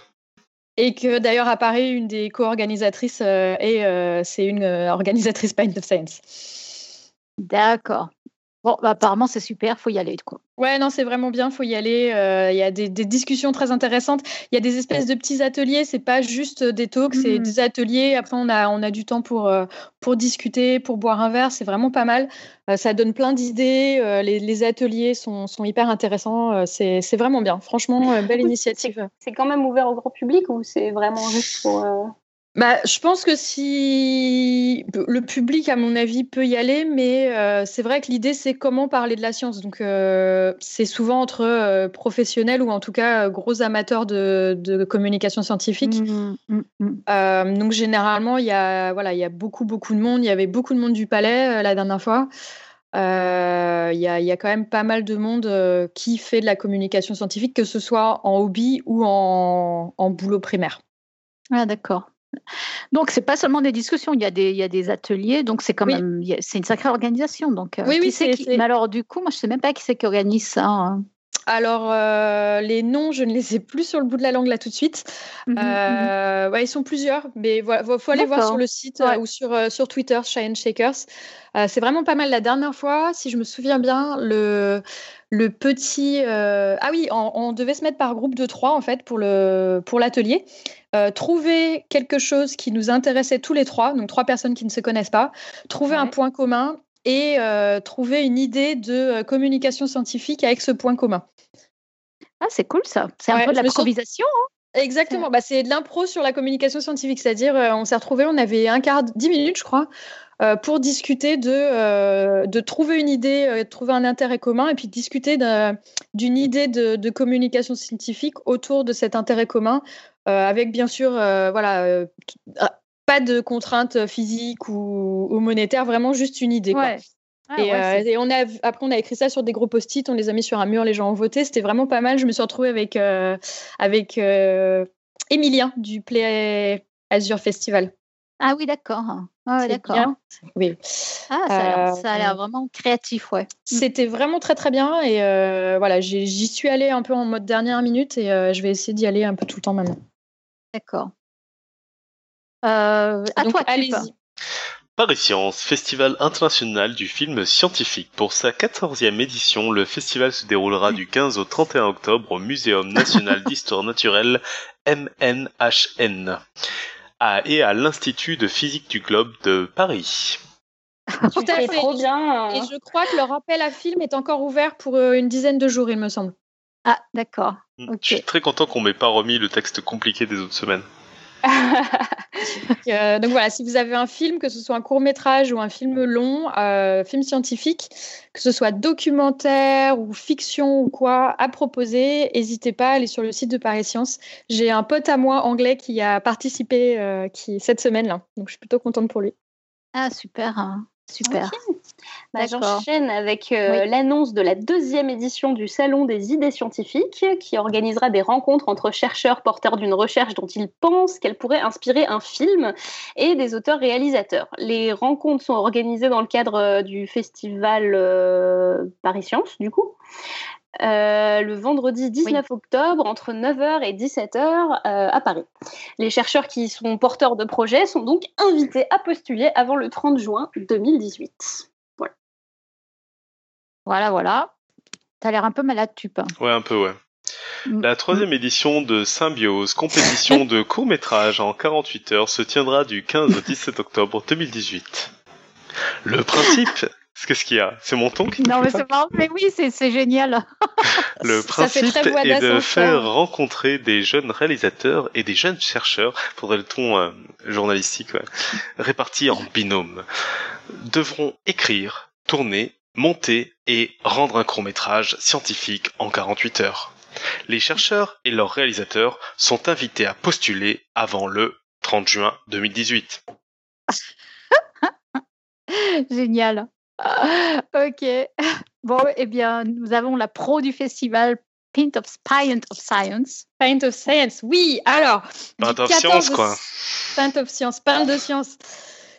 Et que d'ailleurs à Paris, une des co-organisatrices euh, et euh, c'est une organisatrice Pint of Science. D'accord. Bon, bah, apparemment, c'est super, faut y aller. Quoi. Ouais, non, c'est vraiment bien, faut y aller. Euh, il y a des, discussions très intéressantes. Il y a des espèces de petits ateliers, c'est pas juste des talks, c'est mmh. des ateliers. Après, on a, on a du temps pour, euh, pour discuter, pour boire un verre, c'est vraiment pas mal. Euh, ça donne plein d'idées. Les, les, ateliers sont, sont hyper intéressants. c'est vraiment bien. Franchement, belle initiative. C'est quand même ouvert au grand public ou c'est vraiment juste pour. Bah, je pense que si le public, à mon avis, peut y aller, mais euh, c'est vrai que l'idée, c'est comment parler de la science. Donc, euh, c'est souvent entre euh, professionnels ou en tout cas gros amateurs de, communication scientifique. Mmh, mmh, mmh. donc, généralement, il y a voilà, il y a beaucoup, beaucoup de monde. Il y avait beaucoup de monde du Palais la dernière fois. Il y, a, y, a, quand même pas mal de monde qui fait de la communication scientifique, que ce soit en hobby ou en, en boulot primaire. Ah, d'accord. Donc, c'est pas seulement des discussions, il y a des, il y a des ateliers, donc c'est quand même, c'est une sacrée organisation. Donc, euh, oui, oui, c'est. Mais alors, du coup, moi, je sais même pas qui c'est qui organise ça. Hein. Alors, euh, les noms, je ne les ai plus sur le bout de la langue là tout de suite. Mmh euh, mmh ils sont plusieurs, mais il faut aller voir sur le site ou sur, sur Twitter, Shy Shakers. c'est vraiment pas mal. La dernière fois, si je me souviens bien, le, le petit. Ah oui, on, on, devait se mettre par groupe de trois en fait pour l'atelier. Pour euh, trouver quelque chose qui nous intéressait tous les trois, donc trois personnes qui ne se connaissent pas, trouver un point commun et euh, trouver une idée de euh, communication scientifique avec ce point commun. Ah, c'est cool ça. C'est un peu de l'improvisation. Hein Exactement, bah, c'est de l'impro sur la communication scientifique, c'est-à-dire on s'est retrouvés, on avait un quart, dix minutes je crois, pour discuter de, de trouver une idée, de trouver un intérêt commun et puis discuter d'une idée de, de, communication scientifique autour de cet intérêt commun euh, avec bien sûr, euh, voilà, euh, pas de contraintes physiques ou, monétaires, vraiment juste une idée. Quoi. Ah et, on a, après, on a écrit ça sur des gros post-it, on les a mis sur un mur, les gens ont voté. C'était vraiment pas mal. Je me suis retrouvée avec, avec Emilien du Play Azure Festival. Ah oui, d'accord. Ah, d'accord. Oui. Ah, ça a l'air vraiment créatif, ouais. Mm. C'était vraiment très très bien et voilà, j'y suis allée un peu en mode dernière minute et je vais essayer d'y aller un peu tout le temps maintenant. D'accord. Euh, à toi, allez-y. Paris Science, Festival international du film scientifique. Pour sa 14e édition, le festival se déroulera du 15 au 31 octobre au Muséum national d'histoire naturelle MNHN et à l'Institut de physique du globe de Paris. Tout à fait. Trop bien. Et je crois que le rappel à film est encore ouvert pour euh, une dizaine de jours, il me semble. Ah, d'accord. Mm. Je suis très content qu'on m'ait pas remis le texte compliqué des autres semaines. Euh, donc, voilà, si vous avez un film, que ce soit un court métrage ou un film long, euh, film scientifique, que ce soit documentaire ou fiction ou quoi, à proposer, n'hésitez pas à aller sur le site de Paris Science. J'ai un pote à moi anglais qui a participé euh, cette semaine-là, donc je suis plutôt contente pour lui. Ah, super. Super. Bah, j'enchaîne avec euh, l'annonce de la deuxième édition du Salon des idées scientifiques, qui organisera des rencontres entre chercheurs porteurs d'une recherche dont ils pensent qu'elle pourrait inspirer un film et des auteurs-réalisateurs. Les rencontres sont organisées dans le cadre euh, du festival euh, Paris Science, du coup. Euh, le vendredi 19 octobre entre 9h et 17h euh, à Paris. Les chercheurs qui sont porteurs de projets sont donc invités à postuler avant le 30 juin 2018. Voilà. Voilà, voilà. T'as l'air un peu malade, tu. Ouais, un peu, ouais. Mm. La troisième édition de Symbiose, compétition de court-métrage en 48 heures, se tiendra du 15 au 17 octobre 2018. Le principe Qu'est-ce qu'il y a C'est mon ton qui Non, mais c'est mais oui, c'est génial. Le principe est de faire rencontrer des jeunes réalisateurs et des jeunes chercheurs, faudrait le ton euh, journalistique, répartis en binôme, devront écrire, tourner, monter et rendre un court-métrage scientifique en 48 heures. Les chercheurs et leurs réalisateurs sont invités à postuler avant le 30 juin 2018. Génial. Ok. Bon, eh bien, nous avons la pro du festival Paint of, of Science. Paint of Science, oui. Alors. Paint of Science, quoi. Paint of Science, Paint de Science.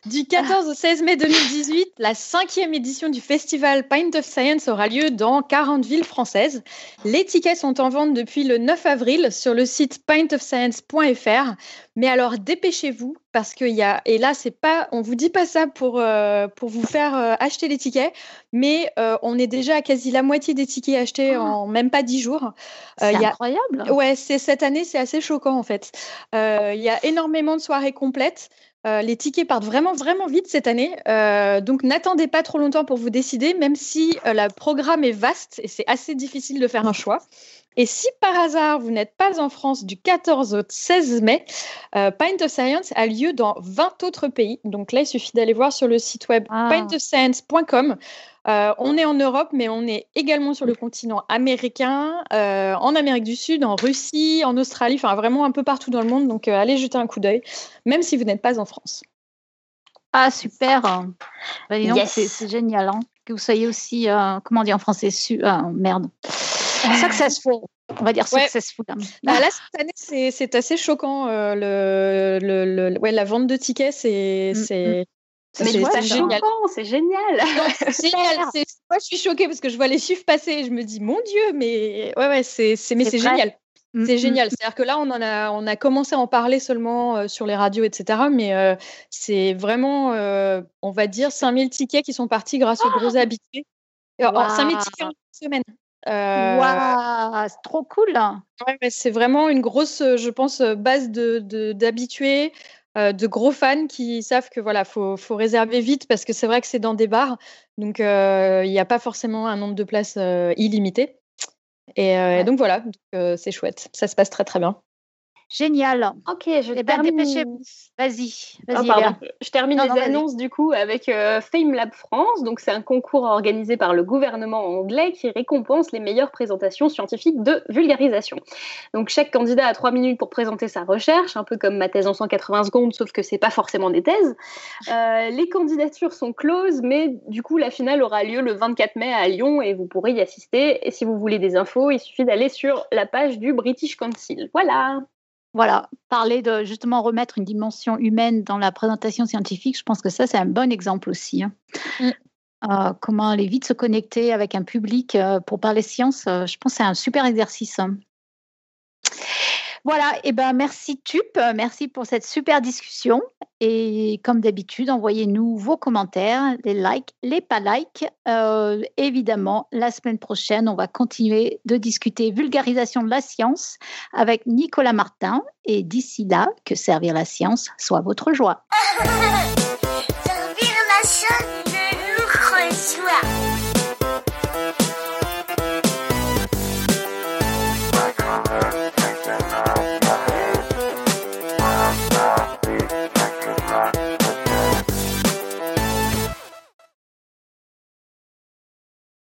Du 14 au 16 mai 2018, la cinquième édition du festival Pint of Science aura lieu dans 40 villes françaises. Les tickets sont en vente depuis le 9 avril sur le site pintofscience.fr. Mais alors dépêchez-vous parce qu'il y a et là c'est pas on vous dit pas ça pour euh, pour vous faire euh, acheter les tickets, mais euh, on est déjà à quasi la moitié des tickets achetés ah. en même pas 10 jours. c'est incroyable. Ouais, c'est cette année c'est assez choquant en fait. Il y a énormément de soirées complètes. Euh, les tickets partent vraiment, vraiment vite cette année. Euh, donc, n'attendez pas trop longtemps pour vous décider, même si euh, le programme est vaste et c'est assez difficile de faire un choix. Et si par hasard vous n'êtes pas en France du 14 au 16 mai, euh, Pint of Science a lieu dans 20 autres pays. Donc là, il suffit d'aller voir sur le site web ah. pintofscience.com. Euh, on est en Europe, mais on est également sur le continent américain, euh, en Amérique du Sud, en Russie, en Australie, enfin vraiment un peu partout dans le monde. Donc allez jeter un coup d'œil, même si vous n'êtes pas en France. Ah super bah, C'est génial hein, que vous soyez aussi, comment on dit en français, su merde. Successful. On va dire successful. Ouais. Bah, là, cette année, c'est assez choquant. Euh, le, le, le, ouais, la vente de tickets, c'est. Mm, mm. C'est génial. C'est génial. génial. Moi, je suis choquée parce que je vois les chiffres passer et je me dis, mon Dieu, mais ouais, ouais, c'est mais c'est génial. Mm, c'est génial. C'est-à-dire que là, on, en a, on a commencé à en parler seulement euh, sur les radios, etc. Mais euh, c'est vraiment, on va dire, 5000 tickets qui sont partis grâce aux gros habitués. Wow. 5000 tickets en une semaine. Euh... c'est trop cool. c'est vraiment une grosse, je pense, base de d'habitués, euh, de, gros fans qui savent que voilà, faut, faut réserver vite parce que c'est vrai que c'est dans des bars, donc il n'y a pas forcément un nombre de places illimité. Et, donc voilà, c'est chouette, ça se passe très très bien. Génial. Ok, je eh ben, dépêchez-vous. Vas-y. Vas oh, je termine les annonces du coup avec euh, Fame Lab France. Donc c'est un concours organisé par le gouvernement anglais qui récompense les meilleures présentations scientifiques de vulgarisation. Donc chaque candidat a trois minutes pour présenter sa recherche, un peu comme ma thèse en 180 secondes, sauf que c'est pas forcément des thèses. Euh, les candidatures sont closes, mais du coup la finale aura lieu le 24 mai à Lyon et vous pourrez y assister. Et si vous voulez des infos, il suffit d'aller sur la page du British Council. Voilà. Voilà, parler de justement remettre une dimension humaine dans la présentation scientifique, je pense que ça, c'est un bon exemple aussi. Hein. Mm. Euh, comment aller vite se connecter avec un public euh, pour parler science, euh, je pense que c'est un super exercice. Hein. Voilà, et ben merci Tup, merci pour cette super discussion. Et comme d'habitude, envoyez-nous vos commentaires, les likes, les pas likes. Euh, évidemment, la semaine prochaine, on va continuer de discuter vulgarisation de la science avec Nicolas Martin. Et d'ici là, que servir la science soit votre joie.